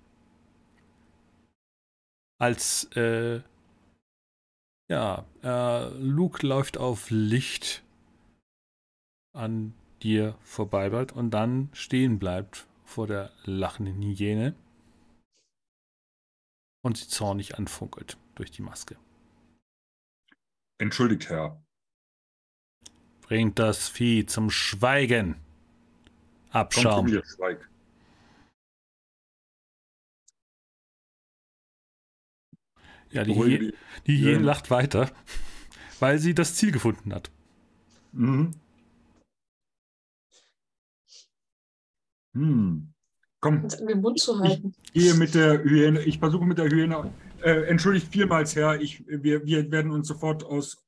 als äh, ja, äh, Luke läuft auf Licht an dir vorbei bleibt und dann stehen bleibt vor der lachenden Hyäne und sie zornig anfunkelt durch die Maske. Entschuldigt, Herr. Bringt das Vieh zum Schweigen. Abschaum. Komm zu mir, schweig. Ja, die, Hyäne, Ja. lacht weiter, *laughs* weil sie das Ziel gefunden hat. Mhm. Hm. Komm, den Mund zu halten. gehe mit der Hyäne. Ich versuche mit der Hyäne. Äh, entschuldigt vielmals, Herr. Ich, wir, wir werden uns sofort aus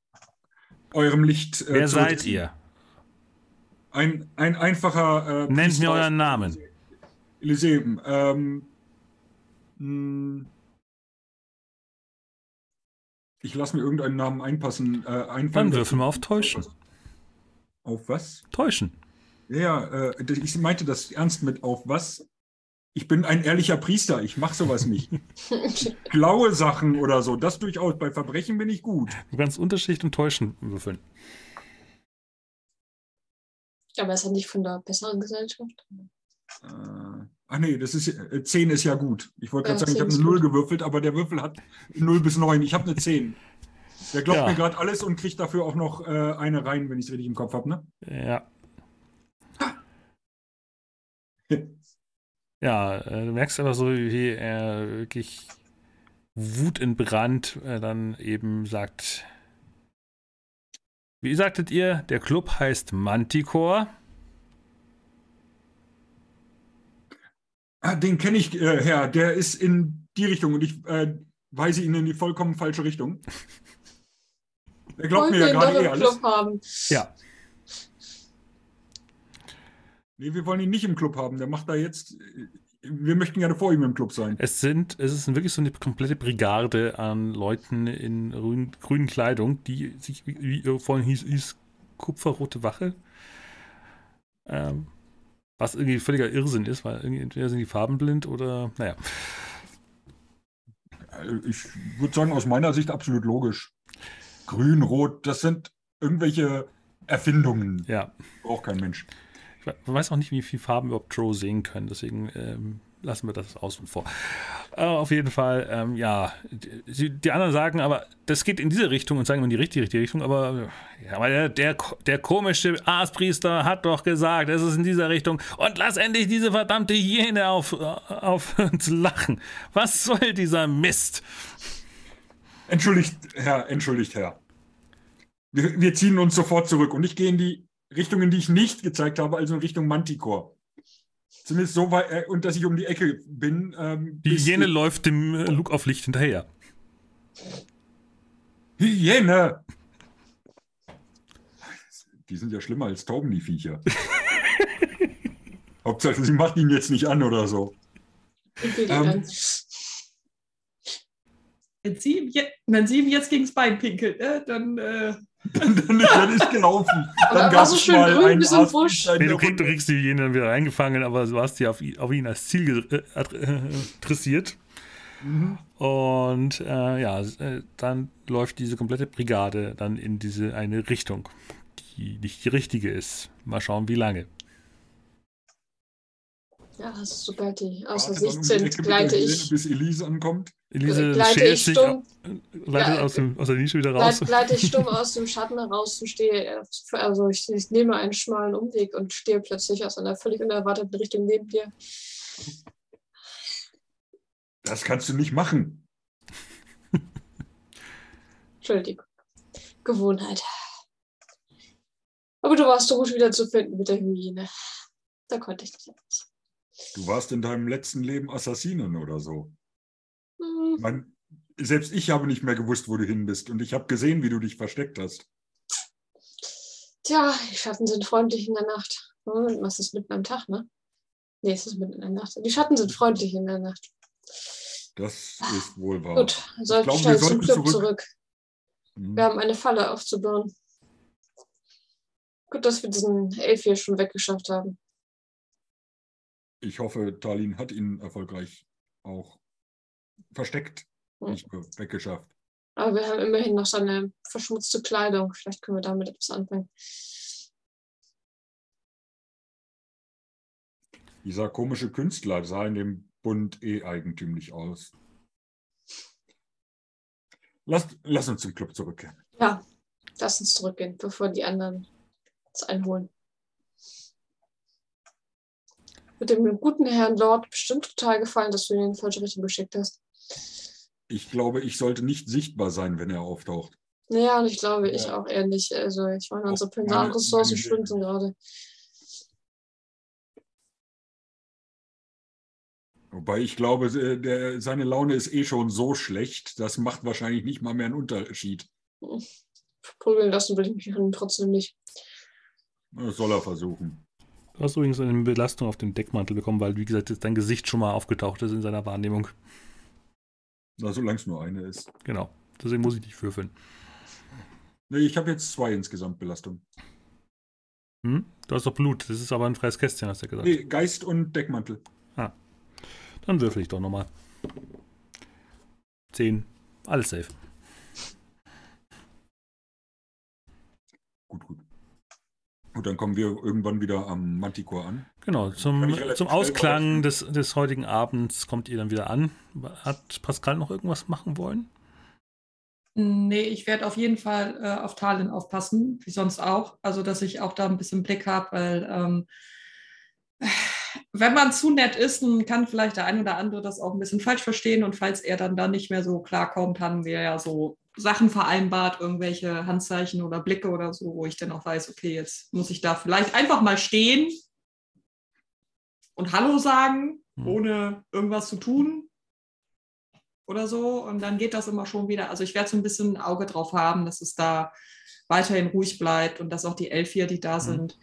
eurem Licht. Äh, Wer seid ihr? Ein, ein einfacher. Äh, Nennt mir euren Namen. Elyseum. Ähm, hm. ich lasse mir irgendeinen Namen einpassen. Äh, einfallen. Dann würfel mal auf Täuschen. Auf was? Täuschen. Ja, äh, ich meinte das ernst mit auf was? Ich bin ein ehrlicher Priester, ich mache sowas nicht. Blaue Sachen oder so, das durchaus. Bei Verbrechen bin ich gut. Du kannst Unterschicht und Täuschen würfeln. Aber ist er nicht von der besseren Gesellschaft? Äh, ach nee, das ist äh, 10 ist ja gut. Ich wollte gerade Ja, sagen, ich 10 habe eine 0 gut. gewürfelt, aber der Würfel hat 0 bis 9. Ich habe eine 10. Der glaubt Ja. mir gerade alles und kriegt dafür auch noch äh, eine rein, wenn ich es richtig im Kopf habe, ne? Ja. Ja, äh, du merkst aber so, wie er wirklich wutentbrannt äh, dann eben sagt, wie sagtet ihr, der Club heißt Manticore? Ah, den kenne ich, äh, Herr. Der ist in die Richtung und ich äh, weise ihn in die vollkommen falsche Richtung. *laughs* Er glaubt Wollen mir ja gerade eh alles. Club haben? Ja, Nee, wir wollen ihn nicht im Club haben. Der macht da jetzt. äh, Wir möchten gerne vor ihm im Club sein. es sind, es ist wirklich so eine komplette Brigade an Leuten in grün, grünen Kleidung, die sich, wie, wie vorhin hieß, hieß Kupferrote Wache. Ähm, was irgendwie völliger Irrsinn ist, weil irgendwie entweder sind die farbenblind oder, naja. Äh, Ich würde sagen, aus meiner Sicht absolut logisch. Grün, Rot, das sind irgendwelche Erfindungen. Ja, Braucht kein Mensch. We- weiß auch nicht, wie viele Farben überhaupt Drow sehen können, deswegen ähm, lassen wir das außen vor. Äh, auf jeden Fall, ähm, ja, die, die anderen sagen aber, das geht in diese Richtung und sagen in die richtige, richtige Richtung, aber, ja, aber der, der, der komische Aaspriester hat doch gesagt, es ist in dieser Richtung und lass endlich diese verdammte Hyäne auf, auf *laughs* uns lachen. Was soll dieser Mist? Entschuldigt, Herr, entschuldigt, Herr. Wir, wir ziehen uns sofort zurück und ich gehe in die Richtung, in die ich nicht gezeigt habe, also in Richtung Manticore. Zumindest so weit, äh, und dass ich um die Ecke bin. Ähm, Die Hyäne läuft dem äh, Luke auf Licht hinterher. Hyäne! Die sind ja schlimmer als Tauben, die Viecher. *laughs* Hauptsache, sie macht ihn jetzt nicht an oder so. Ähm. Wenn sie, wenn sie ihm jetzt gegens Bein pinkelt, ne, dann äh, Dann, dann werde ich gelaufen. Dann gab so es schön mal grün einen wie so ein Busch. Nee, du, krieg, du kriegst die Hyäne dann wieder eingefangen, aber du hast sie auf, auf ihn als Ziel äh, äh, dressiert. Mhm. Und äh, ja, äh, dann läuft diese komplette Brigade dann in diese eine Richtung, die nicht die richtige ist. Mal schauen, wie lange. Ja, sobald die außer Sicht die sind, gleite ich, Bis Elise ankommt. Elise gleite schält ich sich, stumm, leitet Ja, aus, dem, aus der Nische wieder raus. gleit, gleite ich stumm *laughs* aus dem Schatten heraus und stehe, also ich, ich nehme einen schmalen Umweg und stehe plötzlich aus einer völlig unerwarteten Richtung neben dir. Das kannst du nicht machen. *laughs* Entschuldigung. Gewohnheit. Aber du warst so gut wieder zu finden mit der Hyäne. Da konnte ich nicht anders. Du warst in deinem letzten Leben Assassinen oder so. Hm, Man, selbst ich habe nicht mehr gewusst, wo du hin bist. Und ich habe gesehen, wie du dich versteckt hast. Tja, die Schatten sind freundlich in der Nacht. Hm, Was ist mitten am Tag, ne? Nee, es ist mitten in der Nacht. Die Schatten sind freundlich in der Nacht. Das ist wohl wahr. Gut, sollten glaube, schnell wir zum Club zurück. zurück. Mhm. Wir haben eine Falle aufzubauen. Gut, dass wir diesen Elf hier schon weggeschafft haben. Ich hoffe, Talin hat ihn erfolgreich auch versteckt, Hm. nicht nur weggeschafft. Aber wir haben immerhin noch seine verschmutzte Kleidung. Vielleicht können wir damit etwas anfangen. Dieser komische Künstler sah in dem Bund eh eigentümlich aus. Lass, lass uns zum Club zurückkehren. Ja, lass uns zurückgehen, bevor die anderen uns einholen. Wird dem guten Herrn Lord bestimmt total gefallen, dass du ihn in die falsche Richtung geschickt hast. Ich glaube, ich sollte nicht sichtbar sein, wenn er auftaucht. Naja, und ich glaube, ich Ja. auch eher nicht. Also, ich meine, unsere Personalressourcen schwinden gerade. Wobei ich glaube, der, seine Laune ist eh schon so schlecht, das macht wahrscheinlich nicht mal mehr einen Unterschied. Prügeln lassen will ich mich trotzdem nicht. Das soll er versuchen. Du hast übrigens eine Belastung auf dem Deckmantel bekommen, weil, wie gesagt, jetzt dein Gesicht schon mal aufgetaucht ist in seiner Wahrnehmung. Na, solange es nur eine ist. Genau. Deswegen muss ich dich würfeln. Nee, ich habe jetzt zwei insgesamt Belastung. Hm? Du hast doch Blut. Das ist aber ein freies Kästchen, hast du gesagt. Nee, Geist und Deckmantel. Dann würfel ich doch nochmal. Zehn. Alles safe. Gut, gut. Gut, dann kommen wir irgendwann wieder am Manticore an. Genau, zum, zum Ausklang des, des heutigen Abends kommt ihr dann wieder an. Hat Pascal noch irgendwas machen wollen? Nee, ich werde auf jeden Fall äh, auf Talen aufpassen, wie sonst auch. Also, dass ich auch da ein bisschen Blick habe, weil ähm, wenn man zu nett ist, dann kann vielleicht der ein oder andere das auch ein bisschen falsch verstehen. Und falls er dann da nicht mehr so klarkommt, haben wir ja so Sachen vereinbart, irgendwelche Handzeichen oder Blicke oder so, wo ich dann auch weiß, okay, jetzt muss ich da vielleicht einfach mal stehen und Hallo sagen, Hm. ohne irgendwas zu tun oder so. Und dann geht das immer schon wieder. Also ich werde so ein bisschen ein Auge drauf haben, dass es da weiterhin ruhig bleibt und dass auch die elf hier, die da Mhm. sind,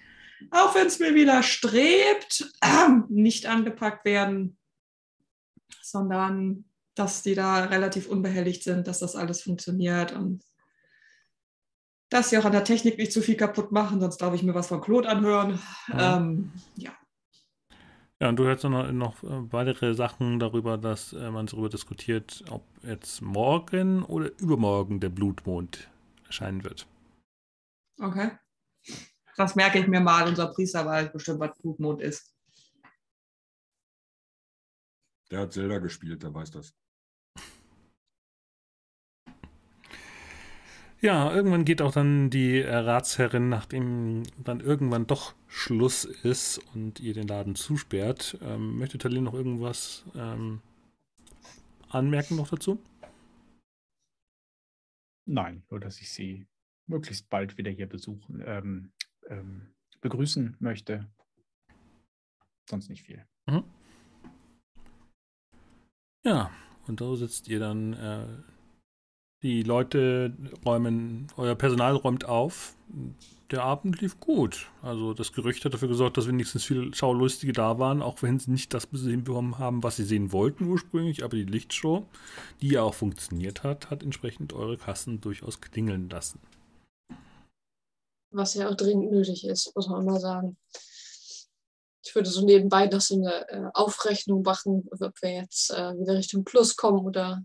auch wenn es mir wieder strebt, *clears throat* nicht angepackt werden, sondern dass die da relativ unbehelligt sind, dass das alles funktioniert und dass sie auch an der Technik nicht zu viel kaputt machen, sonst darf ich mir was von Claude anhören. Ja. Ähm, ja. Ja, und du hörst noch, noch äh, weitere Sachen darüber, dass äh, man darüber diskutiert, ob jetzt morgen oder übermorgen der Blutmond erscheinen wird. Okay. Das merke ich mir mal. Unser Priester weiß bestimmt, was Blutmond ist. Der hat Zelda gespielt, der weiß das. Ja, irgendwann geht auch dann die äh, Ratsherrin, nachdem dann irgendwann doch Schluss ist und ihr den Laden zusperrt. Ähm, möchte Talin noch irgendwas ähm, anmerken noch dazu? Nein, nur dass ich Sie möglichst bald wieder hier besuchen, ähm, ähm, begrüßen möchte. Sonst nicht viel. Ja, und da sitzt ihr dann. Äh, die Leute räumen, euer Personal räumt auf. Der Abend lief gut. Also das Gerücht hat dafür gesorgt, dass wenigstens viele Schaulustige da waren, auch wenn sie nicht das gesehen bekommen haben, was sie sehen wollten ursprünglich. Aber die Lichtshow, die ja auch funktioniert hat, hat entsprechend eure Kassen durchaus klingeln lassen. Was ja auch dringend nötig ist, muss man mal sagen. Ich würde so nebenbei noch so eine äh, Aufrechnung machen, ob wir jetzt äh, wieder Richtung Plus kommen oder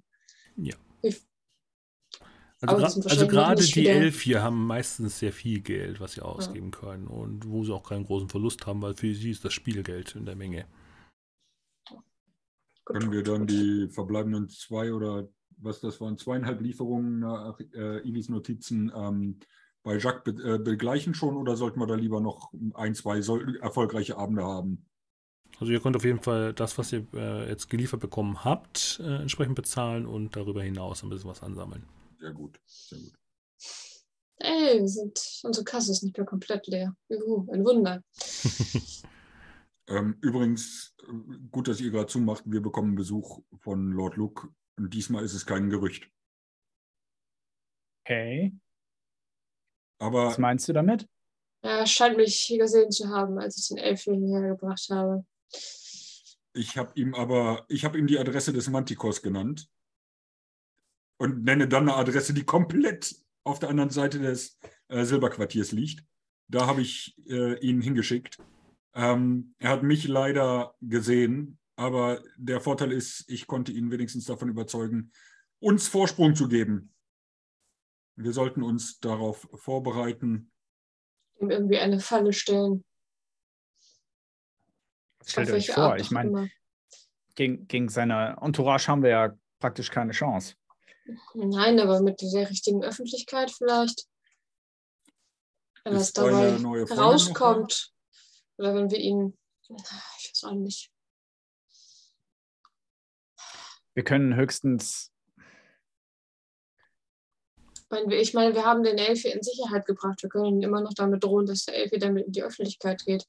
Also, also gerade die Elf hier haben meistens sehr viel Geld, was sie ausgeben können und wo sie auch keinen großen Verlust haben, weil für sie ist das Spielgeld in der Menge. gut, Können wir dann die verbleibenden zwei oder was das waren, zweieinhalb Lieferungen nach äh, Ilis Notizen ähm, bei Jacques be äh, begleichen schon oder sollten wir da lieber noch ein, zwei erfolgreiche Abende haben? Also ihr könnt auf jeden Fall das, was ihr äh, jetzt geliefert bekommen habt, äh, entsprechend bezahlen und darüber hinaus ein bisschen was ansammeln. Sehr gut, sehr gut. Ey, wir sind, unsere Kasse ist nicht mehr komplett leer. Juhu, ein Wunder. *laughs* Ähm, übrigens, äh, gut, dass ihr gerade zumacht, wir bekommen Besuch von Lord Luke und diesmal ist es kein Gerücht. Okay. Aber Was meinst du damit? Er scheint mich hier gesehen zu haben, als ich den Elf hierher gebracht habe. Ich habe ihm aber, ich habe ihm die Adresse des Mantikors genannt und nenne dann eine Adresse, die komplett auf der anderen Seite des äh, Silberquartiers liegt. Da habe ich äh, ihn hingeschickt. Ähm, er hat mich leider gesehen, aber der Vorteil ist, ich konnte ihn wenigstens davon überzeugen, uns Vorsprung zu geben. Wir sollten uns darauf vorbereiten. Ihm irgendwie eine Falle stellen. Stellt euch vor, Art ich meine, gegen, gegen seine Entourage haben wir ja praktisch keine Chance. Nein, aber mit der richtigen Öffentlichkeit vielleicht. Wenn das dabei rauskommt. Oder wenn wir ihn. Ich weiß auch nicht. Wir können höchstens, ich meine, wir haben den Elfi in Sicherheit gebracht. Wir können ihn immer noch damit drohen, dass der Elfi damit in die Öffentlichkeit geht.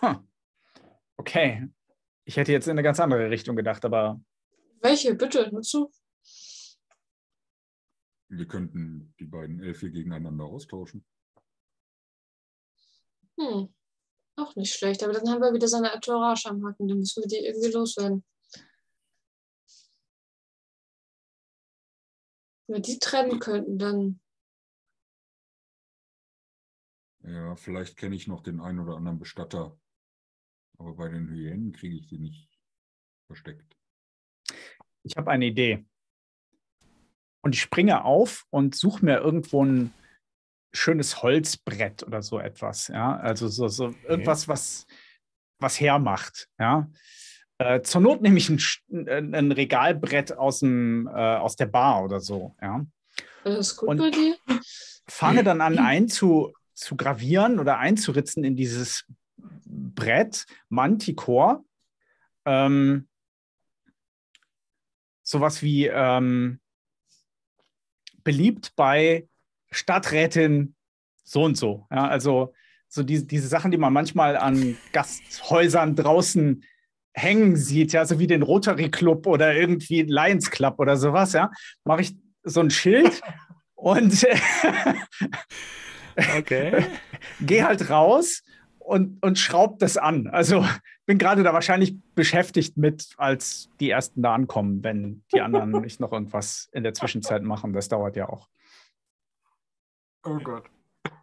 Hm. okay, ich hätte jetzt in eine ganz andere Richtung gedacht, aber Welche? Bitte, nur zu. Wir könnten die beiden Elfe gegeneinander austauschen. Hm. Auch nicht schlecht. Aber dann haben wir wieder seine Entourage am Haken. Dann müssen wir die irgendwie loswerden. Wenn wir die trennen könnten, dann. Ja, vielleicht kenne ich noch den einen oder anderen Bestatter. Aber bei den Hyänen kriege ich die nicht versteckt. Ich habe eine Idee. Und ich springe auf und suche mir irgendwo ein schönes Holzbrett oder so etwas. Ja, also so, so irgendwas, was, was hermacht. Ja. Äh, zur Not nehme ich ein, ein, Regalbrett aus, dem, äh, aus der Bar oder so. Ja. Alles gut Und- bei dir? fange dann an *clears throat* einzu, zu gravieren oder einzuritzen in dieses Brett Manticore. Ähm, sowas wie ähm, beliebt bei Stadträtin so und so. Ja, also so diese, diese Sachen, die man manchmal an Gasthäusern draußen hängen sieht, ja, so wie den Rotary Club oder irgendwie Lions Club oder sowas, ja, mache ich so ein Schild *laughs* und Okay. *laughs* geh halt raus und, und schraub das an. Also bin gerade da wahrscheinlich beschäftigt mit, als die ersten da ankommen, wenn die anderen *laughs* nicht noch irgendwas in der Zwischenzeit machen. Das dauert ja auch. Oh Gott. *laughs*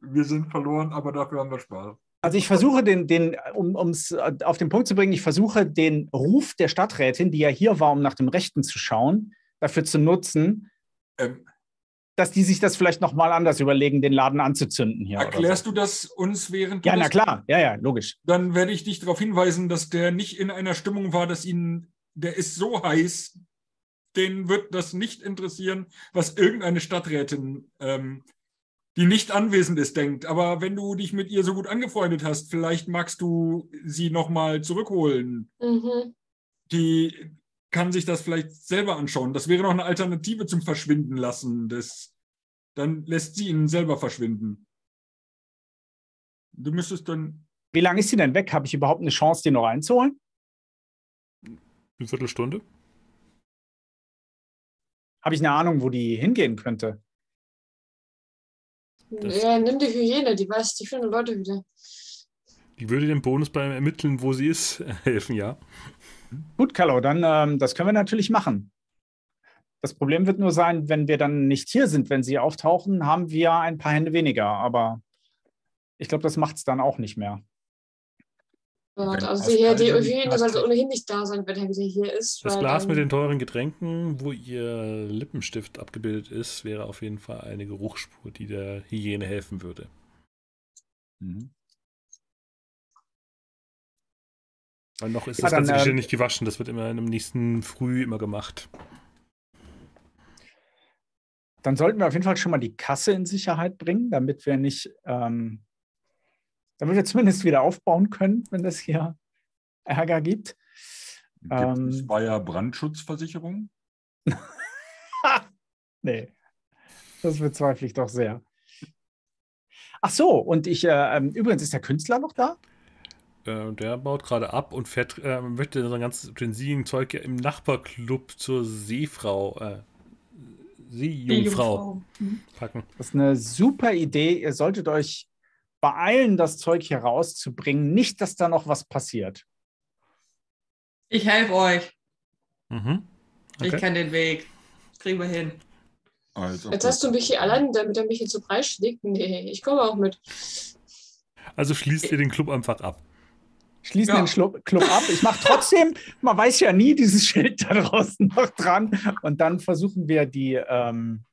wir sind verloren, aber dafür haben wir Spaß. Also ich versuche den, den um es auf den Punkt zu bringen, ich versuche den Ruf der Stadträtin, die ja hier war, um nach dem Rechten zu schauen, dafür zu nutzen, Ähm, dass die sich das vielleicht nochmal anders überlegen, den Laden anzuzünden hier. erklärst oder du das uns während so. du Ja, na klar, ja, ja, logisch. Dann werde ich dich darauf hinweisen, dass der nicht in einer Stimmung war, dass ihn, der ist so heiß, den wird das nicht interessieren, was irgendeine Stadträtin, ähm, die nicht anwesend ist, denkt. Aber wenn du dich mit ihr so gut angefreundet hast, vielleicht magst du sie nochmal zurückholen. Mhm. Die kann sich das vielleicht selber anschauen. Das wäre noch eine Alternative zum Verschwinden lassen. Das, dann lässt sie ihn selber verschwinden. Du müsstest dann Wie lange ist sie denn weg? Habe ich überhaupt eine Chance, die noch einzuholen? Eine Viertelstunde. Habe ich eine Ahnung, wo die hingehen könnte? Das- Ja, nimm die Hyäne, die weiß die finden Leute wieder. Die würde dem Bonus beim Ermitteln, wo sie ist, *laughs* helfen, ja. Gut, Carlo, dann ähm, das können wir natürlich machen. Das Problem wird nur sein, wenn wir dann nicht hier sind, wenn sie auftauchen, haben wir ein paar Hände weniger. Aber ich glaube, das macht es dann auch nicht mehr. Ja, Wenn also hier, die Hyäne sollte ohnehin nicht da sein, wenn er wieder hier ist. Das weil Glas mit den teuren Getränken, wo ihr Lippenstift abgebildet ist, wäre auf jeden Fall eine Geruchsspur, die der Hyäne helfen würde. Mhm. Weil noch ist Ja, das dann, ganze Geschirr ähm, nicht gewaschen. Das wird immer im nächsten Früh immer gemacht. Dann sollten wir auf jeden Fall schon mal die Kasse in Sicherheit bringen, damit wir nicht, ähm, damit wir zumindest wieder aufbauen können, wenn es hier Ärger gibt. Gibt Ähm. es Bayer Brandschutzversicherung? *laughs* Nee, das bezweifle ich doch sehr. Ach so, und ich, äh, ähm, übrigens, ist der Künstler noch da? Äh, der baut gerade ab und fährt, äh, möchte sein ganzes Utensilienzeug ja im Nachbarclub zur Seefrau, äh, Seejungfrau Mhm. packen. Das ist eine super Idee. Ihr solltet euch beeilen, das Zeug hier rauszubringen. Nicht, dass da noch was passiert. Ich helfe euch. Mhm. Ich Okay. kenne den Weg. kriegen wir hin. Also, Jetzt hast du mich hier allein, damit er mich hier zu Preis schlägt. Nee, ich komme auch mit. Also schließt ihr den Club einfach ab. Schließen Ja. den Schlu- Club ab. Ich mache trotzdem, *laughs* man weiß ja nie, dieses Schild da draußen noch dran. Und dann versuchen wir die, ähm,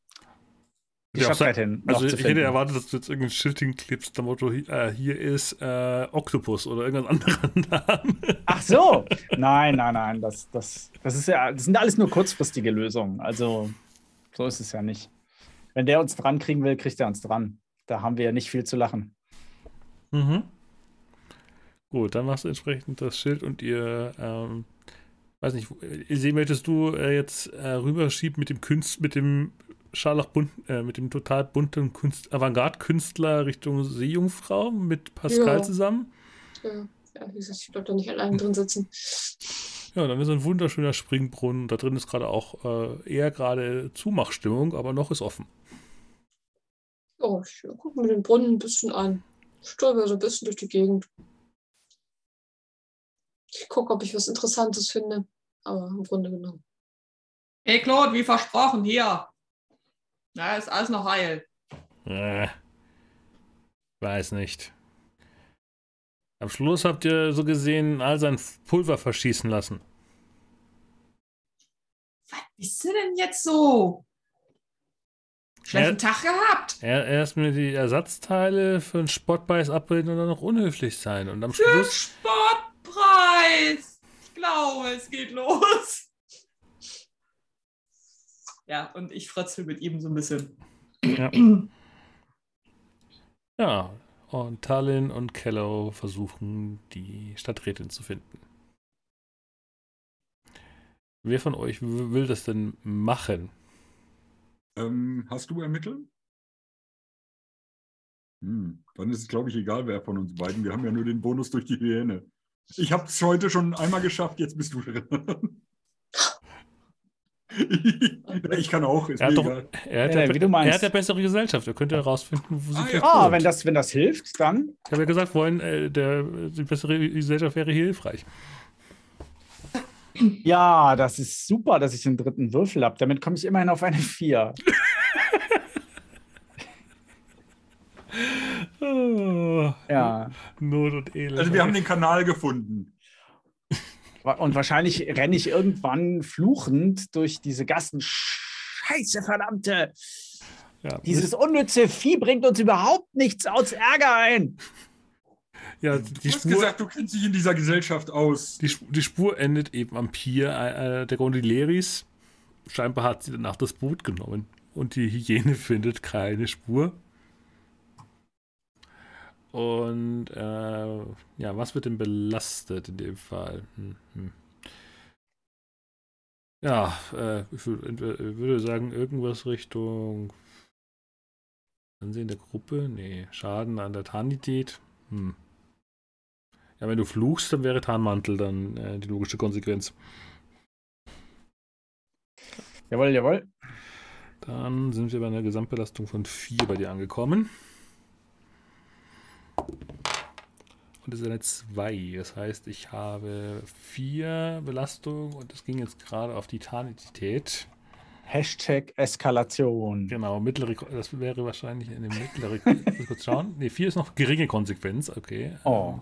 die Ja, Stadträtin noch Also ich hätte erwartet, dass du jetzt irgendein Schild hinklebst, der Motto, äh, hier ist äh, Octopus oder irgendein anderer *laughs* Namen. Ach so. Nein, nein, nein. Das, das, das, ist ja, das sind alles nur kurzfristige Lösungen. Also so ist es ja nicht. Wenn der uns dran kriegen will, kriegt er uns dran. Da haben wir ja nicht viel zu lachen. Mhm. Gut, dann machst du entsprechend das Schild und ihr, ähm, weiß nicht, sehen möchtest du äh, jetzt äh, rüberschieben mit dem Künst, mit dem scharlachbunt, äh, mit dem total bunten Kunst, Avantgarde-Künstler Richtung Seejungfrau mit Pascal Ja. zusammen? Ja, ja wie gesagt, ich bleib da nicht allein drin sitzen. Ja, dann ist ein wunderschöner Springbrunnen. Da drin ist gerade auch äh, eher gerade Zumachstimmung, aber noch ist offen. Oh, ich gucke mir den Brunnen ein bisschen an. Stolper so ein bisschen durch die Gegend. Ich gucke, ob ich was Interessantes finde. Aber im Grunde genommen. Hey Claude, wie versprochen, hier. Na, ist alles noch heil. Äh, weiß nicht. Am Schluss habt ihr so gesehen all sein Pulver verschießen lassen. Was bist du denn jetzt so? Schlechten Tag gehabt. Er, erst mir die Ersatzteile für einen Spottbeiß abbilden und dann noch unhöflich sein. Und am Für Schluss. Sportpreis. Ich glaube, es geht los. Ja, und ich frotzel mit ihm so ein bisschen. Ja. ja. Und Tallinn und Kello versuchen, die Stadträtin zu finden. Wer von euch will das denn machen? ähm, hast du ermittelt? Hm, dann ist es, glaube ich, egal, wer von uns beiden. Wir haben ja nur den Bonus durch die Hyäne. Ich habe es heute schon einmal geschafft, jetzt bist du dran. *laughs* ich kann auch, ist Er hat, doch, egal. er, hat Ja, ja, wie du meinst. er hat ja bessere Gesellschaft. Er könnte herausfinden, wo sie Ah, ja. Ah, wenn das, wenn das hilft, dann. Ich habe ja gesagt, wollen, äh, der, die bessere Gesellschaft wäre hier hilfreich. Ja, das ist super, dass ich den dritten Würfel habe. Damit komme ich immerhin auf eine 4. *laughs* Oh, Ja. Not und Elend. Also wir haben den Kanal gefunden. Und wahrscheinlich renne ich irgendwann fluchend durch diese Gassen. Scheiße, verdammte! ja, Dieses unnütze Vieh bringt uns überhaupt nichts aus Ärger ein. ja, Du die hast Spur, gesagt, du kennst dich in dieser Gesellschaft aus. die, die Spur endet eben am Pier äh, der Gondolieri. Scheinbar hat sie danach das Boot genommen. Und die Hyäne findet keine Spur. Und äh, ja, was wird denn belastet in dem Fall? Hm, hm. Ja, äh, ich würde sagen, irgendwas Richtung Ansehen der Gruppe? Nee, Schaden an der Tarnität? Hm. Ja, wenn du fluchst, dann wäre Tarnmantel dann äh, die logische Konsequenz. Jawohl, jawohl. Dann sind wir bei einer Gesamtbelastung von 4 bei dir angekommen. Und das ist eine 2. Das heißt, ich habe 4 Belastung und das ging jetzt gerade auf die Tarnität. Hashtag Eskalation. Genau, mittlere, das wäre wahrscheinlich eine mittlere. *laughs* Kurz schauen. Ne, 4 ist noch geringe Konsequenz, okay. Oh.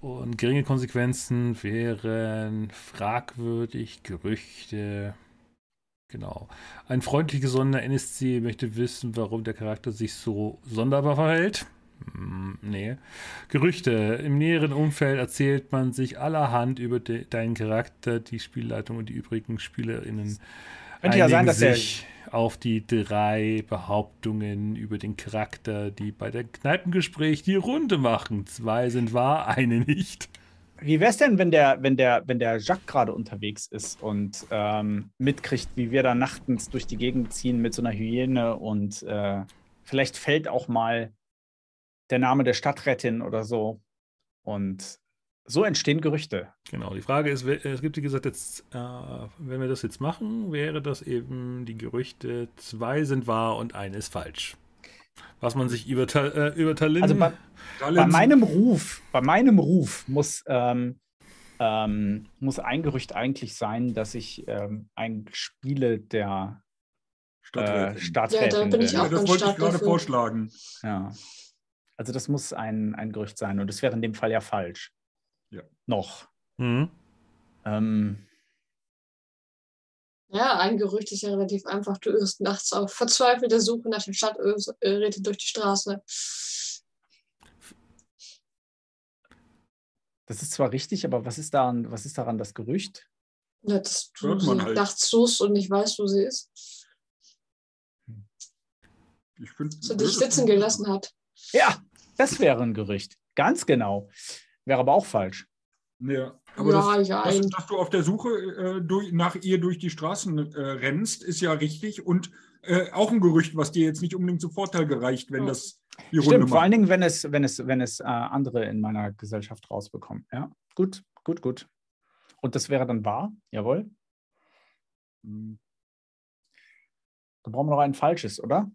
Und geringe Konsequenzen wären fragwürdig, Gerüchte. Genau. Ein freundlich gesonnener NSC möchte wissen, warum der Charakter sich so sonderbar verhält. Hm, nee. Gerüchte. Im näheren Umfeld erzählt man sich allerhand über de deinen Charakter. Die Spielleitung und die übrigen SpielerInnen Könnte ja sein, dass sich auf die drei Behauptungen über den Charakter, die bei der Kneipengespräch die Runde machen. Zwei sind wahr, *laughs* eine nicht. Wie wäre es denn, wenn der, wenn der, wenn der Jacques gerade unterwegs ist und ähm, mitkriegt, wie wir da nachtens durch die Gegend ziehen mit so einer Hyäne und äh, vielleicht fällt auch mal der Name der Stadträtin oder so. Und so entstehen Gerüchte. Genau, die Frage ist, es gibt, wie gesagt, jetzt, äh, wenn wir das jetzt machen, wäre das eben die Gerüchte, zwei sind wahr und eine ist falsch. Was man sich über, äh, über Tallinn. Also bei, bei meinem Ruf, bei meinem Ruf muss, ähm, ähm, muss ein Gerücht eigentlich sein, dass ich ähm, ein spiele, der Stadträtin. äh, Stadträtin Ja, da bin ich auch ja, das wollte ich gerade vorschlagen. Ja. Also das muss ein, ein Gerücht sein und das wäre in dem Fall ja falsch. Ja. Noch. Mhm. Ähm, Ja, ein Gerücht ist ja relativ einfach. Du irrst nachts auf verzweifelte Suche nach den Stadträten durch die Straße. das ist zwar richtig, aber was ist daran, was ist daran das Gerücht? Ja, dass du Hört man sie halt. nachts suchst und nicht weißt, wo sie ist. Ich find, So dich sitzen gelassen hat. Ja, das wäre ein Gerücht. Ganz genau. Wäre aber auch falsch. Ja, aber ja, das, ja. dass, ein- dass du auf der Suche äh, durch, nach ihr durch die Straßen äh, rennst, ist ja richtig und äh, auch ein Gerücht, was dir jetzt nicht unbedingt zu Vorteil gereicht, wenn Ja. das die Runde Stimmt, vor macht. allen Dingen, wenn es, wenn es, wenn es äh, andere in meiner Gesellschaft rausbekommen. Ja, gut, gut, gut. Und das wäre dann wahr? Jawohl. Hm. Da brauchen wir noch ein falsches, oder?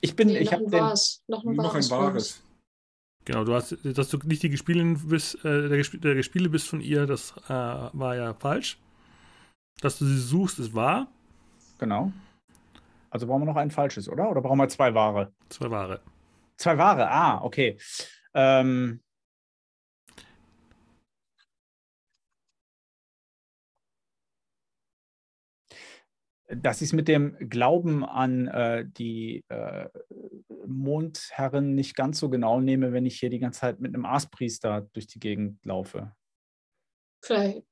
Ich bin, Nee, ich noch habe ein den. wahres. Noch ein Noch ein wahres. wahres. Genau, du hast, dass du nicht die Gespielin bist, äh, der, Gesp der Gespiele bist von ihr, das äh, war ja falsch. Dass du sie suchst, ist wahr. Genau. Also brauchen wir noch ein falsches, oder? Oder brauchen wir zwei wahre? Zwei wahre. Zwei wahre, ah, okay. Ähm, dass ich es mit dem Glauben an äh, die äh, Mondherren nicht ganz so genau nehme, wenn ich hier die ganze Zeit mit einem Aaspriester durch die Gegend laufe. Vielleicht.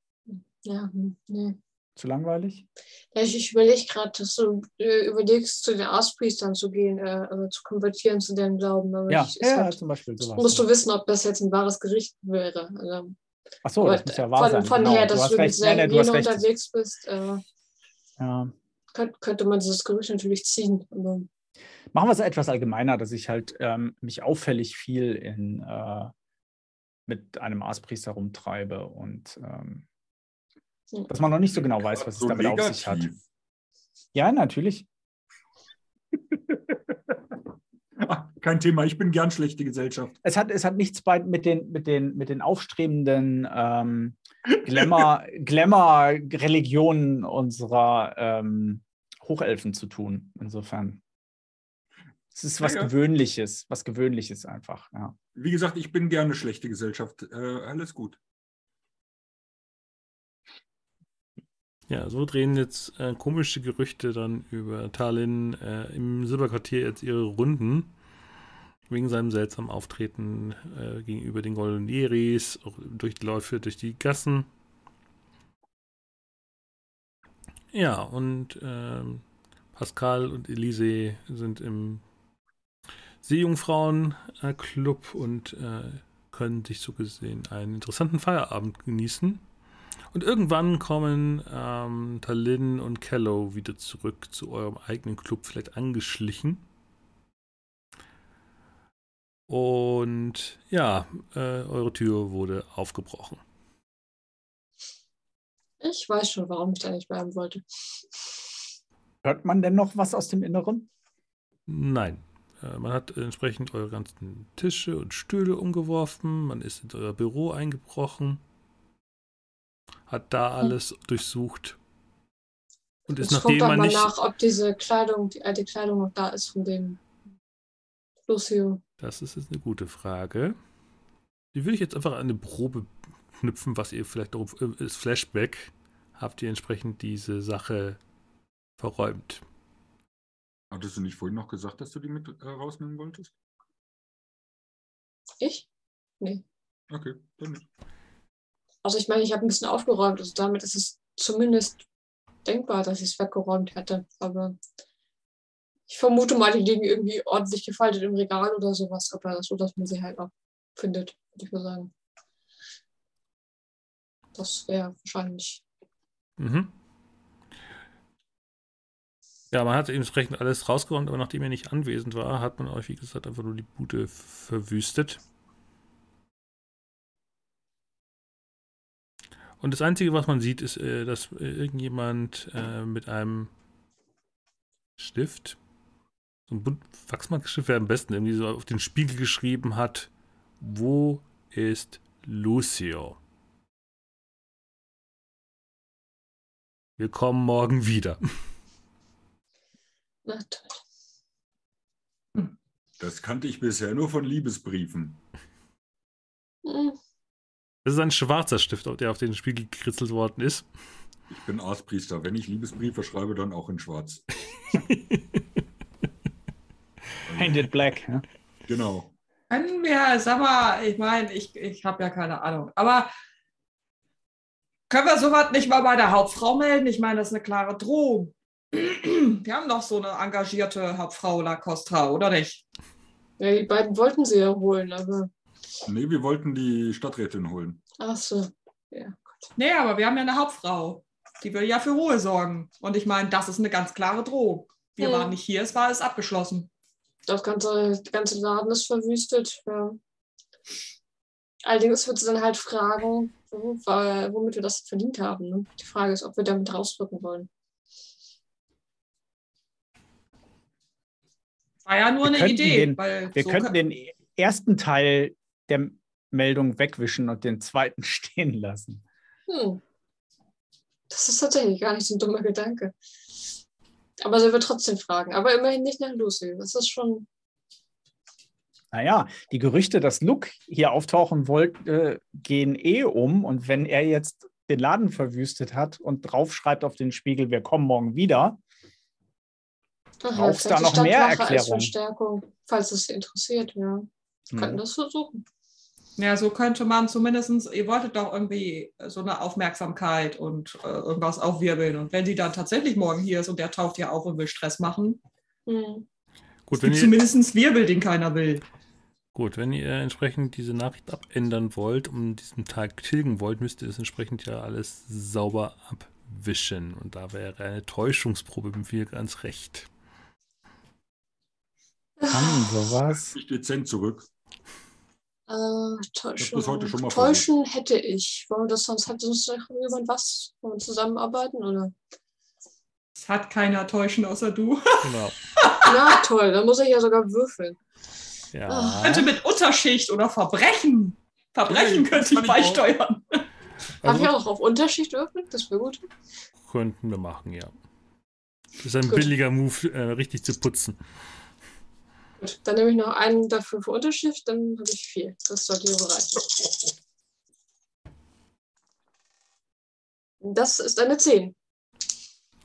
Ja, hm, nee. Zu langweilig? Ja, ich, überlege gerade, dass du äh, überlegst, zu den Arztpriestern zu gehen, äh, also zu konvertieren zu deren Glauben. Aber Ja, ich, ist ja, halt, zum Beispiel sowas. musst du wissen, ob das jetzt ein wahres Gericht wäre. Also, Ach so, das muss ja wahr von, sein. von genau. her, du dass hast du mit recht. Nein, nein, du Selene recht. unterwegs bist, äh, Ja. Könnte, könnte man dieses Gerücht natürlich ziehen. Aber Machen wir es etwas allgemeiner, dass ich halt ähm, mich auffällig viel in, äh, mit einem Aaspriester rumtreibe und ähm, Ja. dass man noch nicht so genau weiß, was es damit auf sich hat. Ja, natürlich. Kein Thema, ich bin gern schlechte Gesellschaft. Es hat, es hat nichts bei, mit, den, mit, den, mit den aufstrebenden ähm, Glamour- *laughs* Glamour-Religionen unserer ähm, Hochelfen zu tun. Insofern. Es ist was Ja, ja. Gewöhnliches, was Gewöhnliches einfach. Ja. Wie gesagt, ich bin gerne schlechte Gesellschaft. Äh, alles gut. Ja, so drehen jetzt äh, komische Gerüchte dann über Tallinn äh, im Silberquartier jetzt ihre Runden. Wegen seinem seltsamen Auftreten äh, gegenüber den Goldenieris, durch die Läufe durch die Gassen. Ja, und ähm, Pascal und Elise sind im Seejungfrauen-Club und äh, können sich so gesehen einen interessanten Feierabend genießen. Und irgendwann kommen ähm, Tallinn und Kello wieder zurück zu eurem eigenen Club, vielleicht angeschlichen. Und ja, äh, eure Tür wurde aufgebrochen. Ich weiß schon, warum ich da nicht bleiben wollte. Hört man denn noch was aus dem Inneren? Nein. Äh, man hat entsprechend eure ganzen Tische und Stühle umgeworfen. Man ist in euer Büro eingebrochen. Hat da alles durchsucht. Und ist guck nachdem doch man mal nicht. nach, ob diese Kleidung, die alte Kleidung noch da ist von dem Lucio. Das ist jetzt eine gute Frage. Die will ich jetzt einfach an eine Probe knüpfen, was ihr vielleicht darauf ist. Flashback. Habt ihr entsprechend diese Sache verräumt? Hattest du nicht vorhin noch gesagt, dass du die mit äh, rausnehmen wolltest? Ich? Nee. Okay, dann nicht. Also ich meine, ich habe ein bisschen aufgeräumt, also damit ist es zumindest denkbar, dass ich es weggeräumt hätte. Aber ich vermute mal, die liegen irgendwie ordentlich gefaltet im Regal oder sowas, aber so, dass man sie halt auch findet, würde ich mal sagen. Das wäre wahrscheinlich. Mhm. Ja, man hat entsprechend alles rausgeräumt, aber nachdem er nicht anwesend war, hat man euch, wie gesagt, einfach nur die Bude verwüstet. Und das Einzige, was man sieht, ist, äh, dass äh, irgendjemand äh, mit einem Stift, so ein bunt Wachsmalstift wäre am besten, irgendwie so auf den Spiegel geschrieben hat, wo ist Lucio? Wir kommen morgen wieder. Na toll. Das kannte ich bisher nur von Liebesbriefen. Hm. Das ist ein schwarzer Stift, der auf den Spiegel gekritzelt worden ist. Ich bin Arztpriester. Wenn ich Liebesbriefe schreibe, dann auch in Schwarz. *laughs* Painted Black. Ja? Genau. Können wir, sag mal, ich meine, ich, ich habe ja keine Ahnung, aber können wir sowas nicht mal bei der Hauptfrau melden? Ich meine, das ist eine klare Drohung. *clears throat* Wir haben doch so eine engagierte Hauptfrau La Costa, oder nicht? Ja, die beiden wollten sie ja holen, aber. Nee, wir wollten die Stadträtin holen. Ach so. Nee, aber wir haben ja eine Hauptfrau. Die will ja für Ruhe sorgen. Und ich meine, das ist eine ganz klare Drohung. Wir Hm. waren nicht hier, es war alles abgeschlossen. Das ganze, der ganze Laden ist verwüstet. Ja. Allerdings wird sie dann halt fragen, womit wir das verdient haben. Ne? Die Frage ist, ob wir damit rausrücken wollen. War ja nur Wir eine Idee. den- weil Wir so könnten den ersten Teil der Meldung wegwischen und den zweiten *laughs* stehen lassen. Hm. Das ist tatsächlich gar nicht so ein dummer Gedanke. Aber sie wird trotzdem fragen. Aber immerhin nicht nach Lucy. Das ist schon. Naja, die Gerüchte, dass Luke hier auftauchen wollte, gehen eh um. Und wenn er jetzt den Laden verwüstet hat und draufschreibt auf den Spiegel, wir kommen morgen wieder, vielleicht da noch die mehr Erklärung? Verstärkung, falls es sie interessiert. Ja. Wir könnten hm, das versuchen. Ja, so könnte man zumindest, ihr wolltet doch irgendwie so eine Aufmerksamkeit und äh, irgendwas aufwirbeln. Und wenn sie dann tatsächlich morgen hier ist und der taucht ja auf und will Stress machen, Hm. Gut, es wenn gibt ihr, zumindest Wirbel, den keiner will. Gut, wenn ihr entsprechend diese Nachricht abändern wollt, um diesen Tag tilgen wollt, müsst ihr es entsprechend ja alles sauber abwischen. Und da wäre eine Täuschungsprobe mit mir ganz recht. kann sowas. Ich dezent zurück. Äh, täuschen. das heute schon mal täuschen hätte ich. Wollen wir das sonst hat uns noch jemand was? Wollen wir zusammenarbeiten? Oder? Es hat keiner täuschen außer du. Genau. *laughs* Na toll, dann muss ich ja sogar würfeln. Ja. könnte mit Unterschicht oder Verbrechen. Verbrechen Ja, könnte ich beisteuern. Darf Also, ich auch auf Unterschicht würfeln? Das wäre gut. könnten wir machen, ja. Das ist ein Gut. billiger Move, äh, richtig zu putzen. Gut, dann nehme ich noch einen dafür für Unterschicht, dann habe ich vier. Das sollte hier reichen. Das ist eine 10.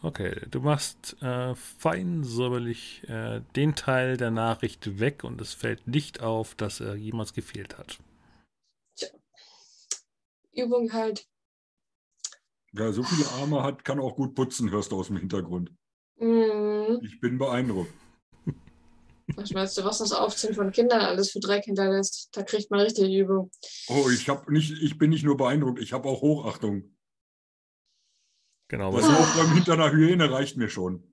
Okay, du machst äh, fein säuberlich äh, den Teil der Nachricht weg und es fällt nicht auf, dass er jemals gefehlt hat. Übung halt. Wer so viele Arme hat, kann auch gut putzen, hörst du aus dem Hintergrund. Hm, Ich bin beeindruckt. was meinst du, was das Aufziehen von Kindern alles für Dreck hinterlässt? Da kriegt man richtig Übung. Oh, ich, hab nicht, ich bin nicht nur beeindruckt, ich habe auch Hochachtung. Genau, Das was, Aufräumen hinter einer Hyäne reicht mir schon.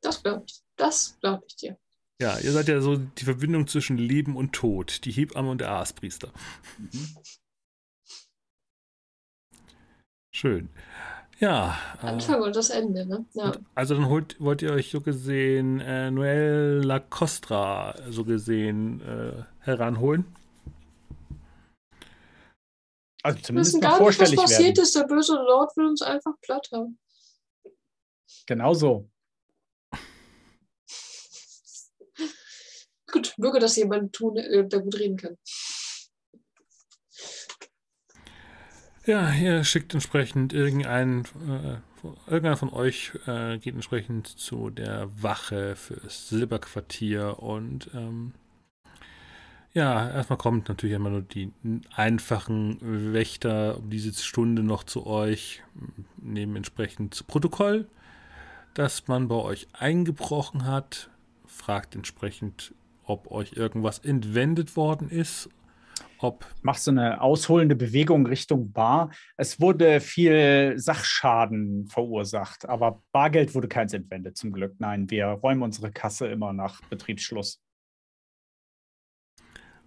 Das glaube ich. Das glaube ich dir. ja, ihr seid ja so die Verbindung zwischen Leben und Tod, die Hebamme und der Aaspriester. Mhm. Schön. Ja, äh, Anfang und das Ende, ne? Ja. also dann holt, wollt ihr euch so gesehen äh, Noel Lacostra so gesehen äh, heranholen. Also Wir zumindest wissen mal gar nicht, was passiert werden. ist. Der böse Lord will uns einfach platt haben. Genau so. *laughs* Gut, möge das jemand tun, äh, der gut reden kann. Ja, ihr schickt entsprechend irgendeinen, äh, irgendeiner von euch äh, geht entsprechend zu der Wache fürs Silberquartier und ähm, ja, erstmal kommt natürlich immer nur die einfachen Wächter um diese Stunde noch zu euch, nehmen entsprechend Protokoll, dass man bei euch eingebrochen hat, fragt entsprechend, ob euch irgendwas entwendet worden ist, ob Machst du eine ausholende Bewegung Richtung Bar. Es wurde viel Sachschaden verursacht, aber Bargeld wurde keins entwendet, zum Glück. Nein, wir räumen unsere Kasse immer nach Betriebsschluss.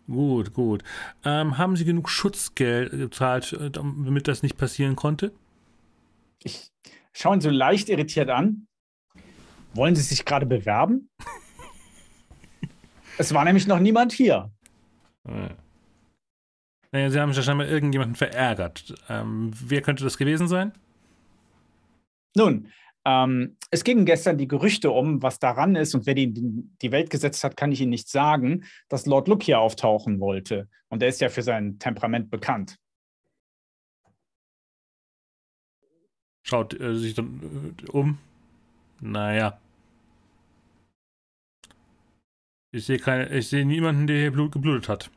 Gut, gut. Ähm, haben Sie genug Schutzgeld gezahlt, äh, damit das nicht passieren konnte? Ich schaue ihn so leicht irritiert an. Wollen Sie sich gerade bewerben? *laughs* es war nämlich noch niemand hier. Äh. Naja, Sie haben ja scheinbar irgendjemanden verärgert. Ähm, wer könnte das gewesen sein? Nun, Ähm, es gingen gestern die Gerüchte um, was daran ist und wer die in die Welt gesetzt hat, kann ich Ihnen nicht sagen, dass Lord Luke hier auftauchen wollte. Und er ist ja für sein Temperament bekannt. Schaut äh, sich dann äh, um. Naja. Ich sehe keine, ich sehe niemanden, der hier Blut geblutet hat.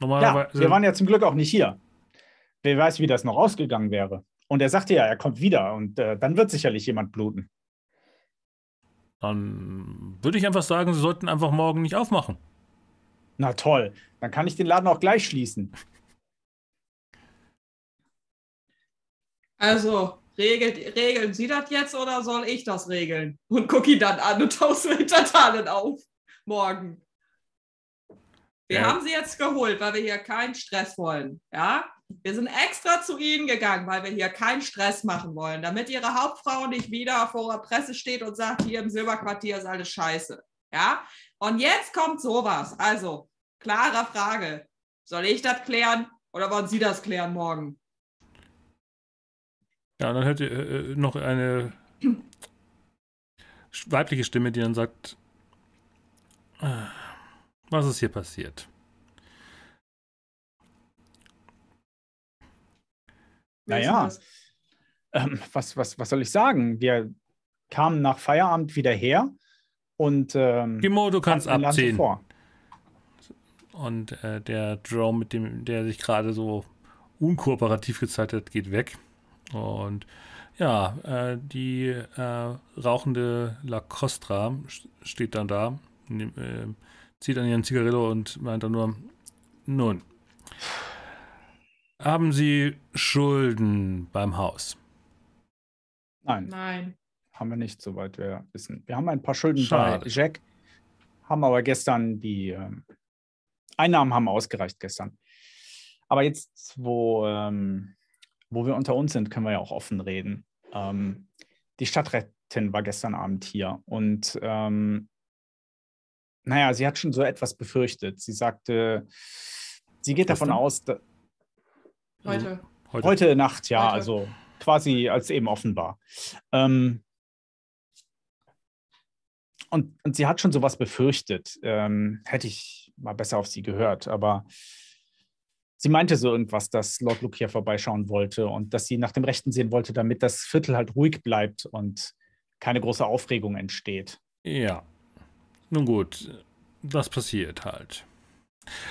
Ja, wir waren ja zum Glück auch nicht hier. Wer weiß, wie das noch ausgegangen wäre. Und er sagte ja, er kommt wieder und äh, dann wird sicherlich jemand bluten. Dann würde ich einfach sagen, Sie sollten einfach morgen nicht aufmachen. Na toll, dann kann ich den Laden auch gleich schließen. Also, regelt, regeln Sie das jetzt oder soll ich das regeln? Und gucke ihn dann an und *laughs* tausend Hintertalen auf. Morgen. Wir ja. haben sie jetzt geholt, weil wir hier keinen Stress wollen. Ja? Wir sind extra zu Ihnen gegangen, weil wir hier keinen Stress machen wollen, damit Ihre Hauptfrau nicht wieder vor der Presse steht und sagt, hier im Silberquartier ist alles scheiße. Ja? Und jetzt kommt sowas. Also, klare Frage. Soll ich das klären oder wollen Sie das klären morgen? Ja, dann hört ihr äh, noch eine weibliche Stimme, die dann sagt, äh, was ist hier passiert? Naja, ähm, was, was, was soll ich sagen? Wir kamen nach Feierabend wieder her und. Ähm, Gimo, du kannst abziehen. Und äh, der Drone, mit dem der sich gerade so unkooperativ gezeigt hat, geht weg. Und ja, äh, die äh, rauchende La Costra steht dann da, nehm, äh, zieht an ihren Zigarillo und meint dann nur, nun, haben Sie Schulden beim Haus? Nein. Nein. Haben wir nicht, soweit wir wissen. Wir haben ein paar Schulden Schade. bei Jack, haben aber gestern die äh, Einnahmen haben ausgereicht gestern. Aber jetzt, wo, ähm, wo wir unter uns sind, können wir ja auch offen reden. Ähm, die Stadträtin war gestern Abend hier und ähm, naja, sie hat schon so etwas befürchtet. Sie sagte, sie geht Was davon denn? aus, dass, Heute. Heute. Heute Nacht, ja, Heute. also quasi als eben offen war. Ähm, und, und sie hat schon sowas befürchtet. Ähm, hätte ich mal besser auf sie gehört, aber sie meinte so irgendwas, dass Lord Luke hier vorbeischauen wollte und dass sie nach dem Rechten sehen wollte, damit das Viertel halt ruhig bleibt und keine große Aufregung entsteht. Ja. Nun gut, das passiert halt.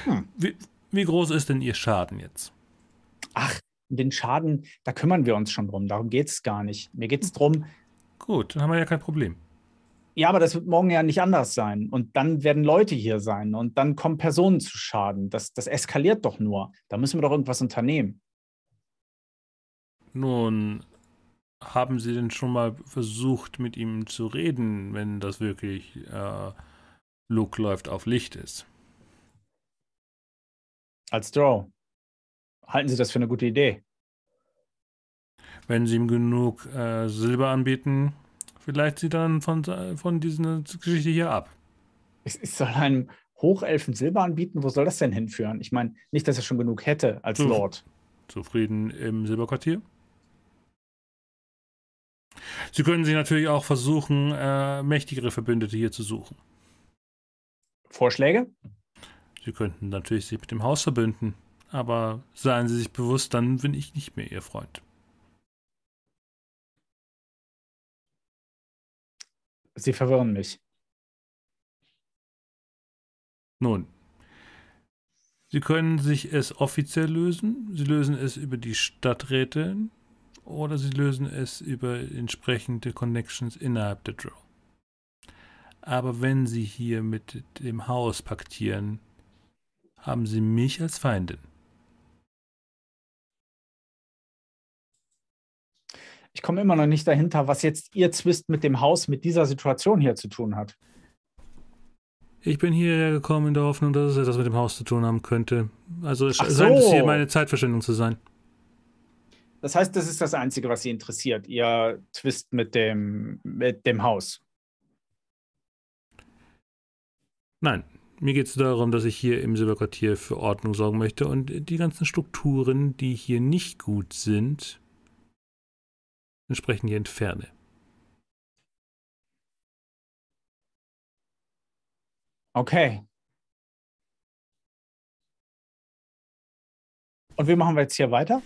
Hm. Wie, wie groß ist denn Ihr Schaden jetzt? Ach, den Schaden, da kümmern wir uns schon drum. Darum geht es gar nicht. Mir geht es darum. Gut, dann haben wir ja kein Problem. Ja, aber das wird morgen ja nicht anders sein. Und dann werden Leute hier sein und dann kommen Personen zu Schaden. Das, das eskaliert doch nur. Da müssen wir doch irgendwas unternehmen. Nun, haben Sie denn schon mal versucht, mit ihm zu reden, wenn das wirklich äh, Luke läuft auf Licht ist? Als Draw. Halten Sie das für eine gute Idee? Wenn Sie ihm genug äh, Silber anbieten, vielleicht Sie dann von, von dieser Geschichte hier ab. Ich, ich soll einem Hochelfen Silber anbieten? Wo soll das denn hinführen? Ich meine, nicht, dass er schon genug hätte als Zu, Lord. Zufrieden im Silberquartier? Sie können sich natürlich auch versuchen, äh, mächtigere Verbündete hier zu suchen. Vorschläge? Sie könnten natürlich sich mit dem Haus verbünden aber seien Sie sich bewusst, dann bin ich nicht mehr Ihr Freund. Sie verwirren mich. Nun, Sie können sich es offiziell lösen, Sie lösen es über die Stadträte oder Sie lösen es über entsprechende Connections innerhalb der Draw. Aber wenn Sie hier mit dem Haus paktieren, haben Sie mich als Feindin. Ich komme immer noch nicht dahinter, was jetzt Ihr Zwist mit dem Haus, mit dieser Situation hier zu tun hat. Ich bin hierher gekommen in der Hoffnung, dass es etwas mit dem Haus zu tun haben könnte. Also es so. scheint es hier meine Zeitverschwendung zu sein. Das heißt, das ist das Einzige, was Sie interessiert, Ihr Twist mit dem, mit dem Haus. Nein, mir geht es darum, dass ich hier im Silberquartier für Ordnung sorgen möchte und die ganzen Strukturen, die hier nicht gut sind, entsprechend hier entferne. Okay. Und wie machen wir jetzt hier weiter?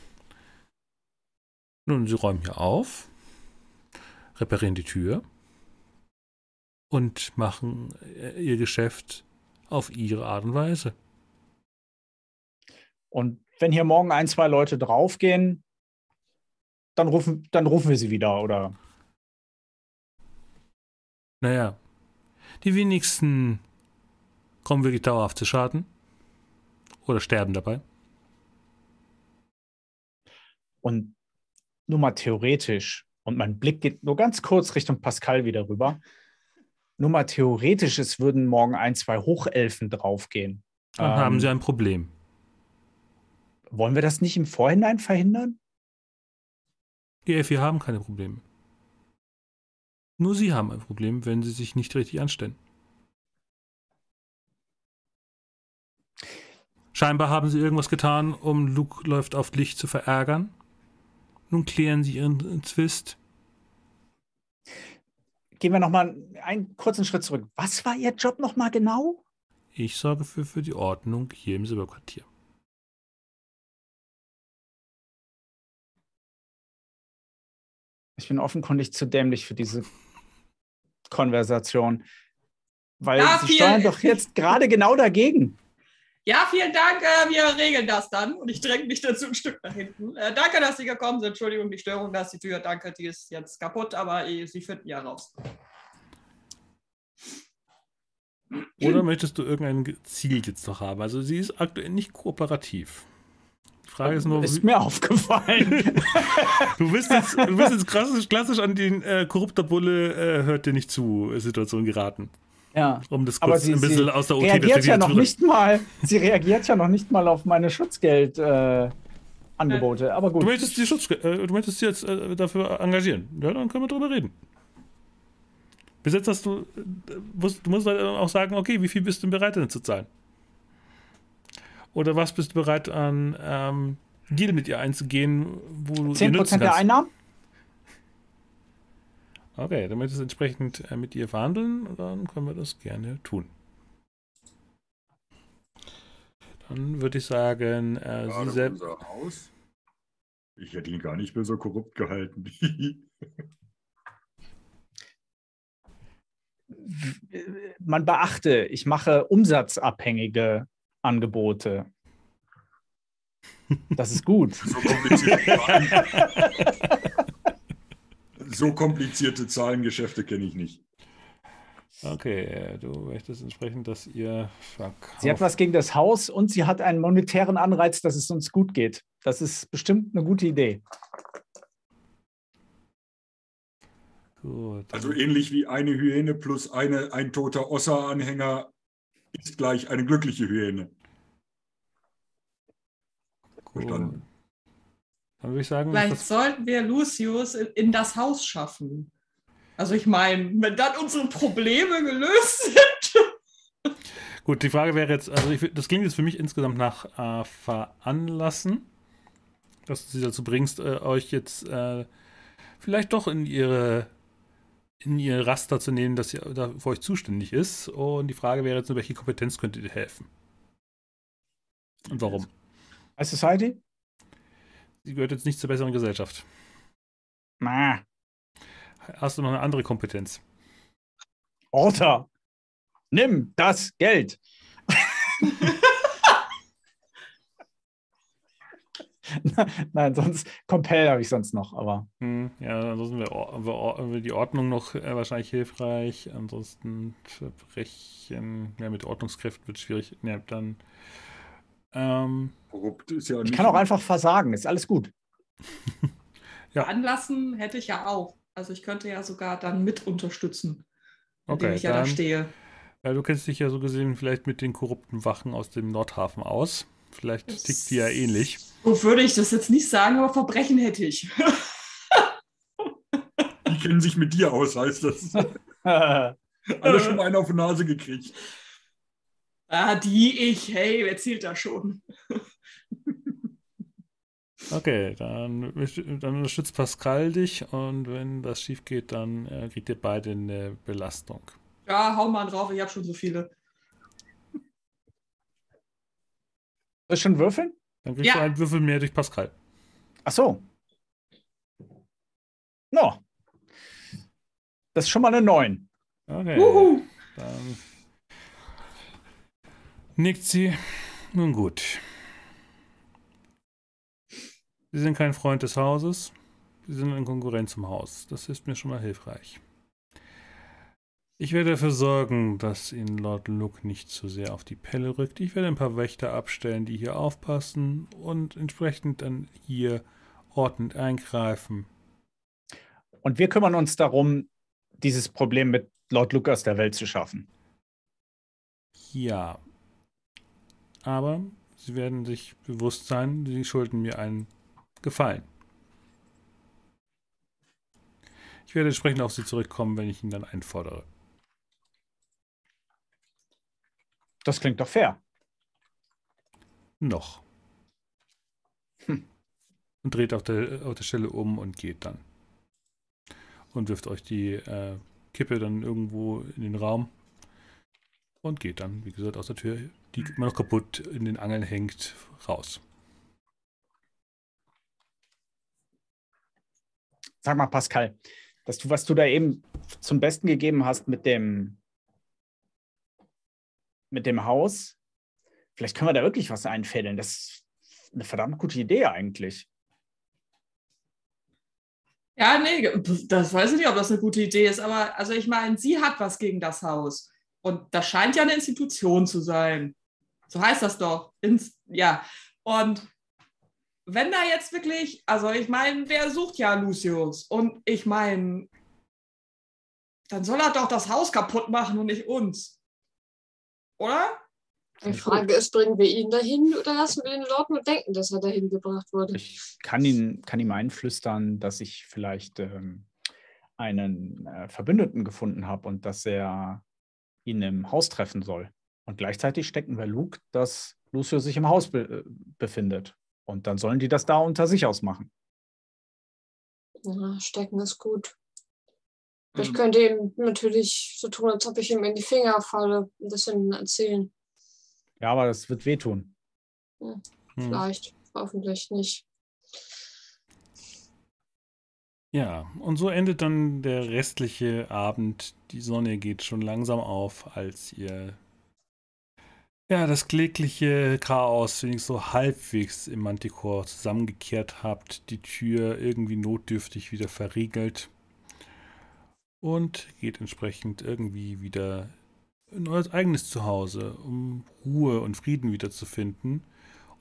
Nun, sie räumen hier auf, reparieren die Tür und machen äh, ihr Geschäft auf ihre Art und Weise. Und wenn hier morgen ein, zwei Leute draufgehen, dann rufen, dann rufen wir sie wieder, oder? Naja, die wenigsten kommen wirklich dauerhaft zu Schaden oder sterben dabei. Und nur mal theoretisch, und mein Blick geht nur ganz kurz Richtung Pascal wieder rüber. Nur mal theoretisch, es würden morgen ein, zwei Hochelfen draufgehen. Dann Ähm, haben sie ein Problem. Wollen wir das nicht im Vorhinein verhindern? Die Elfi haben keine Probleme. Nur sie haben ein Problem, wenn sie sich nicht richtig anstellen. Scheinbar haben sie irgendwas getan, um Luke läuft auf Licht zu verärgern. Nun klären sie ihren Zwist. Gehen wir nochmal einen kurzen Schritt zurück. Was war Ihr Job nochmal genau? Ich sorge für, für die Ordnung hier im Silberquartier. Ich bin offenkundig zu dämlich für diese Konversation. Weil Ja, Sie steuern doch jetzt *laughs* gerade genau dagegen. Ja, vielen Dank. Äh, wir regeln das dann. Und ich dränge mich dazu ein Stück nach hinten. Äh, danke, dass Sie gekommen sind. Entschuldigung, die Störung, dass die Tür, danke, die ist jetzt kaputt, aber äh, Sie finden ja raus. Oder möchtest du irgendein Ziel jetzt noch haben? Also sie ist aktuell nicht kooperativ. Frage ist nur, Ist mir aufgefallen. *laughs* du bist jetzt, du bist jetzt klassisch, klassisch an den äh, korrupter Bulle äh, hört dir nicht zu Situation geraten. ja. Um das Aber kurz sie, ein bisschen sie aus der reagiert ja noch zu- nicht mal. Sie reagiert ja noch nicht mal auf meine Schutzgeldangebote. Äh, Angebote. Aber gut. Du möchtest, die Schutz, äh, du möchtest dich jetzt äh, dafür engagieren. Ja, dann können wir drüber reden. Bis jetzt hast du, äh, musst, du musst halt auch sagen, okay, wie viel bist du bereit denn zu zahlen? Oder was bist du bereit an ähm, Deal mit ihr einzugehen, wo du ihr 10% nützen der kannst? Einnahmen? Okay, dann möchtest du entsprechend äh, mit ihr verhandeln, dann können wir das gerne tun. Dann würde ich sagen, äh, sie selbst. Haus. Ich hätte ihn gar nicht mehr so korrupt gehalten. *laughs* Man beachte, ich mache umsatzabhängige Angebote. *laughs* Das ist gut. so, komplizierte Zahlen, so komplizierte Zahlengeschäfte kenne ich nicht. Okay, du möchtest entsprechend, dass ihr verkauft. Sie hat was gegen das Haus und sie hat einen monetären Anreiz, dass es uns gut geht. Das ist bestimmt eine gute Idee. Gut. Also ähnlich wie eine Hyäne plus eine, ein toter Ossa-Anhänger ist gleich eine glückliche Hyäne. verstanden. Dann würde ich sagen, Vielleicht sollten wir Lucius in, in das Haus schaffen. Also ich meine, wenn dann unsere Probleme gelöst sind. *laughs* gut, die Frage wäre jetzt, also ich, das klingt jetzt für mich insgesamt nach äh, veranlassen, dass du sie dazu bringst, äh, euch jetzt äh, vielleicht doch in ihre in ihr Raster zu nehmen, dass sie da für euch zuständig ist. Und die Frage wäre jetzt nur, welche Kompetenz könnte dir helfen? Und warum? High Society? Sie gehört jetzt nicht zur besseren Gesellschaft. Na, Hast du noch eine andere Kompetenz? Orta. Nimm das Geld. *laughs* *laughs* Nein, sonst Compel habe ich sonst noch, aber Hm, ja, ansonsten wäre die Ordnung noch äh, wahrscheinlich hilfreich. Ansonsten Verbrechen, ja, mit Ordnungskräften wird schwierig. Ja, dann. Ähm, Korrupt ist ja ich nicht. kann auch einfach versagen. Ist alles gut. *laughs* Ja. Anlassen hätte ich ja auch. Also ich könnte ja sogar dann mit unterstützen, indem Okay, ich ja da dann- stehe. ja, du kennst dich ja so gesehen vielleicht mit den korrupten Wachen aus dem Nordhafen aus. Vielleicht tickt die ja ähnlich. So würde ich das jetzt nicht sagen, aber Verbrechen hätte ich. Die kennen sich mit dir aus, heißt das. *laughs* Alle schon mal einen auf die Nase gekriegt. ah, die ich, hey, wer zählt da schon? *laughs* Okay, dann, dann unterstützt Pascal dich und wenn das schief geht, dann äh, kriegt ihr beide eine Belastung. Ja, hau mal drauf, ich habe schon so viele. Soll ich schon würfeln? Dann kriegst Ja. du einen Würfel mehr durch Pascal. Ach so. No. Das ist schon mal eine 9. Okay. Wuhu. Dann nickt sie. Nun gut. Sie sind kein Freund des Hauses. Sie sind ein Konkurrent zum Haus. Das ist mir schon mal hilfreich. Ich werde dafür sorgen, dass Ihnen Lord Luke nicht zu sehr auf die Pelle rückt. Ich werde ein paar Wächter abstellen, die hier aufpassen und entsprechend dann hier ordnend eingreifen. Und wir kümmern uns darum, dieses Problem mit Lord Luke aus der Welt zu schaffen. Ja. Aber Sie werden sich bewusst sein, Sie schulden mir einen Gefallen. Ich werde entsprechend auf Sie zurückkommen, wenn ich ihn dann einfordere. Das klingt doch fair. Noch. Hm. Und dreht auf der, auf der Stelle um und geht dann. Und wirft euch die äh, Kippe dann irgendwo in den Raum. Und geht dann, wie gesagt, aus der Tür, die immer noch kaputt in den Angeln hängt, raus. Sag mal, Pascal, dass du, was du da eben zum Besten gegeben hast mit dem, mit dem Haus, vielleicht können wir da wirklich was einfädeln. Das ist eine verdammt gute Idee eigentlich. Ja, nee, das weiß ich nicht, ob das eine gute Idee ist, aber also ich meine, sie hat was gegen das Haus. Und das scheint ja eine Institution zu sein. So heißt das doch. Ins, ja. Und wenn da jetzt wirklich, also ich meine, wer sucht ja Lucius? Und ich meine, dann soll er doch das Haus kaputt machen und nicht uns. Oder? Die Frage ist, bringen wir ihn dahin oder lassen wir den Lord nur denken, dass er dahin gebracht wurde? Ich kann, ihn, kann ihm einflüstern, dass ich vielleicht ähm, einen äh, Verbündeten gefunden habe und dass er ihn im Haus treffen soll. Und gleichzeitig stecken wir Luke, dass Lucio sich im Haus be äh, befindet. Und dann sollen die das da unter sich ausmachen. Ja, stecken ist gut. Ich Also, könnte ihm natürlich so tun, als ob ich ihm in die Finger falle, ein bisschen erzählen. Ja, aber das wird wehtun. Hm. Vielleicht, hoffentlich nicht. Ja, und so endet dann der restliche Abend. Die Sonne geht schon langsam auf, als ihr ja das klägliche Chaos wenigstens so halbwegs im Manticore zusammengekehrt habt, die Tür irgendwie notdürftig wieder verriegelt und geht entsprechend irgendwie wieder in euer eigenes Zuhause, um Ruhe und Frieden wiederzufinden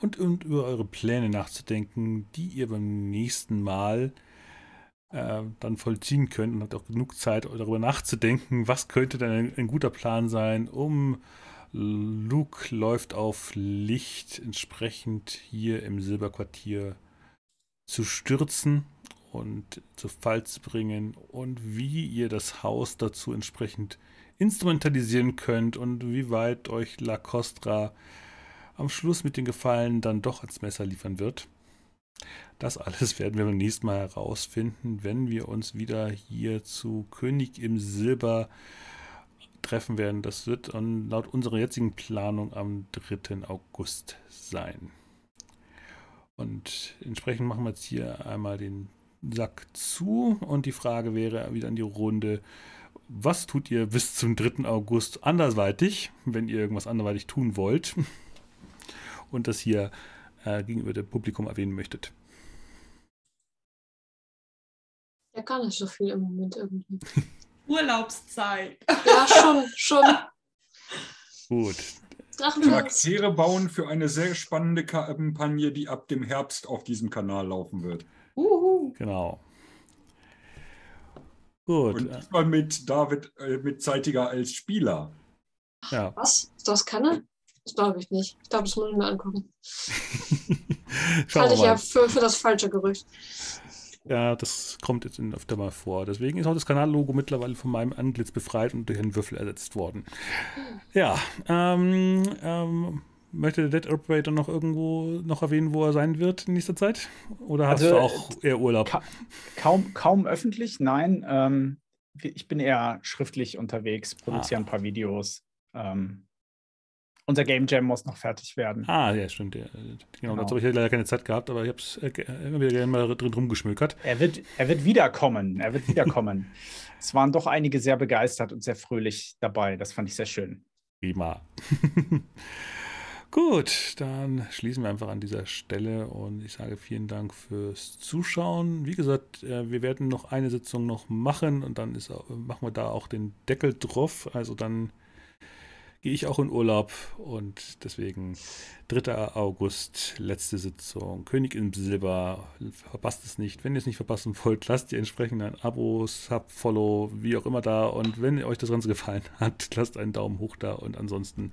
und, über eure Pläne nachzudenken, die ihr beim nächsten Mal äh, dann vollziehen könnt und habt auch genug Zeit, darüber nachzudenken, was könnte denn ein, ein guter Plan sein, um Luke läuft auf Licht entsprechend hier im Silberquartier zu stürzen und zu Fall zu bringen und wie ihr das Haus dazu entsprechend instrumentalisieren könnt und wie weit euch La Costra am Schluss mit den Gefallen dann doch ans Messer liefern wird. Das alles *laughs* werden wir beim nächsten Mal herausfinden, wenn wir uns wieder hier zu König im Silber treffen werden. Das wird laut unserer jetzigen Planung am 3. August sein. Und entsprechend machen wir jetzt hier einmal den Sack zu und die Frage wäre wieder an die Runde, was tut ihr bis zum 3. August andersweitig, wenn ihr irgendwas anderweitig tun wollt *laughs* und das hier äh, gegenüber dem Publikum erwähnen möchtet? Ja, gar nicht so viel im Moment irgendwie. *laughs* Urlaubszeit. Ja, schon, schon. *laughs* Gut. Charaktere bauen für eine sehr spannende Kampagne, die ab dem Herbst auf diesem Kanal laufen wird. Uhu. genau. Gut, Und diesmal mit David äh, mit Zeitiger als Spieler. ja. Was? Ist das Kanne? Das glaube ich nicht. Ich glaube, das muss ich mir angucken. *laughs* Schauen Halte ich ja für, für das falsche Gerücht. Ja, das kommt jetzt in- öfter mal vor. Deswegen ist auch das Kanallogo mittlerweile von meinem Antlitz befreit und durch einen Würfel ersetzt worden. Ja, ähm, ähm, möchte der Dead Operator noch irgendwo noch erwähnen, wo er sein wird in nächster Zeit? Oder hast Also, du auch eher Urlaub? Ka kaum, kaum öffentlich, nein. Ähm, ich bin eher schriftlich unterwegs, produziere ein paar Videos. Ähm, Unser Game Jam muss noch fertig werden. Ah, ja, stimmt. Ja. Genau, genau. dazu habe ich leider keine Zeit gehabt, aber ich habe es äh, immer wieder gerne mal drin rumgeschmökert. Er wird, er wird wiederkommen. Er wird wiederkommen. *laughs* es waren doch einige sehr begeistert und sehr fröhlich dabei. Das fand ich sehr schön. Prima. *laughs* Gut, dann schließen wir einfach an dieser Stelle und ich sage vielen Dank fürs Zuschauen. Wie gesagt, äh, wir werden noch eine Sitzung noch machen und dann ist, machen wir da auch den Deckel drauf. Also dann gehe ich auch in Urlaub und deswegen 3. August, letzte Sitzung, König im Silber, verpasst es nicht. Wenn ihr es nicht verpassen wollt, lasst ihr entsprechend ein Abo, Sub, Follow, wie auch immer da und wenn euch das Ganze gefallen hat, *laughs* lasst einen Daumen hoch da und ansonsten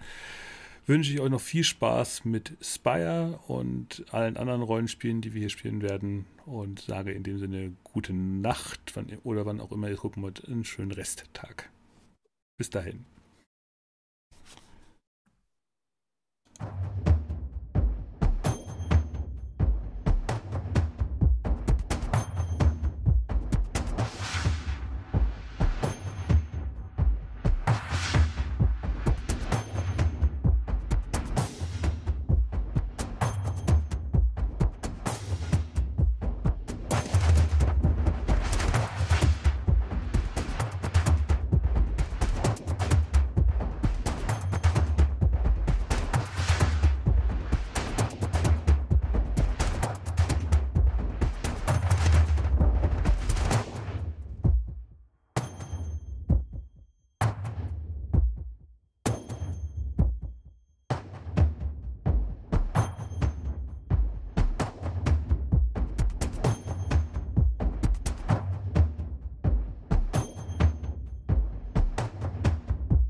wünsche ich euch noch viel Spaß mit Spire und allen anderen Rollenspielen, die wir hier spielen werden. Und sage in dem Sinne gute Nacht wann, oder wann auch immer ihr gucken wollt. Einen schönen Resttag. Bis dahin.